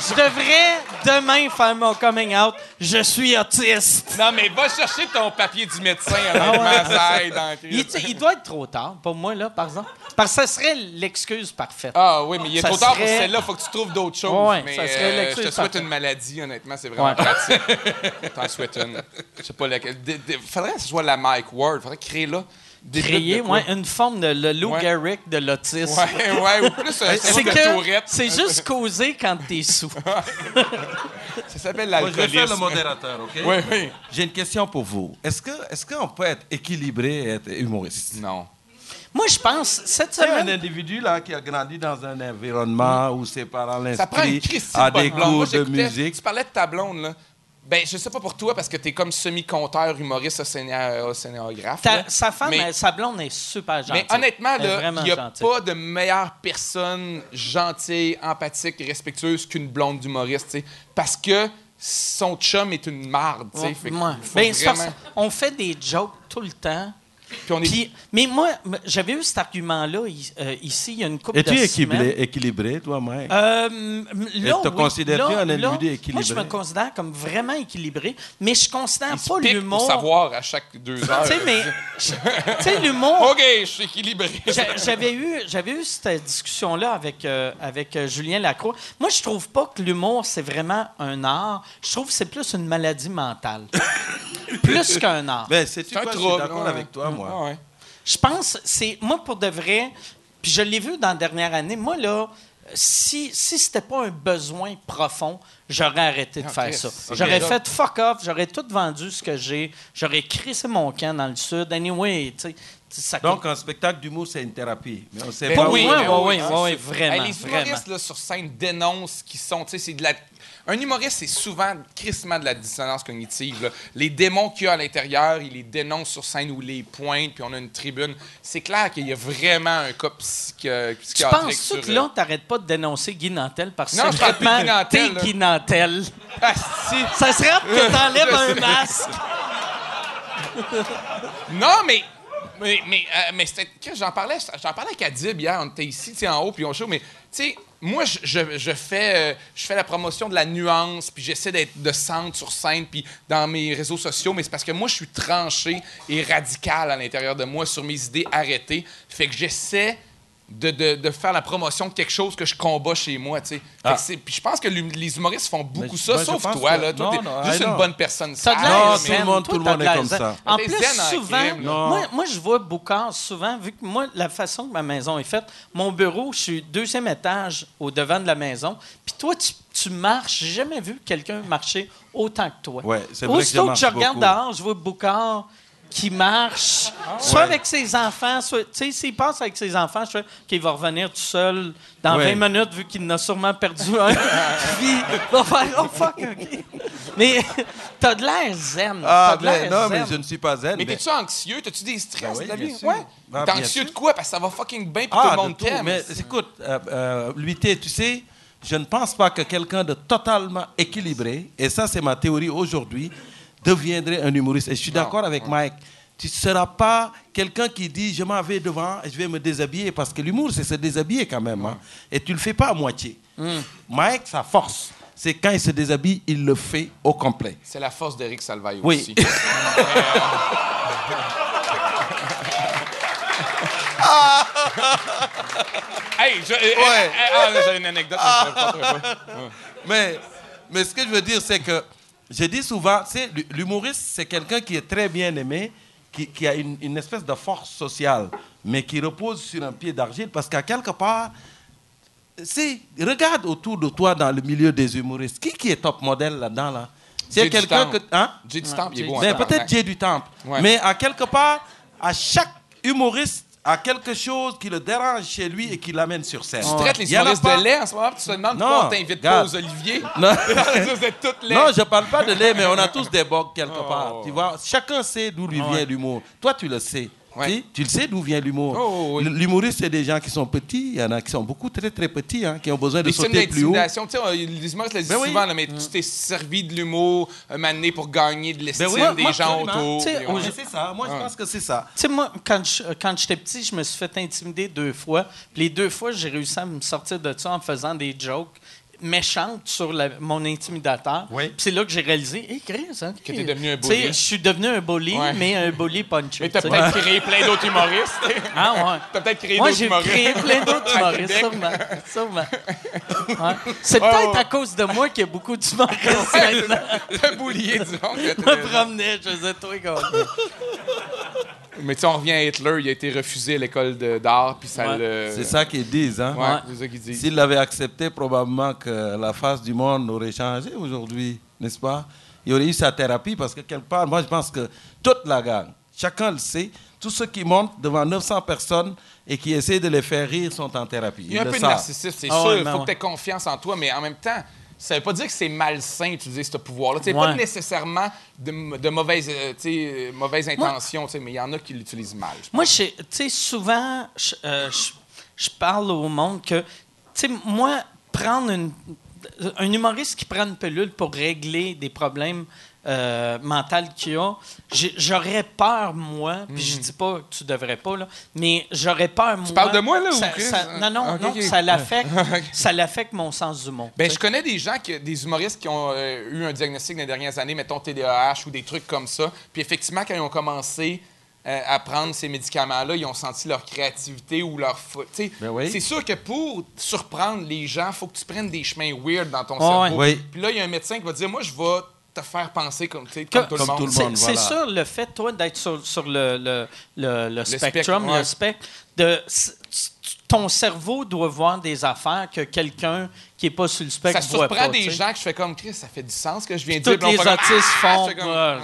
S2: je devrais demain faire mon coming out. Je suis autiste.
S5: Non, mais va chercher ton papier du médecin en
S2: Il, doit être trop tard pour moi, là, par exemple. Parce que ça serait l'excuse parfaite.
S5: Ah oui, mais il est
S2: Ça
S5: trop tard pour celle-là, faut que tu trouves d'autres choses.
S2: Ouais,
S5: mais
S2: ça serait
S5: euh,
S2: l'excuse
S5: je te souhaite
S2: parfaite.
S5: une maladie, honnêtement, c'est vraiment
S2: Ouais.
S5: pratique. T'en souhaites une. Je sais pas laquelle. Faudrait que ce soit la Mike Ward, faudrait créer là. Des
S2: Créer ouais, une forme de le Lou
S5: Ouais.
S2: Gehrig de l'autisme.
S5: Ouais, ouais, ou plus un
S2: C'est que
S5: Tourette.
S2: c'est juste causé quand t'es sous.
S5: Ça s'appelle
S4: Moi, je vais faire le
S5: l'alcoolisme.
S4: modérateur, OK?
S5: Oui, oui.
S4: J'ai une question pour vous. Est-ce que est-ce qu'on peut être équilibré et être humoriste?
S5: Non.
S2: Moi, je pense, cette
S4: C'est un
S2: semaine...
S4: individu là, qui a grandi dans un environnement où ses parents l'inscrivent à des cours de musique.
S5: Tu parlais de ta blonde, là. Ben, je sais pas pour toi, parce que t'es comme semi-conteur, humoriste, océanographe.
S2: Ta- sa femme,
S5: Mais-
S2: elle- sa blonde est super gentille.
S5: Mais honnêtement, il n'y a
S2: gentille.
S5: pas de meilleure personne gentille, empathique et respectueuse qu'une blonde d'humoriste. Parce que son chum est une marde, tu sais.
S2: Ouais,
S5: Fait que
S2: ouais.
S5: faut
S2: Ben,
S5: vraiment-
S2: on fait des jokes tout le temps.
S5: Puis on est-
S2: Puis- mais moi, j'avais eu cet argument-là i- euh, ici, il y a une couple de
S4: Es-tu
S2: semaines.
S4: équilibré, équilibré, toi, Mike?
S2: Euh, là,
S4: te
S2: oui.
S4: considères-tu un individu équilibré?
S2: Moi, je me considère comme vraiment équilibré, mais je considère
S5: il se
S2: pas
S5: pique
S2: l'humour.
S5: pour savoir à chaque deux heures.
S2: Tu sais, mais. Tu sais, l'humour.
S5: OK, je suis équilibré.
S2: J'a- J'avais eu, j'avais eu cette discussion-là avec, euh, avec euh, Julien Lacroix. Moi, je trouve pas que l'humour, c'est vraiment un art. Je trouve que c'est plus une maladie mentale. plus qu'un art.
S4: Ben, c'est
S5: un
S4: quoi, je suis
S5: trouble.
S4: d'accord
S5: ouais.
S4: avec toi, moi.
S5: Ah ouais.
S2: Je pense, c'est moi pour de vrai, puis je l'ai vu dans la dernière année. Moi là, si si c'était pas un besoin profond, j'aurais arrêté de
S5: Ah,
S2: faire ça. J'aurais fait fuck off, j'aurais tout vendu ce que j'ai, j'aurais crissé mon camp dans le sud. Anyway, tu sais, ça
S4: Donc, un spectacle d'humour, c'est une thérapie. Mais on sait
S5: Ben
S4: pas
S2: oui, oui, oui, oui, oui, vraiment,
S5: les humoristes là, sur scène dénoncent qui sont. tu sais, c'est de la... Un humoriste, c'est souvent crissement de la dissonance cognitive. là. Les démons qu'il y a à l'intérieur, il les dénonce sur scène ou les pointe, puis on a une tribune. C'est clair qu'il y a vraiment un cas psychi-
S2: Tu
S5: psychiatrique
S2: penses
S5: sur...
S2: que là, t'arrêtes pas de dénoncer Guy Nantel parce que
S5: Nantel,
S2: t'es. Guy Nantel.
S5: Ah, si.
S2: Ça serait que t'enlèves un masque.
S5: Non, mais. Mais, mais, euh, J'en parlais, j'en parlais avec Adib hier. On était ici, en haut, puis on show. Mais, tu sais, moi, euh, je fais la promotion de la nuance, puis j'essaie d'être de centre sur scène, puis dans mes réseaux sociaux. Mais c'est parce que moi, je suis tranché et radical à l'intérieur de moi sur mes idées arrêtées. Fait que j'essaie. De, de, de faire la promotion de quelque chose que je combats chez moi, tu sais.
S4: Ah.
S5: que Puis je pense que les humoristes font beaucoup ça,
S4: je
S5: sauf toi,
S4: que-
S5: là. Toi,
S4: non,
S5: juste une bonne personne.
S2: L'air
S4: Non, tout le monde- tout le monde
S2: de
S4: est comme ça.
S2: En plus, souvent, moi, moi, je vois Boucard souvent, vu que moi, la façon que ma maison est faite, mon bureau, je suis deuxième étage au devant de la maison, puis toi, tu, tu marches. J'ai jamais vu quelqu'un marcher autant que toi.
S4: Ouais, c'est que
S2: Aussitôt que,
S4: marche
S2: je regarde
S4: beaucoup.
S2: dehors, je vois Boucard qui marche, soit avec ses enfants, soit, tu sais, s'il passe avec ses enfants, je fais qu'il va revenir tout seul dans
S4: Ouais.
S2: 20 minutes, vu qu'il en a sûrement perdu un. Puis, il va faire, oh fuck, OK. Mais t'as de l'air zen.
S4: Ah,
S2: de l'air
S4: non,
S2: zen.
S4: mais je ne suis pas zen.
S5: Mais
S4: mais-
S5: t'es-tu anxieux? T'as-tu des stress
S4: Ben oui,
S5: de la vie?
S4: sûr.
S5: Ouais.
S4: Ben,
S5: T'es anxieux
S4: sûr.
S5: de quoi? Parce que ça va fucking bien puis
S4: Ah,
S5: tout le
S4: de
S5: monde t'aime.
S4: Mais écoute, euh, euh, tu sais, je ne pense pas que quelqu'un de totalement équilibré, et ça c'est ma théorie aujourd'hui, deviendrait un humoriste. Et je suis d'accord avec Mike. Tu ne seras pas quelqu'un qui dit je m'en vais devant et je vais me déshabiller parce que l'humour c'est se déshabiller quand même. hein. Et tu le fais pas à moitié. Mike, sa force, c'est quand il se déshabille, il le fait au complet.
S5: C'est la force d'Éric Salvaille
S4: Oui.
S5: aussi. hey, je,
S4: Ouais.
S5: ah, j'ai une anecdote. ne.
S4: Mais, mais ce que je veux dire, c'est que je dis souvent, l'humoriste, c'est quelqu'un qui est très bien aimé, qui, qui a une, une espèce de force sociale, mais qui repose sur un pied d'argile parce qu'à quelque part, c'est, regarde autour de toi dans le milieu des humoristes. Qui, qui est top modèle là-dedans, là? C'est quelqu'un que. Hein?
S5: Jay du Temple, il est en
S4: Ben, peut-être Jay du Temple.
S5: Ouais.
S4: Mais à quelque part, à chaque humoriste a quelque chose qui le dérange chez lui et qui l'amène sur scène.
S5: Tu traites les humoristes de lait en ce moment, tu te demandes pourquoi on t'invite pas aux oliviers.
S4: Non.
S5: Vous êtes toutes laids.
S4: Non, je parle pas de lait, mais on a tous des bogues quelque
S5: Oh.
S4: part. Tu vois, chacun sait d'où lui vient l'humour. Toi, tu le sais.
S5: Ouais.
S4: Tu, tu le sais d'où vient l'humour.
S5: Oh, oui.
S4: L'humoriste, c'est des gens qui sont petits. Il y en a qui sont beaucoup très, très petits, hein, qui ont besoin de sauter plus haut.
S5: d'intimidation, tu sais, on- les humoristes le disent
S4: Ben oui.
S5: souvent, là, mais tu t'es servi de l'humour un moment donné pour gagner de l'estime
S4: Ben oui,
S5: des
S4: moi,
S5: gens
S4: absolument.
S5: autour. Ouais.
S4: C'est ça. Moi, je pense que c'est ça.
S2: Tu sais, moi, quand je- quand j'étais petit, je me suis fait intimider deux fois. Puis les deux fois, j'ai réussi à me sortir de ça en faisant des jokes méchantes sur la- mon intimidateur.
S4: Oui.
S2: C'est là que j'ai réalisé, hé, Chris, hein,
S5: Que t'es devenu un bully.
S2: Je suis devenu un bully,
S5: Ouais.
S2: mais un bully puncher.
S5: Mais t'as peut-être créé plein d'autres humoristes.
S2: Ah ouais.
S5: T'as peut-être créé
S2: Moi,
S5: d'autres
S2: j'ai
S5: humoristes.
S2: créé plein d'autres humoristes, sûrement. sûrement. Ouais. C'est
S5: Ouais,
S2: peut-être
S5: ouais.
S2: à cause de moi qu'il y a beaucoup d'humoristes
S5: Ouais,
S2: maintenant.
S5: T'as boulié du monde.
S2: Je me promenais, je faisais toi, gars.
S5: Mais tu sais, on revient à Hitler, il a été refusé à l'école de- d'art, puis ça
S2: Ouais.
S5: le.
S4: C'est ça qu'ils disent. Hein?
S5: Ouais, c'est ça qu'ils disent.
S4: S'il l'avait accepté, probablement que la face du monde aurait changé aujourd'hui, n'est-ce pas? Il aurait eu sa thérapie parce que quelque part, moi, je pense que toute la gang, chacun le sait. Tous ceux qui montent devant 900 personnes et qui essaient de les faire rire sont en thérapie.
S5: Il y a un peu de narcissisme, c'est
S2: Ah
S5: sûr. Il faut
S2: ouais.
S5: que tu aies confiance en toi, mais en même temps, ça veut pas dire que c'est malsain d'utiliser ce pouvoir-là. C'est
S2: Ouais.
S5: pas nécessairement de, de mauvaises, euh, euh, sais, mais il y en a qui l'utilisent mal.
S2: Moi, je- tu sais, souvent, je, euh, je- parle au monde que, tu sais, moi, prendre une, un humoriste qui prend une pilule pour régler des problèmes euh, mentaux qu'il a, j'aurais peur, moi, puis je dis pas que tu devrais pas, là, mais j'aurais peur, moi.
S5: Mhm. parles de moi, là, ou
S2: ça-
S5: Chris?
S2: ça- non, non,
S5: Ok,
S2: non, ça l'affecte, ça l'affecte mon sens du monde.
S5: Ben,
S2: tu
S5: je connais des gens, qui, des humoristes qui ont euh, eu un diagnostic dans les dernières années, mettons TDAH ou des trucs comme ça. Puis effectivement, quand ils ont commencé euh, à prendre ces médicaments-là, ils ont senti leur créativité ou leur... fo- tu sais,
S4: Ben oui.
S5: C'est sûr que pour surprendre les gens, il faut que tu prennes des chemins weird dans ton
S2: Ouais,
S5: cerveau.
S4: Oui.
S5: Puis là, il y a un médecin qui va dire, moi, je vais te faire penser comme, comme, tout le
S4: Comme
S5: monde.
S4: tout le
S2: C'est-
S4: monde,
S2: C'est
S4: voilà.
S2: sûr, le fait, toi, d'être sur, sur le, le, le, le
S5: spectre,
S2: spectrum,
S5: ouais.
S2: le spectre, de, ton cerveau doit voir des affaires que quelqu'un qui n'est pas sur le spectre
S5: Ça
S2: voit
S5: surprend
S2: pas.
S5: des
S2: tu sais.
S5: gens que je fais comme Chris, ça fait du sens ce que je viens de
S2: Tous
S5: dire. On
S2: les autistes
S5: Ah!
S2: font,
S5: Ah,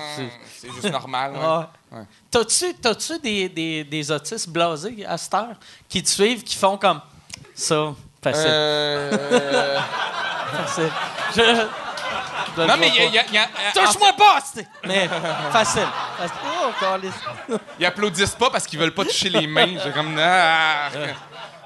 S2: c'est-
S5: juste normal. ouais. Ouais.
S2: T'as-tu, t'as-tu des, des, des autistes blasés à cette heure qui te suivent, qui font comme ça? Facile.
S5: Euh,
S2: facile. Je-
S5: non, mais il y a- y
S2: Touche-moi pas! c'est- Mais facile. Facile. Oh.
S5: Ils applaudissent pas parce qu'ils veulent pas toucher les mains. J'ai comme. Ah.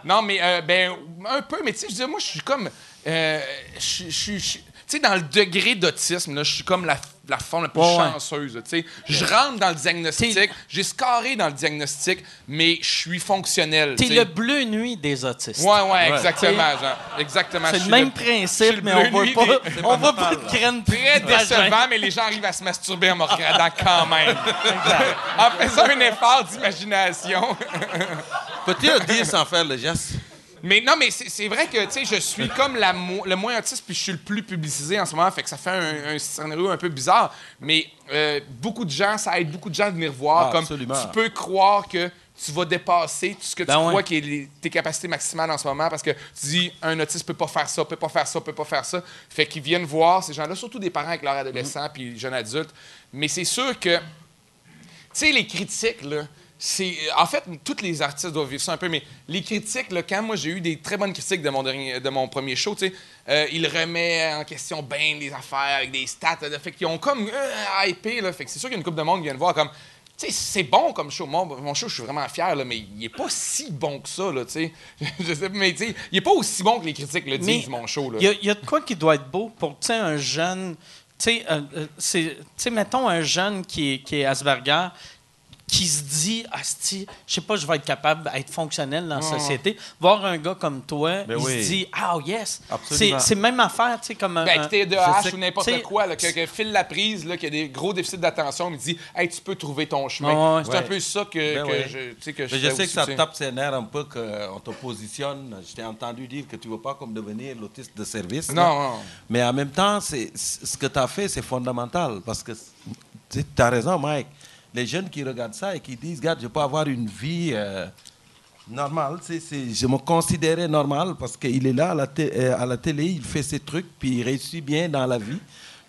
S5: Non, mais euh, ben, un peu, mais tu sais, je veux dire, moi, je suis comme. euh, je suis- Tu sais, dans le degré d'autisme, là, je suis comme la, la forme la plus
S2: Ouais, ouais.
S5: chanceuse. sais, je rentre dans le diagnostic, j'ai scarré dans le diagnostic, mais je suis fonctionnel.
S2: T'es le bleu nuit des autistes.
S5: Ouais, ouais, exactement, genre. Exactement.
S2: C'est le même principe,
S5: le
S2: mais on voit pas,
S5: des-
S2: on voit pas de graines
S5: Très décevant, mais les gens arrivent à se masturber en me regardant quand même. en faisant un effort d'imagination.
S4: Peux-tu le dire sans faire le geste?
S5: Mais non, mais c'est vrai que, tu sais, je suis comme la mo- le moins autiste, puis je suis le plus publicisé en ce moment, fait que ça fait un, un scénario un peu bizarre. Mais euh, beaucoup de gens, ça aide beaucoup de gens à venir voir.
S4: Ah,
S5: comme
S4: absolument.
S5: tu peux croire que tu vas dépasser tout ce que
S2: Ben
S5: tu
S2: ouais.
S5: crois qui est les- tes capacités maximales en ce moment, parce que tu dis, un autiste peut pas faire ça, peut pas faire ça, peut pas faire ça. Fait qu'ils viennent voir ces gens-là, surtout des parents avec leurs adolescents, puis jeunes adultes. Mais c'est sûr que tu sais, les critiques, là, c'est. En fait, tous les artistes doivent vivre ça un peu, mais les critiques, là, quand moi j'ai eu des très bonnes critiques de mon, dernier, de mon premier show, tu sais, euh, ils remettent en question bien les affaires avec des stats, là, fait qu'ils ont comme euh, hypé, là. Fait que c'est sûr qu'il y a une couple de monde qui vient voir comme. Tu sais, c'est bon comme show. Mon, mon show, je suis vraiment fier, là, mais il est pas si bon que ça, là, tu sais. Je sais, mais tu sais, il est pas aussi bon que les critiques le
S2: Mais
S5: disent, mon show, là.
S2: Il y, a- il y a de quoi qui doit être beau pour tu sais, un jeune. Tu sais, euh, euh, mettons un jeune qui est, qui est Asperger qui se dit Asti, je sais pas, je vais être capable d'être fonctionnel dans la société. Voir un gars comme toi,
S4: Ben
S2: il
S4: oui.
S2: se dit Ah, oh, yes. C'est même affaire, tu sais, comme un.
S5: Ben,
S2: un- Euh, je sais-
S5: ou n'importe quoi, là, que, que file la prise, là, qui a des gros déficits d'attention, mais dit Hey, tu peux trouver ton chemin.
S2: Ouais, ouais.
S5: C'est un peu ça que,
S4: Ben
S5: que
S4: ouais.
S5: je, que je
S4: Mais je
S5: fais
S4: sais
S5: aussi,
S4: que ça
S5: tu sais.
S4: tape ses nerfs un peu qu'on te positionne. Je t'ai entendu dire que tu ne veux pas comme devenir l'autiste de service.
S5: Non, non.
S4: Mais en même temps, c'est, c'est- ce que tu as fait, c'est fondamental. Parce que tu as raison, Mike. Les jeunes qui regardent ça et qui disent, regarde, je peux avoir une vie euh, normale. je me considérais normal parce qu'il est là à la, té- euh, à la télé, il fait ses trucs, puis il réussit bien dans la vie.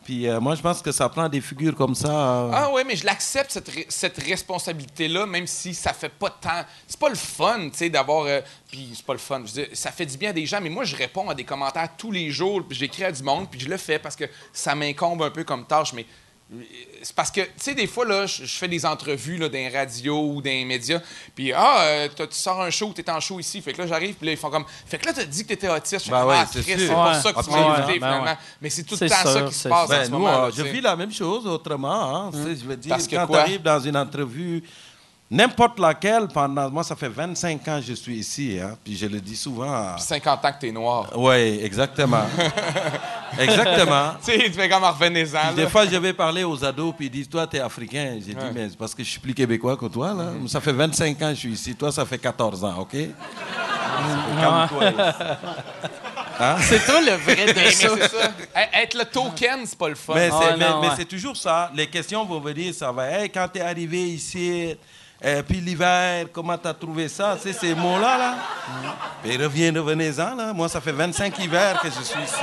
S4: Puis euh, moi, je pense que ça prend des figures comme ça.
S5: Ah ouais, mais je l'accepte, cette, cette responsabilité-là, même si ça fait pas tant... C'est pas le fun, tu sais, d'avoir... euh, Puis c'est pas le fun. Ça fait du bien à des gens, mais moi, je réponds à des commentaires tous les jours, puis j'écris à du monde, puis je le fais parce que ça m'incombe un peu comme tâche, mais... C'est parce que, tu sais, des fois, là, je je fais des entrevues là, dans les radios ou dans les médias, puis ah, euh, t'as- tu sors un show, t'es en show ici, fait que là, j'arrive, puis là, ils font comme, fait que là, t'as dit que t'étais autiste. Je fais
S4: Ben
S5: comme,
S4: ouais,
S5: ah,
S4: c'est
S5: Chris,
S4: sûr.
S5: c'est pour
S2: Ouais.
S5: ça que tu m'as invité,
S2: Ben
S5: finalement.
S2: ouais.
S5: Mais c'est tout le temps ça qui se passe
S2: sûr.
S5: en
S4: Ben,
S5: ce
S4: nous,
S5: moment. là,
S4: je vis la même chose autrement. hein. Tu sais, Je veux dire,
S5: Parce que
S4: quand tu
S5: quoi?
S4: arrives dans une entrevue, n'importe laquelle, pendant moi, ça fait 25 ans que je suis ici, hein, puis je le dis souvent.
S5: Puis 50 ans que t'es noir.
S4: Oui, exactement. exactement.
S5: Tu sais, tu fais comme en revenez-en.
S4: Des fois, je vais parler aux ados, puis ils disent Toi, t'es africain. J'ai dit Mais c'est parce que je suis plus québécois que toi. Là.
S5: Mm-hmm.
S4: Ça fait 25 ans que je suis ici. Toi, ça fait 14 ans, OK? Calme-toi.
S2: C'est toi le vrai de
S5: Mais
S2: ça.
S5: c'est ça. Ä- Être le token, c'est pas le fun.
S4: Mais
S2: Ah,
S4: c'est mais-
S2: non,
S4: mais
S2: ouais.
S4: c'est toujours ça. Les questions vont venir, ça va. Hey, quand tu es arrivé ici, euh, puis l'hiver, comment tu as trouvé ça? Sais, ces mots-là, là. Mais reviens, revenez-en, là. Moi, ça fait 25 hivers que je suis ici.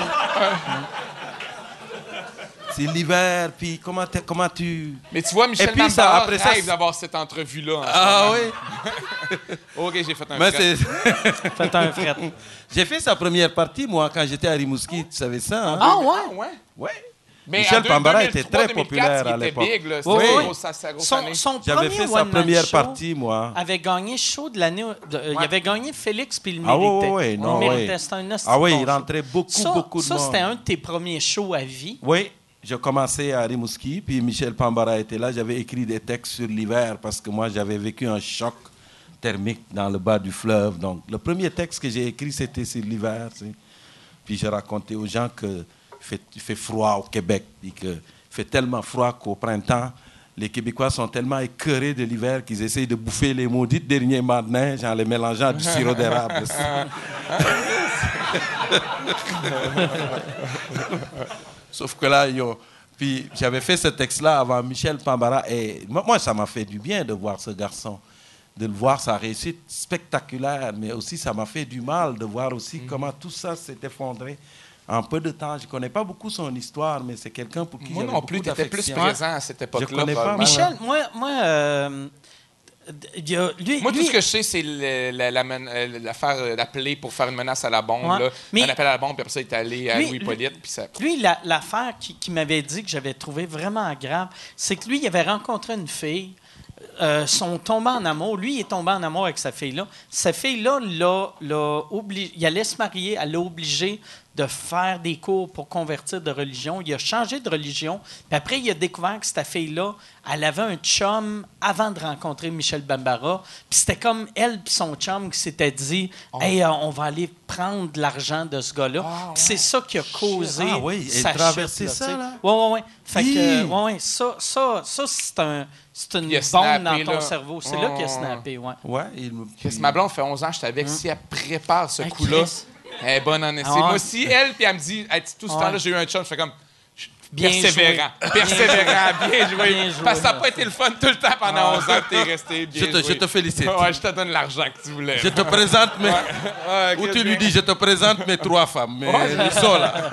S4: C'est l'hiver, puis comment, t'es- comment tu...
S5: Mais tu vois, Michel
S4: Et puis, ça, après ça,
S5: rêve
S4: c'est-
S5: d'avoir cette entrevue-là. en ce
S4: Ah
S5: moment.
S4: oui?
S5: OK, j'ai fait un
S4: Mais
S5: fret.
S4: c'est-
S2: un fret.
S4: J'ai fait sa première partie, moi, quand j'étais à Rimouski, tu savais ça, hein?
S2: Ah ouais?
S5: Ouais.
S4: Ouais.
S5: Mais
S4: Michel Pambara
S5: 2003,
S4: était très
S5: 2004,
S4: populaire à l'époque.
S2: Oui, oui. Son, son
S4: J'avais fait sa première
S2: show
S4: partie, moi.
S2: avait gagné show de l'année. de- Il avait gagné Félix, puis il le
S4: Ah
S2: méritait.
S4: oui, non,
S2: il méritait. C'était un
S4: Ah oui,
S2: bon
S4: il rentrait beaucoup,
S2: ça,
S4: beaucoup de
S2: Ça,
S4: monde.
S2: c'était un de tes premiers shows à vie.
S4: Oui, j'ai commencé à Rimouski, puis Michel Pambara était là. J'avais écrit des textes sur l'hiver parce que moi, j'avais vécu un choc thermique dans le bas du fleuve. Donc, le premier texte que j'ai écrit, c'était sur l'hiver. Puis j'ai raconté aux gens que fait, il fait froid au Québec, il fait tellement froid qu'au printemps, les Québécois sont tellement écœurés de l'hiver qu'ils essayent de bouffer les maudites derniers mâts de neige en les mélangeant à du sirop d'érable. Sauf que là, Puis j'avais fait ce texte-là avant Michel Pambara. Et moi, ça m'a fait du bien de voir ce garçon, de le voir sa réussite spectaculaire. Mais aussi, ça m'a fait du mal de voir aussi comment tout ça s'est effondré en peu de temps. Je ne connais pas beaucoup son histoire, mais c'est quelqu'un pour qui
S5: Moi non plus,
S4: beaucoup
S5: t'étais plus présent à cette époque-là.
S4: connais pas,
S5: probablement.
S2: Michel, moi, moi euh, il y a- lui,
S5: Moi, tout
S2: lui-
S5: ce que je sais, c'est euh, l'affaire euh, d'appeler pour faire une menace à la bombe.
S2: Ouais.
S5: là.
S2: Mais-
S5: Un appel à la bombe, puis après ça, il est allé à
S2: Lui-
S5: Louis
S2: lui-
S5: Polyte. Puis ça...
S2: Lui, la- l'affaire qui, qui m'avait dit que j'avais trouvé vraiment grave, c'est que lui, il avait rencontré une fille, euh, sont tombés en amour. Lui, il est tombé en amour avec sa fille-là. Sa fille-là, l'a, il allait se marier, elle l'a obligé de faire des cours pour convertir de religion. Il a changé de religion. Puis après, il a découvert que cette fille-là, elle avait un chum avant de rencontrer Michel Bambara. Puis c'était comme elle puis son chum qui s'étaient dit Hey, euh, on va aller prendre de l'argent de ce gars-là. Puis c'est ça qui a causé
S4: Ah oui,
S2: sa
S4: ça, là?
S2: Ouais, ouais, ouais. Fait que,
S4: Hi!
S2: ouais, ouais, ça, ça, ça c'est un, c'est une bombe
S5: snappé,
S2: dans ton
S5: là.
S2: cerveau. C'est là qu'il a
S5: Oh.
S2: snappé, ouais.
S4: Ouais, il
S5: Chris, ma blonde fait 11 ans, j'étais avec. Si elle prépare ce coup-là,
S2: Chris.
S5: Elle est bonne en essai.
S2: Ah.
S5: Moi aussi, elle, puis elle me dit, Hey, tout ce
S2: Ouais.
S5: temps-là, j'ai eu un chum, je fais comme.
S2: Bien
S5: persévérant.
S2: joué.
S5: Persévérant, bien joué.
S2: Bien joué,
S5: Parce que ça n'a pas été le fun tout le temps pendant 11 ans que t'es resté bien
S4: Je te-
S5: joué.
S4: je te félicite.
S5: Ouais, je te donne l'argent que tu voulais.
S4: Je te présente mes...
S5: Ouais,
S4: Ou tu lui dis, je te présente mes trois femmes. Mais ils sont là.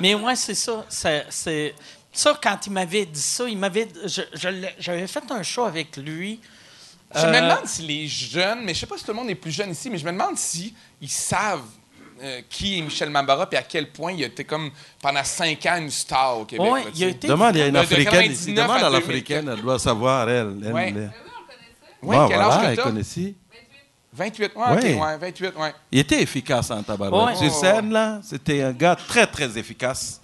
S2: Mais ouais, c'est ça. C'est, c'est- ça, quand il m'avait dit ça, il m'avait. je- je l'ai- j'avais fait un show avec lui.
S5: Je me
S2: Euh,
S5: demande si les jeunes, mais je sais pas si tout le monde est plus jeune ici, mais je me demande si ils savent euh, qui est Michel Mambara puis à quel point il a été comme pendant cinq ans une star au Québec.
S2: Ouais,
S5: là,
S2: il a été.
S4: Demande, il y a une Africaine ici.
S5: 99
S4: Demande
S5: à
S4: à l'Africaine, elle doit savoir, elle. elle
S5: Ouais.
S4: elle-
S5: Ouais,
S4: Ouais,
S5: quel
S4: voilà,
S5: âge que
S4: elle ici.
S5: 28, ouais,
S4: Ouais.
S5: ok, ouais, 28, ouais.
S4: Il était efficace en tabarouette.
S2: Ouais.
S4: Sur scène, là, c'était un gars très, très efficace.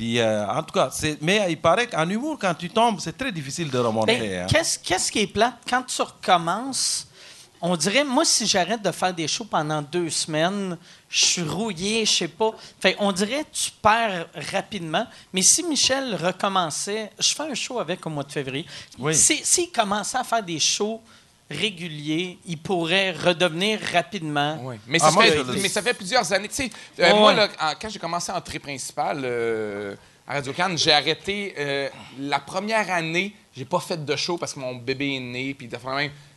S4: Puis, euh, en tout cas, c'est- mais il paraît qu'en humour, quand tu tombes, c'est très difficile de remonter.
S2: Ben,
S4: hein.
S2: qu'est-ce, qu'est-ce qui est plate? Quand tu recommences, on dirait, moi, si j'arrête de faire des shows pendant deux semaines, je suis rouillé, je sais pas. Fait, on dirait que tu perds rapidement. Mais si Michel recommençait, je fais un show avec au mois de février.
S4: Oui.
S2: Si- S'il commençait à faire des shows réguliers, il pourrait redevenir rapidement.
S5: Ouais. Mais,
S4: Ah,
S5: ça
S4: moi,
S5: fait, mais ça fait plusieurs années. Tu sais, euh, moi,
S2: ouais.
S5: là, en- quand j'ai commencé en entrée principale euh, à radio Cannes, j'ai arrêté euh, la première année. J'ai pas fait de show parce que mon bébé est né. Puis,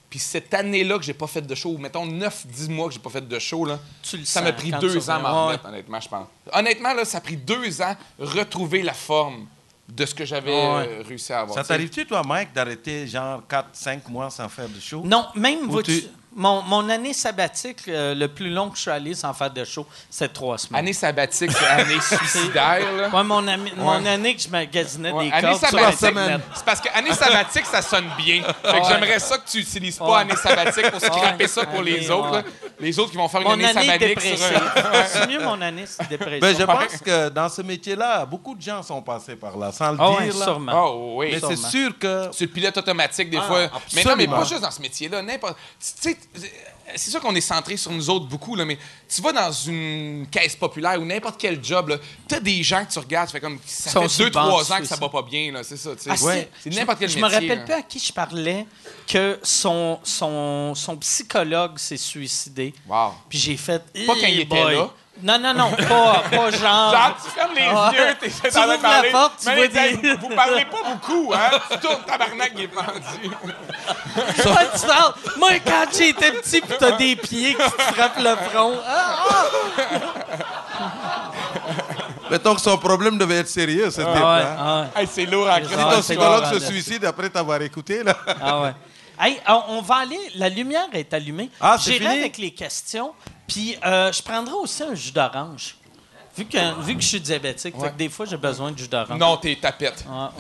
S5: puis cette année-là que j'ai pas fait de show, mettons 9-10 mois que j'ai pas fait de show, là,
S2: Tu le
S5: ça m'a pris deux ans à m'en remettre, honnêtement, je pense. Honnêtement, là, ça a pris deux ans retrouver la forme de ce que j'avais
S2: Ouais.
S5: euh, réussi à avoir.
S4: Ça t'arrive-tu, toi, Mike, d'arrêter genre 4-5 mois sans faire de show?
S2: Non, même
S4: Ou tu-
S2: mon, mon année sabbatique, euh, le plus long que je suis allé sans faire de show, c'est trois semaines.
S5: Année sabbatique, c'est année suicidaire, là.
S2: Ouais, mon, ami- mon année que je magasinais
S5: Ouais,
S2: des
S5: année
S2: cordes
S5: c'est parce que année sabbatique, ça sonne bien. Fait que
S2: Ouais.
S5: j'aimerais ça que tu n'utilises pas
S2: Ouais.
S5: année sabbatique pour scraper
S2: Ouais.
S5: ça pour les autres. Les autres qui vont faire une
S2: Mon
S5: année,
S2: année
S5: sabbatique un...
S2: C'est mieux mon année, c'est dépressive.
S4: Ben, je pense que dans ce métier-là, beaucoup de gens sont passés par là, sans le
S2: Ah
S4: dire.
S2: ouais,
S4: là.
S2: sûrement.
S5: Oh oui.
S4: Mais c'est sûr que
S5: Sur le pilote automatique, des
S4: Ah,
S5: fois. Mais non, mais pas juste dans ce métier-là. N'importe. Tu sais, c'est sûr qu'on est centré sur nous autres beaucoup, là, mais tu vas dans une caisse populaire ou n'importe quel job, tu as des gens que tu regardes, tu fais comme. Ça fait
S2: sur
S5: deux,
S2: le banc
S5: trois
S2: du
S5: ans que ça va pas bien, là, c'est ça. tu sais.
S2: Ah, c'est-
S5: Ouais. C'est
S2: je-
S5: n'importe quel
S2: Je
S5: métier.
S2: me rappelle
S5: là.
S2: plus à qui je parlais que son, son, son psychologue s'est suicidé.
S5: Wow.
S2: Puis j'ai fait.
S5: Pas quand il était
S2: boy.
S5: là.
S2: Non, non, non, pas, pas genre.
S5: Genre, tu fermes les yeux, t'es
S2: Tu
S5: en train de
S2: ouvres la porte, tu
S5: Mais
S2: vois
S5: les-
S2: des-
S5: Vous parlez pas beaucoup, hein? Tu tournes, tabarnak, il est pendu.
S2: Ouais, tu parles. Moi, quand j'étais petit, pis t'as des pieds qui te frappent le front. Ah, ah!
S4: Mettons que son problème devait être sérieux, ce
S2: Ah ouais,
S4: hein.
S2: ah ouais.
S5: Hey, c'est lourd
S2: Ah,
S4: Si ton
S2: c'est
S4: psychologue se suicide après t'avoir écouté, là.
S2: Ah ouais. Hey, on va aller. La lumière est allumée.
S4: Ah, c'est
S2: J'irai
S4: fini?
S2: avec les questions. Puis euh, je prendrai aussi un jus d'orange. Vu que, vu que je suis diabétique, fait que des fois j'ai besoin de jus d'orange.
S5: Non, t'es tapette.
S2: Ah,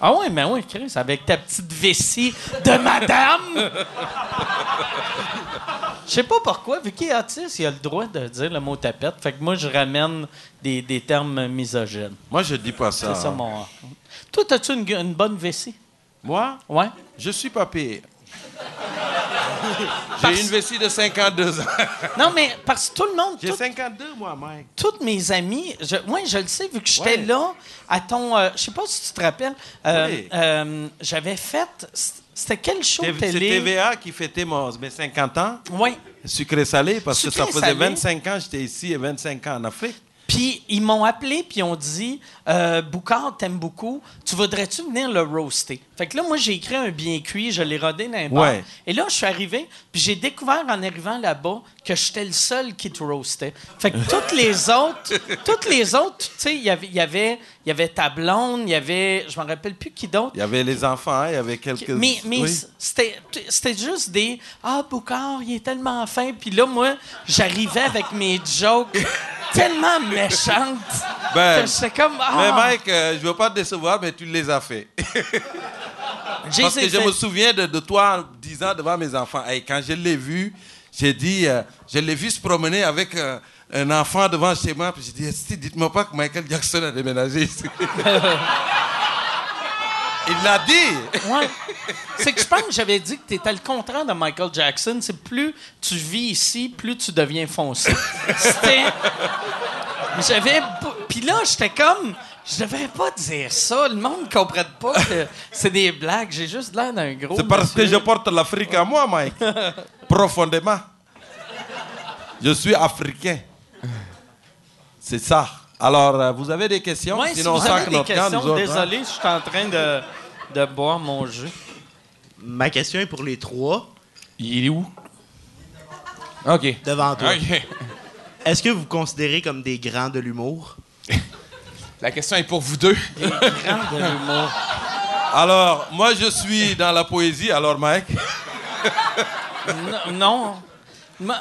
S2: ah ouais, mais oui, Chris, avec ta petite vessie de madame. Je sais pas pourquoi, vu qu'il est autiste, il a le droit de dire le mot tapette. Fait que moi, je ramène des, des termes misogynes.
S4: Moi, je dis pas ça.
S2: C'est ça
S4: hein.
S2: mon. Toi, as-tu une, une bonne vessie?
S4: Moi,
S2: Ouais.
S4: je suis pas pire. J'ai une vessie de 52 ans.
S2: Non, mais parce que tout le monde,
S4: J'ai
S2: tout-
S4: 52, moi, Mike.
S2: toutes mes amis, je, ouais, je le sais, vu que j'étais
S4: Ouais.
S2: là à ton. euh, je sais pas si tu te rappelles, euh,
S4: Oui.
S2: euh, j'avais fait. C'était quel show
S4: C'est
S2: télé?
S4: TVA qui fêtait mon, mes 50 ans.
S2: Oui.
S4: Sucré-salé, parce que ça
S2: Sucré
S4: faisait
S2: salé.
S4: 25 ans que j'étais ici et 25 ans en Afrique.
S2: Puis ils m'ont appelé puis ils ont dit euh, Boucard t'aimes beaucoup, tu voudrais-tu venir le roaster? Fait que là moi j'ai écrit un bien cuit, je l'ai rodé dans un bar.
S4: Ouais.
S2: Et là je suis arrivé puis j'ai découvert en arrivant là-bas que j'étais le seul qui te roastait. Fait que toutes les autres, toutes les autres, tu sais, il y avait il y avait il y avait ta blonde, il y avait je me rappelle plus qui d'autre.
S4: Il y avait les enfants, il y avait quelques...
S2: Mais, mais
S4: Oui.
S2: c'était, c'était juste des Ah, Boucard, il est tellement fin. Puis là, moi, j'arrivais avec mes jokes tellement méchantes.
S4: Ben,
S2: que comme. Ah,
S4: Mais Mike, euh, je veux pas te décevoir, mais tu les as fait. Parce que je me souviens de, de toi en disant devant mes enfants, Hey, quand je l'ai vu, j'ai dit, euh, je l'ai vu se promener avec euh, un enfant devant chez moi, puis j'ai dit, dites-moi pas que Michael Jackson a déménagé ici. Il l'a dit.
S2: Ouais. C'est que je pense que j'avais dit que tu étais le contraire de Michael Jackson. C'est plus tu vis ici, plus tu deviens foncé. C'était. J'avais. Puis là, j'étais comme. Je devrais pas dire ça. Le monde ne comprenne pas que c'est des blagues. J'ai juste l'air d'un gros.
S4: C'est parce que je porte l'Afrique à moi, Mike. Profondément. Je suis africain. C'est ça. Alors, euh, vous avez des questions?
S2: Ouais, si
S4: Sinon, on
S2: vous avez
S4: que
S2: des questions,
S4: autres, hein?
S2: désolé, je suis en train de, de boire mon jus.
S6: Ma question est pour les trois,
S5: Il est où? OK.
S6: devant toi.
S5: OK.
S6: Est-ce que vous vous considérez comme des grands de l'humour?
S5: La question est pour vous deux.
S2: Grand de l'humour.
S4: Alors, moi, je suis dans la poésie. Alors, Mike?
S2: Non. non. Ma-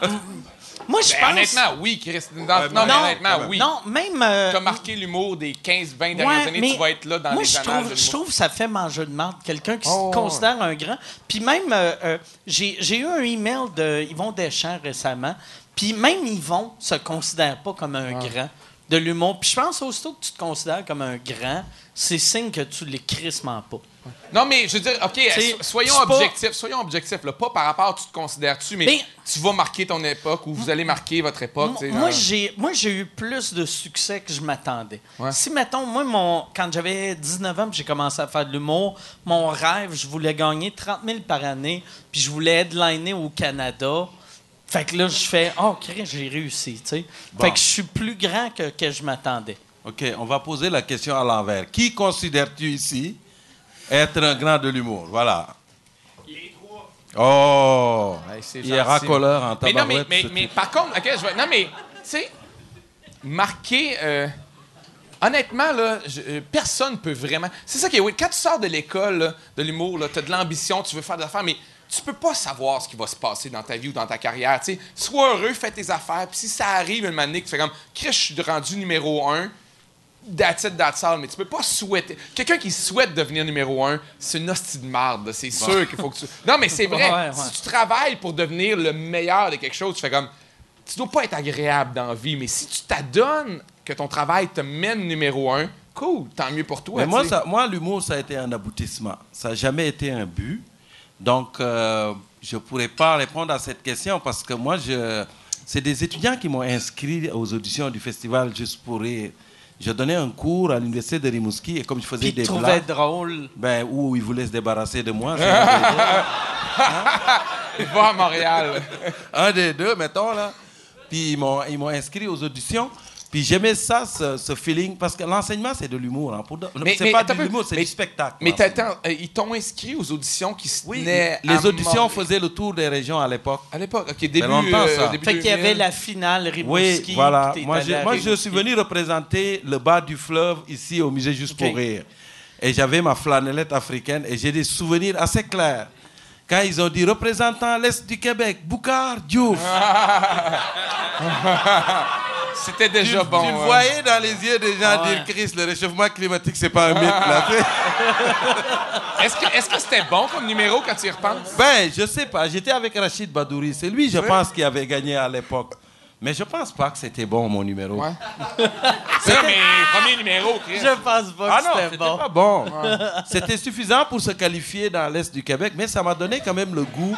S2: Moi, je
S5: Ben,
S2: pense.
S5: honnêtement, oui, Chris. Non,
S4: Ouais,
S5: non, mais
S2: non.
S5: honnêtement, oui.
S2: Non, même. euh,
S5: T'as marqué l'humour des 15-20
S2: ouais,
S5: dernières années,
S2: mais
S5: tu vas être là dans
S2: moi,
S5: les
S2: je trouve, je trouve que ça fait manger de marde. Quelqu'un qui
S5: Oh,
S2: se considère un grand. Puis même, euh, euh, j'ai eu un email de Yvon Deschamps récemment. Puis même Yvon se considère pas comme un
S5: Ah.
S2: grand de l'humour. Puis je pense aussitôt que tu te considères comme un grand, c'est signe que tu l'es crissement pas.
S5: Non, mais je veux dire, OK, soyons
S2: pas-
S5: objectifs. Soyons objectifs, là. Pas par rapport à tu te considères-tu, mais,
S2: Mais-
S5: tu vas marquer ton époque ou vous allez marquer votre époque.
S2: Moi, j'ai, moi, j'ai eu plus de succès que je m'attendais.
S5: Ouais.
S2: Si, mettons, moi, mon, quand j'avais 19 ans, j'ai commencé à faire de l'humour, mon rêve, je voulais gagner 30 000 par année, puis je voulais headliner au Canada. Fait que là, je fais, oh, j'ai réussi, tu sais.
S4: Bon.
S2: Fait que je suis plus grand que, que je m'attendais.
S4: OK, on va poser la question à l'envers. Qui considères-tu ici être un grand de l'humour? Voilà. Oh! Il est racoleur en
S5: Mais non, mais,
S4: tabarouette.
S5: mais,
S4: ce
S5: mais
S4: type.
S5: par contre, OK, je vais. Non, mais, tu sais, marquer. euh, honnêtement, là, je- euh, personne peut vraiment. C'est ça qui est weird. Quand tu sors de l'école, de l'humour, tu as de l'ambition, tu veux faire des affaires, mais tu peux pas savoir ce qui va se passer dans ta vie ou dans ta carrière. tu sais. Sois heureux, fais tes affaires, puis si ça arrive une année que tu fais comme, Chris, je suis rendu numéro un. That's it, that's all. Mais tu peux pas souhaiter. Quelqu'un qui souhaite devenir numéro un, c'est une hostie de marde. C'est sûr qu'il faut que tu. Non, mais c'est vrai.
S2: Ouais, ouais.
S5: Si tu travailles pour devenir le meilleur de quelque chose, tu fais comme. Tu dois pas être agréable dans la vie, mais si tu t'adonnes que ton travail te mène numéro un, cool, tant mieux pour toi.
S4: Mais moi, ça- moi, l'humour, ça a été un aboutissement. Ça n'a jamais été un but. Donc, euh, je ne pourrais pas répondre à cette question parce que moi, je, c'est des étudiants qui m'ont inscrit aux auditions du festival Juste pour rire. Je donnais un cours à l'université de Rimouski et comme je faisais
S2: Puis
S4: des blagues,
S2: drôle.
S4: ben, où ils voulaient se débarrasser de moi. c'est un des deux.
S5: Va à Montréal.
S4: un des deux, mettons, là. Puis ils ils m'ont inscrit aux auditions. Puis j'aimais ça, ce, ce feeling, parce que l'enseignement, c'est de l'humour. Hein. C'est pas de l'humour, c'est
S5: Mais-
S4: du spectacle.
S5: Mais t'attends, euh, ils t'ont inscrit aux auditions qui se
S4: Oui,
S5: tenaient
S4: les
S5: à
S4: auditions faisaient le tour des régions à l'époque.
S5: À l'époque, OK, début,
S4: longtemps, ça.
S5: euh, début
S2: Fait qu'il y
S5: 2000.
S2: avait la finale Rimouski.
S4: Oui, voilà. Moi, moi, je suis venu représenter le bas du fleuve ici au musée Juste pour rire. Et j'avais ma flanellette africaine et j'ai des souvenirs assez clairs. Quand ils ont dit représentant l'Est du Québec, Boucard Diouf.
S5: C'était
S4: Tu,
S5: déjà bon.
S4: tu le
S5: hein.
S4: voyais dans les yeux des gens
S2: Ouais.
S4: dire Chris, le réchauffement climatique, c'est pas un mythe. Là, tu.
S5: Est-ce que est-ce que c'était bon comme numéro quand tu y repenses?
S4: ben, je sais pas. J'étais avec Rachid Badouri. C'est lui, je pense, qui avait gagné à l'époque. Mais je pense pas que c'était bon, mon numéro.
S5: Ouais. C'est mais premier numéro, Chris.
S2: Je pense pas
S4: Ah
S2: que
S4: non,
S2: c'était
S4: c'était
S2: bon.
S4: pas bon. C'était suffisant pour se qualifier dans l'Est du Québec, mais ça m'a donné quand même le goût.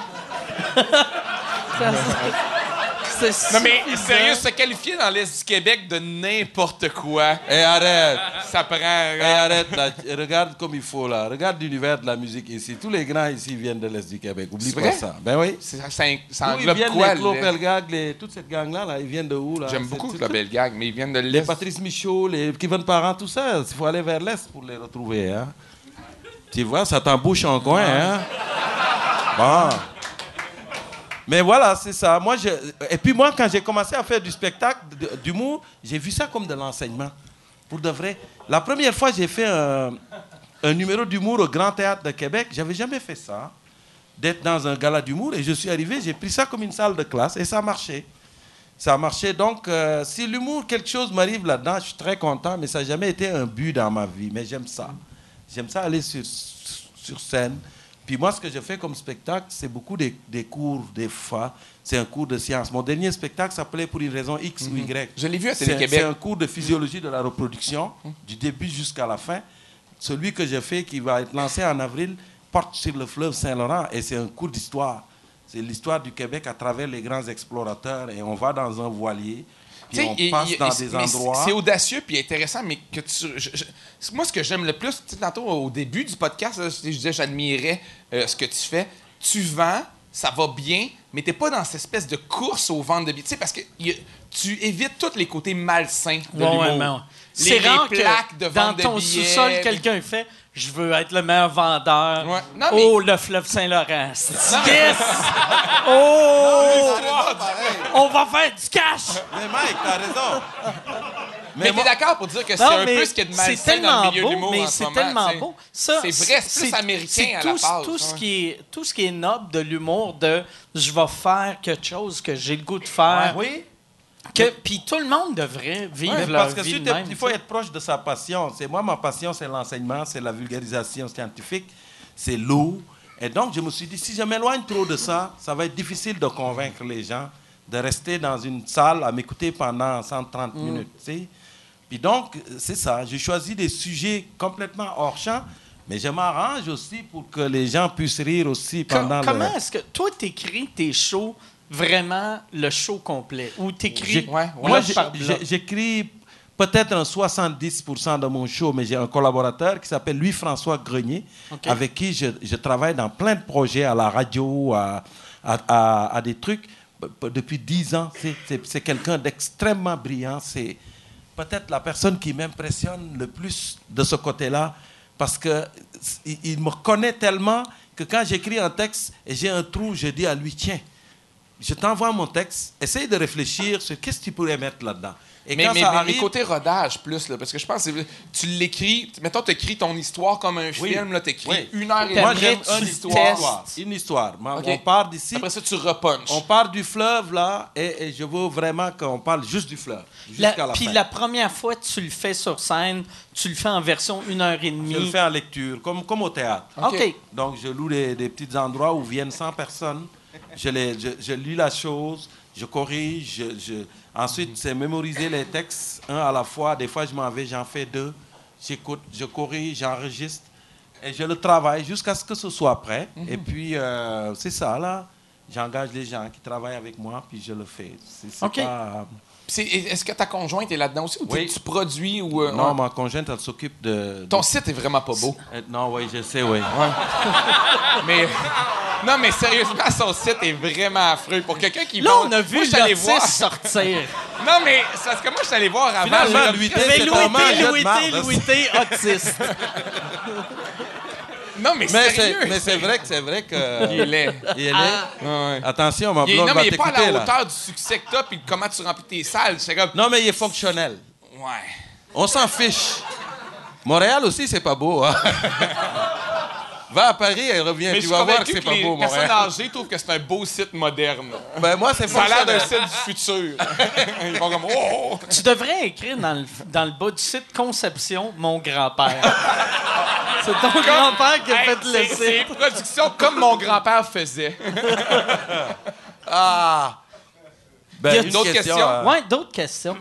S2: C'est
S5: Non, mais sérieux, se qualifier dans l'Est du Québec de n'importe quoi,
S4: Et arrête.
S5: ça prend...
S4: Et arrête, là. Regarde comme il faut, là. Regarde l'univers de la musique ici. Tous les grands ici viennent de l'Est du Québec. Oublie pas
S5: vrai?
S4: ça. Ben oui.
S5: C'est- Ça, ça, ça
S4: D'où ils
S5: englobe
S4: viennent,
S5: quoi?
S4: les Claude les... toute cette gang-là, là, ils viennent de où, là?
S5: J'aime beaucoup
S4: c'est-
S5: la belle gag, mais ils viennent de
S4: Les
S5: l'Est.
S4: Patrice Michaud, les Kevin Parent, tout ça, il faut aller vers l'Est pour les retrouver, hein. Tu vois, ça t'embouche en coin, hein? Bon. Mais voilà, c'est ça. Moi. Et puis moi, quand j'ai commencé à faire du spectacle, d'humour, j'ai vu ça comme de l'enseignement. Pour de vrai. La première fois, j'ai fait un, numéro d'humour au Grand Théâtre de Québec. J'avais jamais fait ça. D'être dans un gala d'humour. Et je suis arrivé, j'ai pris ça comme une salle de classe. Et ça a marché. Ça a marché. Donc, euh, si l'humour, quelque chose m'arrive là-dedans, je suis très content, mais ça n'a jamais été un but dans ma vie. Mais j'aime ça. J'aime ça aller sur scène. Puis moi, ce que je fais comme spectacle, c'est beaucoup des, des cours, des fois. C'est un cours de science. Mon dernier spectacle s'appelait Pour une raison X ou Y.
S5: Je l'ai vu à
S4: C'est
S5: Télé-Québec.
S4: c'est un cours de physiologie de la reproduction, du début jusqu'à la fin. Celui que j'ai fait, qui va être lancé en avril, porte sur le fleuve Saint-Laurent et c'est un cours d'histoire. C'est l'histoire du Québec à travers les grands explorateurs et on va dans un voilier, puis on passe dans des endroits.
S5: C'est audacieux puis intéressant, mais que tu. je- je- moi, ce que j'aime le plus, tu sais, tantôt au début du podcast, là, je disais j'admirais euh, ce que tu fais. Tu vends, ça va bien, mais t'es pas dans cette espèce de course aux ventes de billets. Tu sais, parce que y tu évites tous les côtés malsains de
S2: Ouais,
S5: l'humour.
S2: ouais,
S5: Les-
S2: C'est
S5: les
S2: rare
S5: plaques
S2: que
S5: de
S2: dans
S5: vente de
S2: ton sous-sol, quelqu'un fait « Je veux être le meilleur vendeur.
S5: Ouais. Non, mais-
S2: Oh, le fleuve Saint-Laurent. Yes! Oh! On va faire du cash!
S4: Mais Mike, t'as raison.
S5: Mais,
S4: moi-
S5: t'es d'accord pour dire que c'est un peu ce qu'il y a de
S2: c'est
S5: malsain dans
S2: tellement
S5: le milieu de
S2: beau,
S5: l'humour
S2: mais
S5: ce
S2: c'est tellement beau. Ça,
S5: C'est vrai, c'est plus américain à
S2: tout,
S5: la base,
S2: Tout ce,
S5: ouais.
S2: qui est, tout ce qui est noble de l'humour, de je vais faire quelque chose que j'ai le goût de faire.
S4: Oui,
S2: Que, puis tout le monde devrait vivre leur
S4: parce que
S2: vie
S4: si
S2: de même,
S4: il faut être proche de sa passion. C'est moi ma passion, c'est l'enseignement, c'est la vulgarisation scientifique, c'est l'eau. Et donc je me suis dit si je m'éloigne trop de ça, ça va être difficile de convaincre les gens de rester dans une salle à m'écouter pendant 130
S2: Mm.
S4: minutes. Puis donc c'est ça. J'ai choisi des sujets complètement hors champ, mais je m'arrange aussi pour que les gens puissent rire aussi pendant
S2: comment
S4: le.
S2: est-ce que toi t'écris tes shows vraiment le show complet ou t'écris
S5: Ouais, ouais.
S4: j'écris peut-être un 70% de mon show, mais j'ai un collaborateur qui s'appelle Louis-François Grenier, avec qui je, je travaille dans plein de projets à la radio, à, à- à- à des trucs depuis 10 ans. C'est- quelqu'un d'extrêmement brillant. C'est peut-être la personne qui m'impressionne le plus de ce côté-là, parce que il, il me connaît tellement que quand j'écris un texte et j'ai un trou, je dis à lui, tiens, je t'envoie mon texte, essaye de réfléchir sur qu'est-ce que tu pourrais mettre là-dedans. Et
S5: mais,
S4: quand
S5: mais,
S4: ça
S5: mais- mais
S4: arrive,
S5: côté rodage plus, là, parce que je pense que tu l'écris, mettons, tu écris ton histoire comme un
S4: Oui.
S5: film, tu écris
S4: Oui.
S5: une heure et
S2: T'aimerais
S4: moi
S5: demie
S4: j'aime une histoire. Une histoire. On part d'ici,
S5: Après ça, tu repunches.
S4: on part du fleuve là, et, et je veux vraiment qu'on parle juste du fleuve,
S2: La-
S4: jusqu'à la
S2: Puis
S4: fin.
S2: la première fois que tu le fais sur scène, tu le fais en version une heure et demie.
S4: Je le fais en lecture, comme, comme au théâtre.
S2: OK.
S4: Donc, je loue des, des petits endroits où viennent 100 personnes. Je, les, je, je lis la chose, je corrige. Je, je- Ensuite, c'est mémoriser les textes, un à la fois. Des fois, je m'en vais, j'en fais deux. J'écoute, je corrige, j'enregistre. Et je le travaille jusqu'à ce que ce soit prêt. Et puis, euh, c'est ça, là. J'engage les gens qui travaillent avec moi, puis je le fais. C'est c'est
S2: OK.
S4: pas-
S5: Puis c'est- Est-ce que ta conjointe est là-dedans aussi ou
S4: Oui.
S5: tu produis ou. euh,
S4: Non,
S5: ouais.
S4: ma conjointe, elle s'occupe de...
S5: Ton site est vraiment pas beau.
S4: Euh, Non, oui, je sais, oui.
S5: mais. Non, mais sérieusement, son site est vraiment affreux. Pour quelqu'un qui
S2: Là, on a vu
S5: Moi, voir.
S2: sortir.
S5: Non, mais c'est parce que moi, je suis allé voir avant.
S4: Finalement, lui,
S2: Louis T, Louis T. Louis T, autiste.
S5: Non, mais,
S4: Mais
S5: sérieux.
S4: c'est, mais c'est vrai que c'est vrai que.
S5: Il est laid.
S4: Il est laid.
S2: Ah.
S5: Ouais.
S4: Attention,
S5: Il est-
S4: blonde
S5: non,
S4: va
S5: mais il est pas à la
S4: là.
S5: hauteur du succès que t'as, puis comment tu remplis tes salles. C'est comme,
S4: Non, mais il est fonctionnel.
S5: ouais.
S4: On s'en fiche. Montréal aussi, c'est pas beau. Hein? Va à Paris et reviens.
S5: Mais
S4: tu vas voir que c'est pas
S5: les
S4: beau,
S5: personnes
S4: Montréal.
S5: âgées trouvent que c'est un beau site moderne.
S4: Ben, moi, c'est
S5: Ça a l'air d'un site du futur. Ils vont comme, oh!
S2: Tu devrais écrire dans le, dans le bas du site Conception, mon grand-père. C'est ton grand-père qui a
S5: Hey,
S2: fait
S5: c'est-
S2: le
S5: C'est
S2: site.
S5: une production comme mon grand-père faisait.
S4: Ah! Ben,
S2: Y a
S4: une
S5: d'autres
S4: question,
S5: questions?
S4: euh,
S2: Ouais, d'autres questions.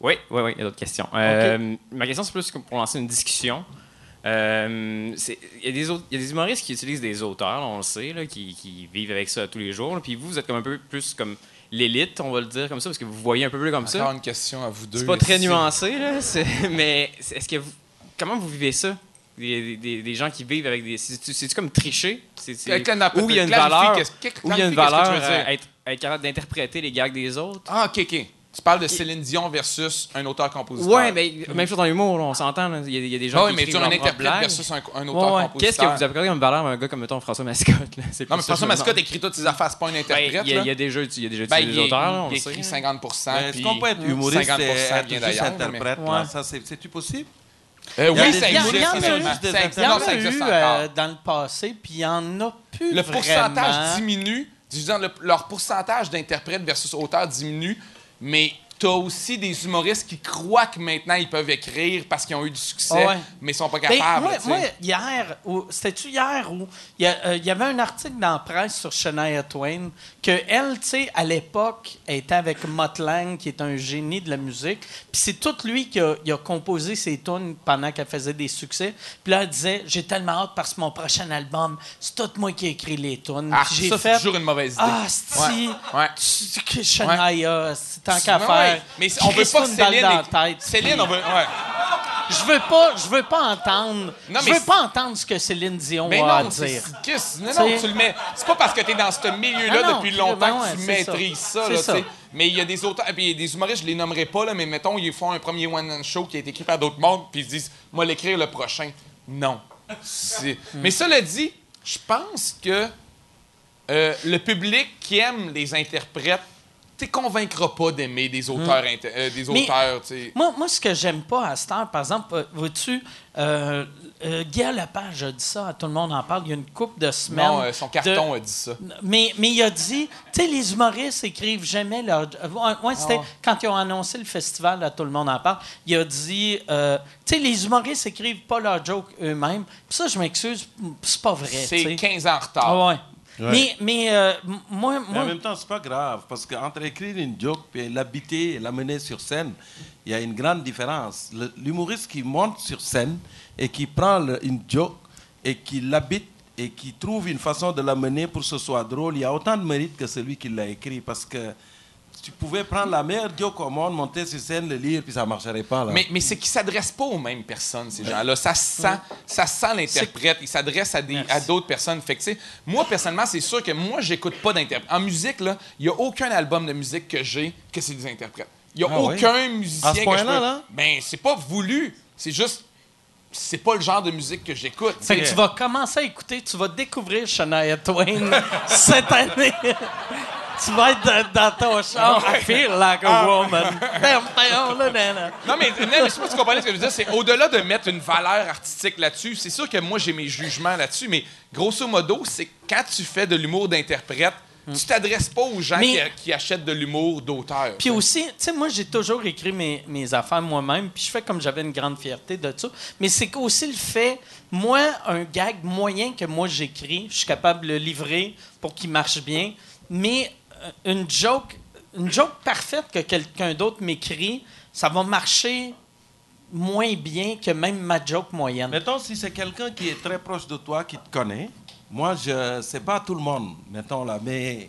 S7: Oui, oui, oui, il y a d'autres questions. Euh, Ma question, c'est plus pour lancer une discussion. Euh, Il y, a des autres- il y a des humoristes qui utilisent des auteurs, on le sait, là, qui, qui vivent avec ça tous les jours. là. Puis vous, vous êtes comme un peu plus comme l'élite, on va le dire comme ça, parce que vous voyez un peu plus comme
S5: Encore
S7: ça.
S5: une question à vous deux.
S7: C'est pas très nuancé, là, mais est-ce que vous, comment vous vivez ça? Des, des- des gens qui vivent avec des. C'est-tu comme tricher? C'est- Où il y a une valeur, où il y a une valeur à être capable d'interpréter les gags des autres?
S5: Ah, OK, OK. Tu parles de Céline Dion versus un auteur-compositeur.
S7: Ouais, mais même chose dans l'humour, là, on s'entend. Il y, y a des gens
S5: oui,
S7: qui
S5: mais tu un interprète
S7: blagues.
S5: versus un, un
S7: Ouais, ouais.
S5: auteur-compositeur.
S7: Qu'est-ce que vous accordez comme valeur à un gars comme, mettons, François Mascotte? Là?
S5: Non, mais François Mascotte écrit toutes ses affaires, c'est pas un interprète.
S7: il, y y a déjà, il y a déjà
S5: Ben,
S7: des auteurs, là, on
S5: il écrit 50
S4: Mais Est-ce
S5: puis
S4: qu'on peut être humoriste
S5: 50
S4: et être
S5: vient
S4: juste
S5: d'ailleurs,
S4: interprète? C'est-tu possible?
S5: Euh,
S4: Il y a
S5: oui,
S4: des-
S5: ça
S2: Il y, en-
S5: existe.
S2: il y en a eu,
S4: des
S2: euh, dans le passé, puis il y en a plus
S5: Le pourcentage diminue. Leur pourcentage d'interprètes versus auteurs diminue, mais tu as aussi des humoristes qui croient que maintenant ils peuvent écrire parce qu'ils ont eu du succès,
S2: Ouais.
S5: mais ils sont pas
S2: Ben,
S5: capables.
S2: moi,
S5: tu sais.
S2: moi, hier, c'était-tu hier où il y, a- euh, il y avait un article dans la presse sur Shania Twain que elle, tu sais, à l'époque, elle était avec Mutt Lang, qui est un génie de la musique. Puis c'est tout lui qui a, composé ses tunes pendant qu'elle faisait des succès. Puis là, elle disait, j'ai tellement hâte parce que mon prochain album, c'est tout moi qui ai écrit les tunes.
S5: Ah,
S2: j'ai fait,
S5: toujours une mauvaise idée.
S2: ah, si,
S5: Ouais.
S2: Shania, c'est tant qu'à faire.
S5: Ouais. Mais on veut pas
S2: balle
S5: Céline.
S2: dans la
S5: et-
S2: tête.
S5: Céline, on veut. Ouais.
S2: Je veux pas, je veux pas entendre.
S5: Non,
S2: je veux pas entendre ce que Céline Dion
S5: Mais
S2: a à
S5: non,
S2: dire.
S5: non, non, tu le mets. C'est pas parce que tu es dans ce milieu-là
S2: Ah
S5: depuis
S2: ben
S5: longtemps
S2: ouais,
S5: que tu
S2: ça.
S5: maîtrises ça. Là. Mais il y a des auteurs, puis il y a des humoristes, je les nommerai pas, là, mais mettons, ils font un premier one-man show qui a été écrit par d'autres mondes, puis ils se disent, moi, l'écrire le prochain. Non.
S2: Hmm.
S5: Mais cela dit, je pense que euh, le public qui aime les interprètes, tu convaincras pas d'aimer des auteurs, inter- euh, des
S2: Hmm. Mais-
S5: auteurs, sais.
S2: Moi, moi, ce que j'aime pas à cette heure, par exemple, euh, vois-tu, euh, euh, Guy Lepage a dit ça, à tout le monde en parle, il y a une couple de semaines.
S5: Non, euh, son carton
S2: de-
S5: a dit ça.
S2: Mais, mais il a dit, tu sais, les humoristes écrivent jamais leur. euh, ouais, ouais, c'était
S5: Ah.
S2: quand ils ont annoncé le festival, à tout le monde en parle. Il a dit, euh, tu sais, les humoristes écrivent pas leurs jokes eux-mêmes. Puis ça, je m'excuse, c'est pas vrai.
S5: C'est
S2: sais.
S5: 15 ans en retard.
S2: Ah ouais.
S4: Ouais.
S2: Mais, mais euh, moi,
S4: Mais
S2: moi
S4: en même temps, c'est pas grave, parce qu'entre écrire une joke et l'habiter et l'amener sur scène, il y a une grande différence. L'humoriste qui monte sur scène et qui prend le- une joke et qui l'habite et qui trouve une façon de l'amener pour que ce soit drôle, il y a autant de mérite que celui qui l'a écrit, parce que tu pouvais prendre la meilleure joke au monde, monter sur scène, le lire, puis ça marcherait pas. Là.
S5: Mais, mais c'est qu'ils ne s'adressent pas aux mêmes personnes, ces gens-là. Ça sent, ça sent l'interprète. Ils s'adressent à, des- à d'autres personnes. Fait que, moi, personnellement, c'est sûr que moi, j'écoute pas d'interprète. En musique, là, il n'y a aucun album de musique que j'ai que c'est des interprètes. Il n'y a
S4: Ah oui?
S5: aucun musicien
S4: À ce
S5: que
S4: point-là,
S5: je peux...
S4: là?
S5: Ben, c'est pas voulu. C'est juste... C'est pas le genre de musique que j'écoute.
S2: Fait que tu vas commencer à écouter, tu vas découvrir Shania Twain cette année. Tu vas être dans, ton char. I feel like a woman. Là, là.
S5: Non, mais, non, mais je sais pas si tu comprends ce que je veux dire. C'est au-delà de mettre une valeur artistique là-dessus. C'est sûr que moi, j'ai mes jugements là-dessus, mais grosso modo, c'est quand tu fais de l'humour d'interprète, tu t'adresses pas aux gens
S2: Mais-
S5: qui, qui achètent de l'humour d'auteur.
S2: Puis aussi, tu sais, moi, j'ai toujours écrit mes, mes affaires moi-même, puis je fais comme j'avais une grande fierté de ça. Mais c'est aussi le fait, moi, un gag moyen que moi j'écris, je suis capable de le livrer pour qu'il marche bien, mais une joke, une joke parfaite que quelqu'un d'autre m'écrit, ça va marcher moins bien que même ma joke moyenne.
S4: Mettons, si c'est quelqu'un qui est très proche de toi, qui te connaît, moi, je c'est pas tout le monde, mettons là, mais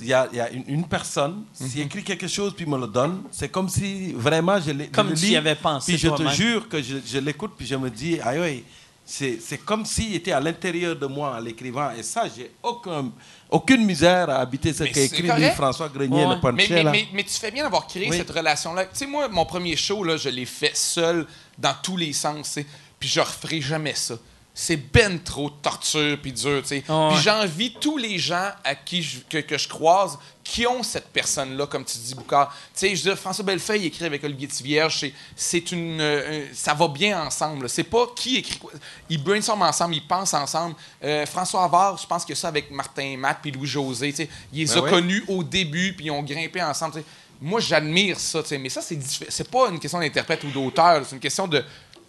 S4: il y a, il y a une, une personne, s'il écrit quelque chose puis me le donne, c'est comme si vraiment je l'ai.
S2: Comme tu y avais pensé
S4: Puis je te jure que je, je l'écoute puis je me dis, aïe, aïe, c'est c'est comme s'il était à l'intérieur de moi en l'écrivant. Et ça, j'ai aucun, aucune misère à habiter ce qu'a écrit. Louis-François Grenier,
S2: Ouais.
S4: le puncher,
S5: Mais, mais,
S4: là.
S5: mais- mais tu fais bien d'avoir créé
S4: Oui.
S5: cette relation-là. Tu sais, moi, mon premier show, là, je l'ai fait seul dans tous les sens. Puis je referai jamais ça. C'est ben trop de torture puis dur, tu sais.
S2: Ah.
S5: Puis j'envie tous les gens à qui je- que, que je croise qui ont cette personne-là, comme tu dis, Boucard. Tu sais, je veux dire, François Bellefeuille écrit avec Olivier Tivierge, c'est, une... euh, ça va bien ensemble. C'est pas qui écrit quoi. Ils brainstorment ensemble, ils pensent ensemble. Euh, François Havard, je pense que ça avec Martin Matt puis Louis-José, tu sais, ils les
S4: Ben
S5: ont connus au début puis ils ont grimpé ensemble. Moi, j'admire ça, tu sais, mais ça, c'est c'est pas une question d'interprète ou d'auteur, c'est une question de...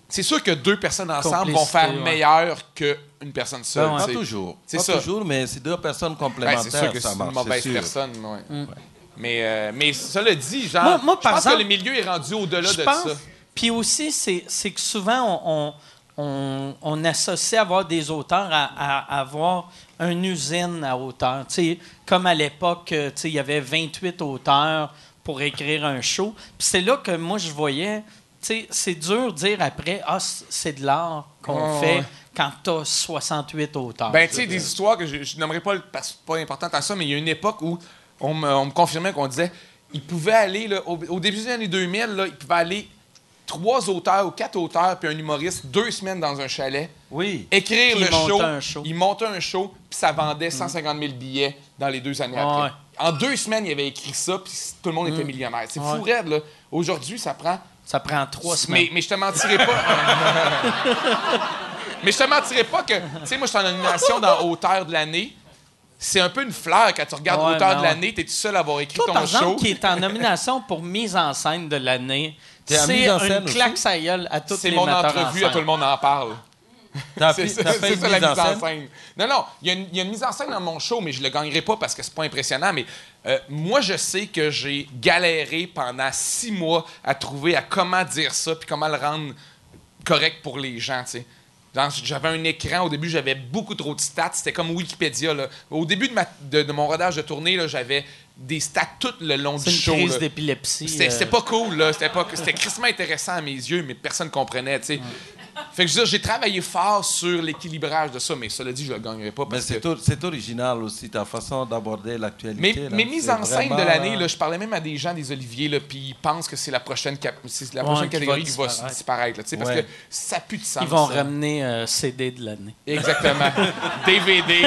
S5: C'est sûr que deux personnes ensemble vont faire
S2: ouais.
S5: meilleur qu'une personne seule.
S2: Ben ouais.
S4: Pas toujours.
S5: C'est ça.
S4: toujours, mais c'est deux personnes
S5: Ben,
S4: complémentaires,
S5: c'est sûr que
S4: ça
S5: c'est
S4: marche.
S5: une mauvaise personne. ouais. Mais, euh, mais cela dit, genre,
S2: Moi- moi,
S5: je pense
S2: exemple,
S5: que le milieu est rendu au-delà de
S2: pense.
S5: ça.
S2: Puis aussi, c'est que souvent, on, on, on- on associe avoir des auteurs à, à- à avoir une usine à auteurs. Tu sais, comme à l'époque, tu sais, il y avait 28 auteurs pour écrire un show. Puis c'est là que moi, je voyais, c'est dur de dire après, ah, c'est de l'art qu'on fait
S5: ouais.
S2: quand tu as 68 auteurs.
S5: Ben, tu sais, des histoires que je, je nommerai pas parce que c'est pas important à ça, mais il y a une époque où on me, on me confirmait qu'on disait il pouvait aller, là, au, au début des années 2000, là, il pouvait aller trois auteurs ou quatre auteurs puis un humoriste deux semaines dans un chalet,
S4: Oui.
S5: écrire
S2: Puis
S5: le
S2: il
S5: show,
S2: un show.
S5: il montait un show, puis ça vendait 150 000 billets dans les deux années après. En deux semaines, il avait écrit ça, puis tout le monde était millionnaire. C'est fou raide, là. Aujourd'hui, ça prend
S2: Ça prend trois semaines.
S5: mais, mais je te mentirais pas. mais je te mentirais pas que, tu sais, moi, je suis en nomination dans Auteur de l'année. C'est un peu une fleur quand tu regardes
S2: Ouais,
S5: Auteur
S2: ben
S5: de l'année, t'es tout seul à avoir écrit
S2: Toi,
S5: ton
S2: par
S5: show?
S2: exemple, qui est en nomination pour mise en scène de l'année, c'est une
S4: aussi?
S2: claque sa gueule à tous
S5: C'est
S2: les
S5: mon
S2: metteurs en
S5: entrevue, à tout le monde en parle.
S4: T'as
S5: C'est ça,
S4: fait une
S5: ça, la
S4: mise en
S5: mise en
S4: scène?
S5: scène. Non, non, il y, a une- il y a une mise en scène dans mon show, mais je le gagnerai pas parce que c'est pas impressionnant. Mais euh, moi, je sais que j'ai galéré pendant six mois à trouver à comment dire ça puis comment le rendre correct pour les gens, tu sais. J'avais un écran, au début, j'avais beaucoup trop de stats. C'était comme Wikipédia. Là. Au début de, ma- de- de mon rodage de tournée, là, j'avais des stats tout le long du
S2: une
S5: show.
S2: crise
S5: là.
S2: d'épilepsie.
S5: C'était
S2: euh,
S5: c'était pas cool, là. C'était pas- C'était crissement intéressant à mes yeux, mais personne comprenait, tu sais. Fait que je veux dire, j'ai travaillé fort sur l'équilibrage de ça, mais cela dit, je le gagnerai pas
S4: Mais c'est
S5: que...
S4: or- c'est original aussi, ta façon d'aborder l'actualité. là.
S5: mes mises en scène de l'année, là, je parlais même à des gens des Oliviers, là, puis ils pensent que c'est la prochaine, cap- c'est la
S2: Ouais,
S5: prochaine
S2: qui va
S5: catégorie qui va
S2: disparaître.
S5: disparaître, là, tu sais, parce que ça pue de sens.
S2: Ils vont
S5: ça.
S2: ramener euh, CD de l'année.
S5: Exactement. DVD.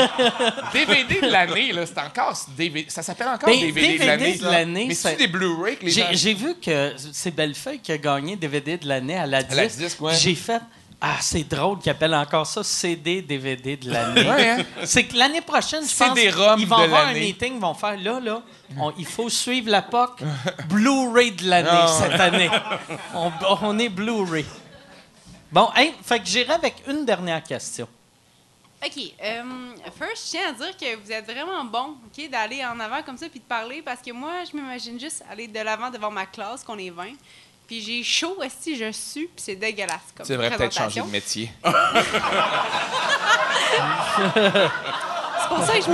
S5: DVD de l'année, là, c'est encore DVD. Ça s'appelle encore
S2: Ben,
S5: DVD, de l'année.
S2: de l'année,
S5: Mais c'est des Blu-ray que les gens.
S2: J'ai vu que c'est Bellefeuille qui a gagné DVD de l'année à la disque.
S5: la disque, ouais.
S2: J'ai fait Ah, c'est drôle qu'ils appellent encore ça CD, DVD de l'année.
S5: Ouais, hein?
S2: C'est que l'année prochaine, je pense, ils vont avoir un meeting, ils vont faire là, là, on- il faut suivre la POC Blu-ray de l'année
S5: Ah,
S2: cette année. On, on est Blu-ray. Bon, hey, fait que j'irai avec une dernière question.
S8: OK. euh, first, je tiens à dire que vous êtes vraiment bon ok, d'aller en avant comme ça puis de parler parce que moi, je m'imagine juste aller de l'avant devant ma classe, qu'on est 20. Puis j'ai chaud, si je sue, puis c'est dégueulasse comme
S5: C'est vrai, peut-être changer de métier.
S8: C'est pour ça que je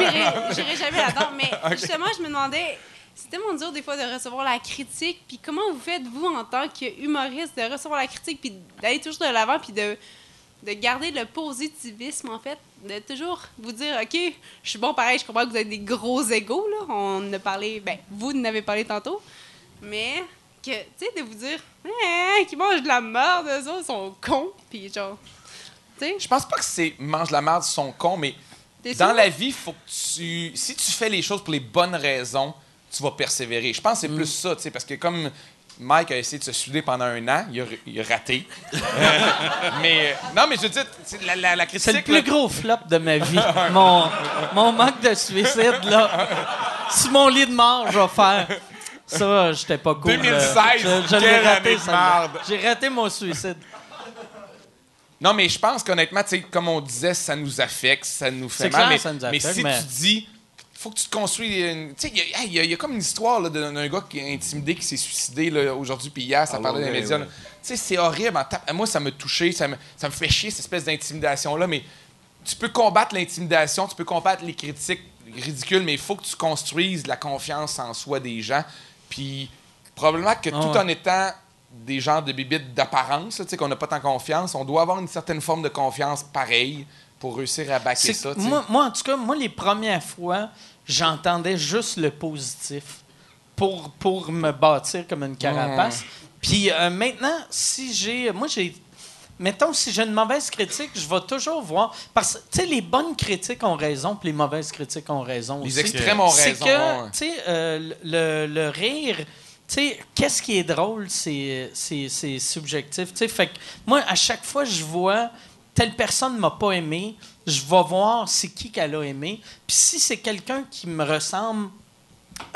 S8: j'irai jamais là-dedans. Mais justement, je me demandais, c'est tellement dur des fois de recevoir la critique. Puis comment vous faites, vous, en tant qu'humoriste, de recevoir la critique, puis d'aller toujours de l'avant, puis de, de garder le positivisme, en fait, de toujours vous dire, OK, je suis bon pareil, je comprends que vous avez des gros égaux, là. On a parlé, ben, vous en avez parlé tantôt. Mais que, tu sais, de vous dire, hein, qui mangent de la merde, eux autres sont cons, puis genre, tu sais,
S5: Je pense pas que c'est mange la merde, ils sont cons, mais dans la vie, faut que tu. Si tu fais les choses pour les bonnes raisons, tu vas persévérer. Je pense que c'est plus ça, tu sais, parce que comme Mike a essayé de se souder pendant un an, il a, il a raté. Euh, mais non, mais je veux dire, c'est la, la, la critique.
S2: C'est le plus
S5: là,
S2: gros flop de ma vie. mon, mon manque de suicide, là. Sur mon lit de mort, je vais faire. Ça, j'étais pas cool.
S5: 2016,
S2: Je, je l'ai
S5: quelle
S2: raté,
S5: année de marde.
S2: J'ai raté mon suicide.
S5: Non, mais je pense qu'honnêtement, tu sais, comme on disait, ça nous affecte, ça nous fait mal.
S2: clair,
S5: mais,
S2: ça nous
S5: mais
S2: affecte,
S5: si
S2: mais-
S5: tu dis, faut que tu te construis. une- Tu sais, il y, a- y y comme une histoire là, d'un gars qui est intimidé, qui s'est suicidé là, aujourd'hui, puis hier, ça
S4: Ah,
S5: parlait dans les médias. Tu sais, c'est horrible. Moi, ça m'a touché, ça me, ça me fait chier, cette espèce d'intimidation-là, mais tu peux combattre l'intimidation, tu peux combattre les critiques ridicules, mais il faut que tu construises la confiance en soi des gens. Puis probablement que tout
S2: Ah ouais.
S5: en étant des genres de bibites d'apparence, tu sais, qu'on n'a pas tant confiance. On doit avoir une certaine forme de confiance pareille pour réussir à baquer ça.
S2: moi, en tout cas, moi, les premières fois, j'entendais juste le positif pour, pour me bâtir comme une carapace. Puis euh, maintenant, si j'ai. Moi, j'ai. Mettons, si j'ai une mauvaise critique, je vais toujours voir. Parce que, tu sais, les bonnes critiques ont raison, puis les mauvaises critiques ont raison
S5: Les
S2: aussi.
S5: extrêmes ont
S2: C'est
S5: raison.
S2: que,
S5: ouais.
S2: tu sais, euh, le, le rire, tu sais, qu'est-ce qui est drôle, c'est c'est- c'est subjectif. Tu sais, fait que moi, à chaque fois, je vois telle personne m'a pas aimé, je vais voir c'est qui qu'elle a aimé. Puis si c'est quelqu'un qui me ressemble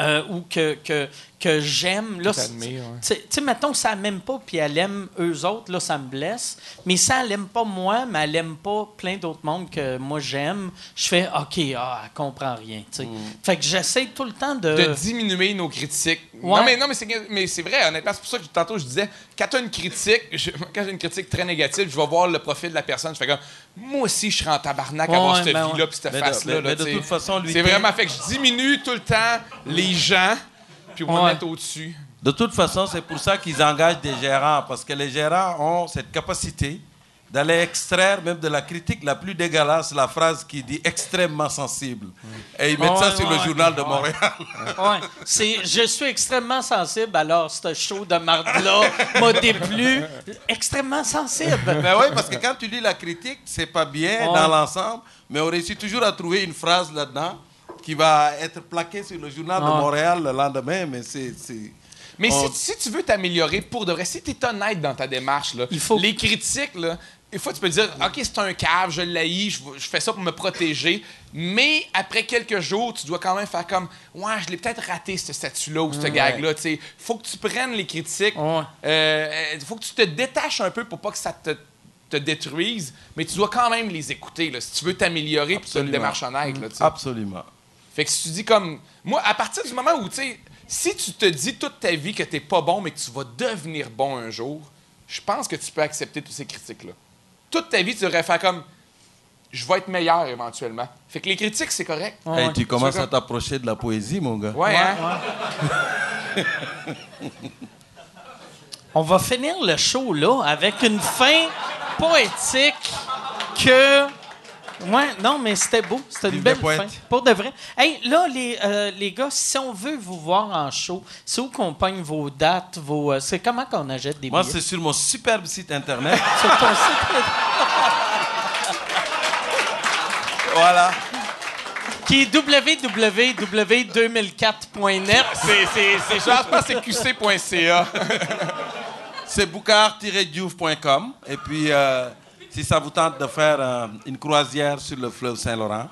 S2: euh, ou que, que, que j'aime, là,
S5: ouais.
S2: tu sais- mettons, ça m'aime pas, puis elle aime eux autres, là, ça me blesse. Mais ça, elle aime pas moi, mais elle aime pas plein d'autres mondes que moi j'aime, je fais, OK, ah, elle comprend rien, tu sais. Fait que j'essaie tout le temps de...
S5: de diminuer nos critiques.
S2: Ouais.
S5: Non, mais, non, mais c'est, mais c'est vrai, honnêtement. C'est pour ça que tantôt, je disais, quand tu as une critique, je- quand j'ai une critique très négative, je vais voir le profil de la personne. Je fais comme, moi aussi, je serais en tabarnak à avoir
S2: Ouais,
S5: cette
S2: ben
S5: vie-là
S2: ouais.
S5: puis cette
S4: de-
S5: face-là.
S4: mais-
S5: là,
S4: mais de toute façon, lui,
S5: C'est vraiment fait que je diminue tout le temps les gens, puis on va
S2: Ouais.
S5: mettre au-dessus.
S4: De toute façon, c'est pour ça qu'ils engagent des gérants, parce que les gérants ont cette capacité d'aller extraire même de la critique la plus dégueulasse la phrase qui dit extrêmement sensible. Et ils mettent ça sur le journal de Montréal.
S2: C'est, je suis extrêmement sensible, alors ce show de marde-là m'a déplu. Extrêmement sensible.
S4: Mais oui, parce que quand tu lis la critique, c'est pas bien dans l'ensemble, mais on réussit toujours à trouver une phrase là-dedans qui va être plaquée sur le journal de
S2: Ouais.
S4: Montréal le lendemain, mais c'est...
S5: Mais
S4: On-
S5: si, si tu veux t'améliorer pour de vrai, si tu es honnête dans ta démarche, là,
S2: Il faut-
S5: les critiques, là, des fois, tu peux dire OK, c'est un cave, je l'haïs, je, je fais ça pour me protéger. Mais après quelques jours, tu dois quand même faire comme Ouais, je l'ai peut-être raté, ce statut-là ou ce gag-là. Il faut que tu prennes les critiques.
S2: Ouais.
S5: Il faut que tu te détaches un peu pour pas que ça te, te détruise. Mais tu dois quand même les écouter là, si tu veux t'améliorer as une démarche honnête. Là.
S4: Absolument.
S5: Fait que si tu dis comme. Moi, à partir du moment où, tu sais, si tu te dis toute ta vie que t'es pas bon, mais que tu vas devenir bon un jour, je pense que tu peux accepter toutes ces critiques-là. Toute ta vie, tu devrais faire comme. Je vais être meilleur éventuellement. Fait que les critiques, c'est correct.
S4: Hey, tu commences à t'approcher de la poésie, mon gars.
S5: Ouais, hein?
S2: On va finir le show là avec une fin poétique que. Ouais, non, mais c'était beau. C'était une belle fin. Pour de vrai. Hey, là, les, euh, les gars, si on veut vous voir en show, c'est où qu'on pogne vos dates, vos. euh, c'est comment qu'on achète des
S4: Moi,
S2: billets?
S4: c'est sur mon superbe site internet.
S2: sur ton site
S4: voilà.
S2: qui est www.2004.net.
S5: C'est, genre, je pense que c'est qc.ca.
S4: C'est boucard-diouf.com. Et puis, euh, si ça vous tente de faire euh, une croisière sur le fleuve Saint-Laurent,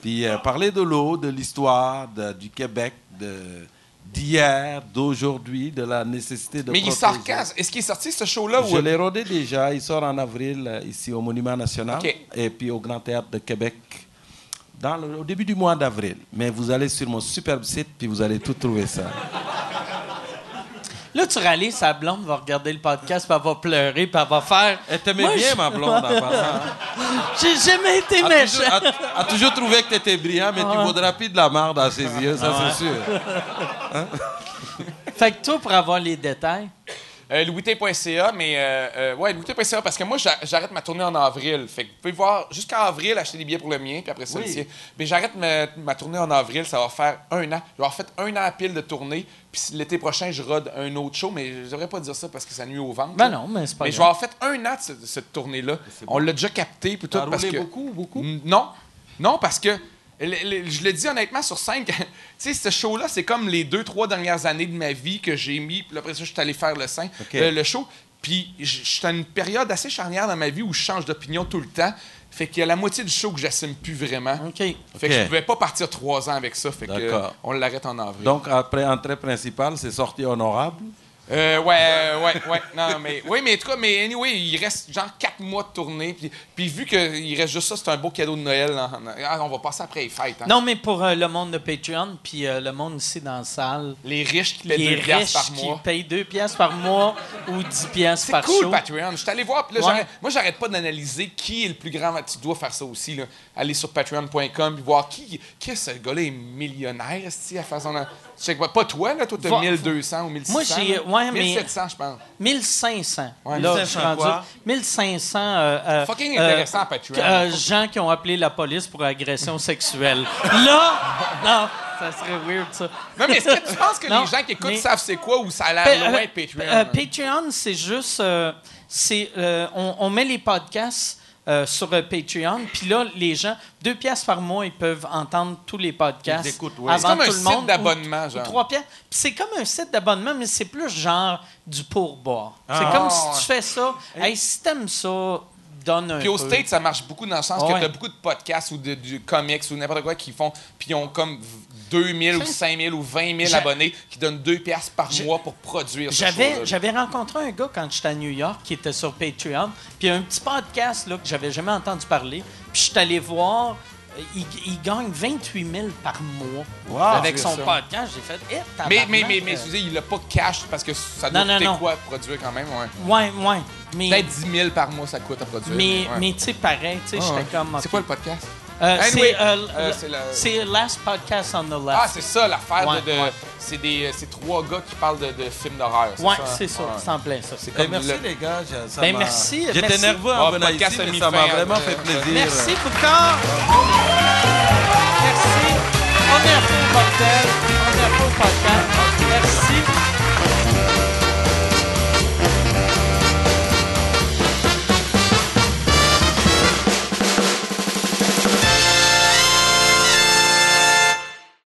S4: puis euh, parler de l'eau, de l'histoire, du Québec, de- d'hier, d'aujourd'hui, de la nécessité de
S5: Mais il
S4: protéger.
S5: quand? Est-ce qu'il est sorti ce show-là?
S4: Je
S5: Ou...
S4: l'ai rodé déjà. Il sort en avril euh, ici au Monument National et puis au Grand Théâtre de Québec dans le- au début du mois d'avril. Mais vous allez sur mon superbe site puis vous allez tout trouver ça.
S2: Là, tu réalises, sa blonde va regarder le podcast, puis elle va pleurer, puis elle va faire.
S4: Elle t'aimait
S2: Moi,
S4: bien,
S2: je-
S4: ma blonde, en passant. hein.
S2: J'ai jamais été
S4: A
S2: méchant.
S4: toujours, a- a toujours trouvé que tu étais brillant, mais tu vaudras plus de la marde dans ses yeux, ça c'est sûr.
S2: Fait que toi, pour avoir les détails,
S5: Euh, mais euh, euh, ouais, louis-t.ca, parce que moi, j'a- j'arrête ma tournée en avril. Fait que vous pouvez voir jusqu'en avril, acheter des billets pour le mien, puis après ça,
S4: Oui.
S5: le sien. Mais j'arrête ma, ma tournée en avril, ça va faire un an. Je vais avoir fait un an à pile de tournée, puis l'été prochain, je rode un autre show, mais je devrais pas dire ça parce que ça nuit au ventre.
S2: Ben non, mais c'est pas
S5: Mais je vais avoir fait un an de cette, cette tournée-là. On l'a déjà capté,
S4: T'as
S5: parce
S4: roulé
S5: que...
S4: beaucoup, beaucoup?
S5: Non. Non, parce que je le dis honnêtement sur scène, que, tu sais, ce show-là, c'est comme les deux, trois dernières années de ma vie que j'ai mis. Puis après ça, je suis allé faire le show. Puis je suis à une période assez charnière dans ma vie où je change d'opinion tout le temps. Fait qu'il y a la moitié du show que j'assume plus vraiment.
S2: OK.
S5: Fait que je pouvais pas partir trois ans avec ça. Fait que euh,
S4: D'accord.
S5: on l'arrête en avril.
S4: Donc, après entrée principale, c'est sortie honorable?
S5: Euh, ouais, euh, ouais, ouais. Non, mais, oui, mais en tout cas, mais anyway, il reste genre quatre mois de tournée. Puis, puis vu qu'il reste juste ça, c'est un beau cadeau de Noël. hein. Ah, on va passer après les fêtes. hein.
S2: Non, mais pour euh, le monde de Patreon, puis euh, le monde ici dans la salle,
S5: Les riches qui paient
S2: les
S5: deux piastres
S2: riches
S5: par
S2: qui
S5: mois.
S2: payent 2 piastres par mois ou 10 piastres
S5: C'est
S2: par
S5: cool,
S2: show.
S5: Patreon. Je suis allé voir. puis là,
S2: Ouais.
S5: j'arrête- moi, j'arrête pas d'analyser qui est le plus grand. Tu dois faire ça aussi. Là. Aller sur patreon.com et voir qui. Qui ce gars-là est millionnaire, esti, à faire son. Je sais pas, pas toi, là. Toi, t'as
S2: Va-
S5: 1200 ou 1600.
S2: Moi, j'ai,
S5: là.
S2: Ouais, mais
S5: 1700, je pense.
S2: 1500.
S5: Ouais,
S2: là,
S6: 1500
S2: je suis rendu.
S6: quoi?
S2: 1500 euh, euh,
S5: Fucking
S2: euh,
S5: intéressant, Patreon.
S2: euh, gens qui ont appelé la police pour agression sexuelle. là, non, ça serait weird, ça.
S5: Non, mais est-ce que tu penses que
S2: Non,
S5: les gens qui écoutent
S2: mais-
S5: savent c'est quoi ou ça a l'air
S2: Pa-
S5: loin, Patreon?
S2: euh, Patreon, c'est juste. euh, c'est, euh, on, on met les podcasts euh, sur euh, Patreon, puis là, les gens, deux pièces par mois, ils peuvent entendre tous les podcasts.
S4: Ils écoutent, oui.
S2: avant
S5: C'est comme un
S2: le
S5: site d'abonnement, genre.
S2: trois pièces. Puis c'est comme un site d'abonnement, mais c'est plus genre du pourboire. c'est
S4: Ah.
S2: comme
S5: Ah,
S2: si tu fais ça. Hey, si t'aimes ça, donne un
S5: Puis au
S2: peu.
S5: States, ça marche beaucoup dans le sens que
S2: Ouais.
S5: t'as beaucoup de podcasts ou de, du comics ou n'importe quoi qui font, puis ils ont comme 2000 ou 5000 ou 20 000
S2: J'a-
S5: abonnés qui donnent 2 piastres par mois pour produire ce
S2: J'avais, j'avais rencontré un gars quand j'étais à New York qui était sur Patreon, puis un petit podcast là, que j'avais jamais entendu parler. Puis je suis allé voir, euh, il, il gagne 28 000 par mois
S4: Wow.
S2: avec son
S5: ça.
S2: podcast. J'ai fait, eh,
S5: Mais, mais, mais, mais,
S2: euh,
S5: excusez, il a pas cash parce que ça doit
S2: Non,
S5: coûter
S2: non.
S5: quoi à produire quand même, ouais.
S2: Ouais, ouais. Mais,
S5: Peut-être 10 000 par mois, ça coûte à produire.
S2: mais,
S5: ouais.
S2: mais tu sais, pareil, tu sais,
S5: Ah,
S2: j'étais
S5: ouais.
S2: comme.
S5: C'est quoi le podcast?
S2: Euh,
S5: Anyway,
S2: c'est, euh,
S5: euh, la-
S2: c'est Last Podcast on the Left.
S5: Ah, c'est ça, l'affaire
S2: Ouais,
S5: de... de-
S2: ouais.
S5: C'est des c'est trois gars qui parlent de, de films d'horreur,
S2: ouais,
S5: ça?
S2: c'est ça,
S5: Ouais.
S2: c'est en plein ça.
S5: C'est comme
S4: merci
S5: le-
S4: les gars. je- ça
S2: Ben, merci,
S4: J'étais nerveux
S5: Ah,
S4: en venant
S5: podcast
S4: ici, mais ça m'a vraiment
S5: euh,
S4: fait plaisir.
S2: Merci, Boucard. Merci. Première fois au cocktail.